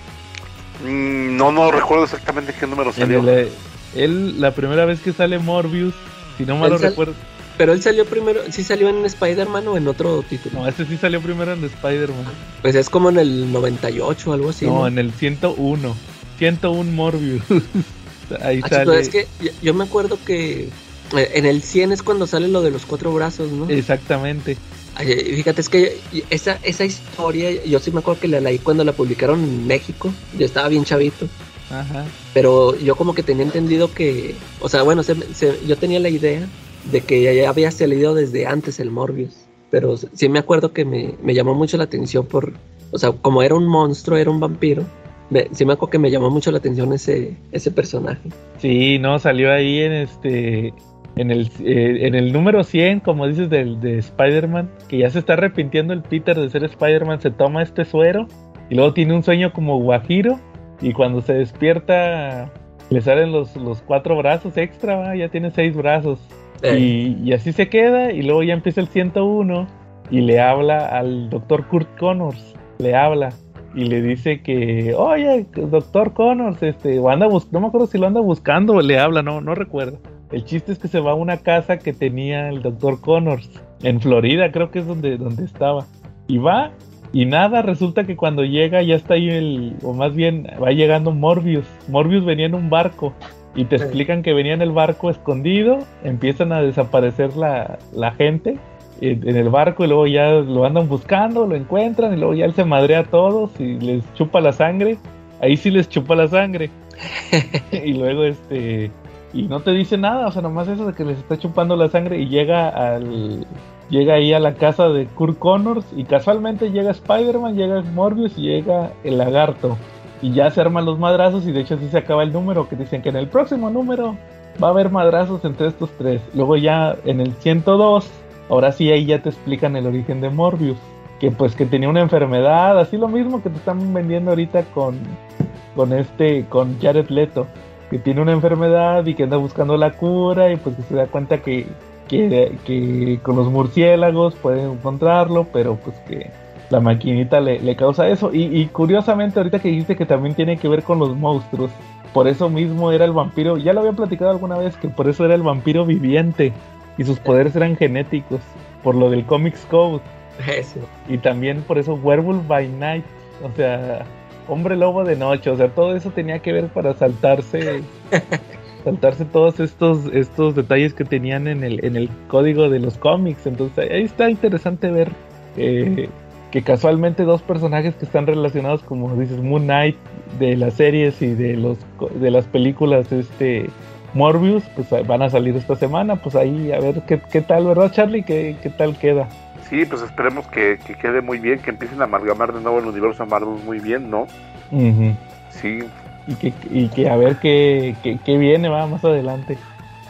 Mm, no, no recuerdo exactamente qué número salió. el, eh, él, la primera vez que sale Morbius, si no mal Él lo sal- recuerdo. Pero él salió primero, sí salió en Spider-Man o en otro título. No, este sí salió primero en Spider-Man. Pues es como en el 98 o algo así. no, ¿no? en el 101. 101 Morbius. Ahí Ah, sale. chico, es que yo, yo me acuerdo que eh, en el 100 es cuando sale lo de los cuatro brazos, ¿no? Exactamente. Ay, fíjate, es que esa, esa historia, yo sí me acuerdo que la leí cuando la publicaron en México. Yo estaba bien chavito. Ajá. Pero yo como que tenía entendido que, o sea, bueno, se- se- yo tenía la idea de que ya había salido desde antes el Morbius. Pero sí me acuerdo que me, me llamó mucho la atención por, o sea, como era un monstruo, era un vampiro. me- sí me acuerdo que me llamó mucho la atención ese, ese personaje. Sí, no, salió ahí en este. En el, eh, en el número 100, como dices, del, de Spider-Man, que ya se está arrepintiendo el Peter de ser Spider-Man, se toma este suero y luego tiene un sueño como guajiro y cuando se despierta le salen los, los cuatro brazos extra, ¿va? ya tiene seis brazos. Y, y así se queda y luego ya empieza el 101 y le habla al doctor Kurt Connors, le habla y le dice que, oye, doctor Connors, este, o anda no me acuerdo si lo anda buscando o le habla, no, no recuerdo. El chiste es que se va a una casa que tenía el doctor Connors, en Florida creo que es donde, donde estaba. Y va y nada, resulta que cuando llega ya está ahí el, o más bien va llegando Morbius. Morbius venía en un barco y te Sí. explican que venía en el barco escondido, empiezan a desaparecer la, la gente en, en el barco y luego ya lo andan buscando, lo encuentran y luego ya él se madrea a todos y les chupa la sangre. Ahí sí les chupa la sangre. y luego este y no te dice nada, o sea, nomás eso de que les está chupando la sangre y llega al llega ahí a la casa de Kurt Connors y casualmente llega Spider-Man, llega Morbius y llega el lagarto. Y ya se arman los madrazos y de hecho así se acaba el número, que dicen que en el próximo número va a haber madrazos entre estos tres. Luego ya en el 102, ahora sí ahí ya te explican el origen de Morbius. Que pues que tenía una enfermedad, así lo mismo que te están vendiendo ahorita con, con este, con Jared Leto. Que tiene una enfermedad y que anda buscando la cura y pues que se da cuenta que, que, que con los murciélagos pueden encontrarlo, pero pues que la maquinita le, le causa eso. Y, y curiosamente, ahorita que dijiste que también tiene que ver con los monstruos, por eso mismo era el vampiro. Ya lo había platicado alguna vez que por eso era el vampiro viviente y sus poderes eran genéticos, por lo del Comics Code. eso. Y también por eso Werewolf by Night, o sea, hombre lobo de noche, o sea, todo eso tenía que ver para saltarse. saltarse todos estos estos detalles que tenían en el en el código de los cómics. Entonces ahí está interesante ver eh, que casualmente dos personajes que están relacionados como dices Moon Knight de las series y de los de las películas este Morbius pues van a salir esta semana. Pues ahí a ver qué, qué tal verdad Charlie qué, qué tal queda Sí, pues esperemos que, que quede muy bien, que empiecen a amalgamar de nuevo el universo Marvel muy bien, ¿no? Ujú. Sí, y que, y que a ver qué, qué, qué viene va más adelante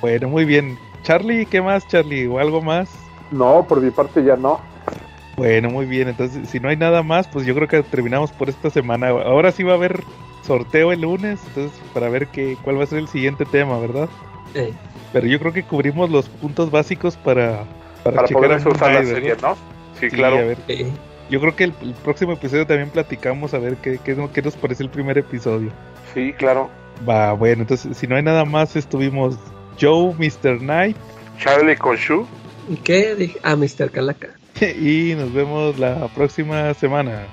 bueno muy bien Charlie qué más Charlie o algo más no, por mi parte ya no. Bueno, muy bien. Entonces, si no hay nada más, pues yo creo que terminamos por esta semana. Ahora sí va a haber sorteo el lunes, entonces para ver qué, cuál va a ser el siguiente tema, ¿verdad? Eh, Pero yo creo que cubrimos los puntos básicos para para, Para checar poder usar la serie. ¿no? Sí, Sí, claro. a ver. Yo creo que el, el próximo episodio también platicamos a ver qué, qué, qué nos parece el primer episodio. Sí, claro. Va, bueno, entonces si no hay nada más, estuvimos Joe, Mr. Knight Charlie con Shu. ¿Y qué? Dije, ah, Mr. Calaca. y nos vemos la próxima semana.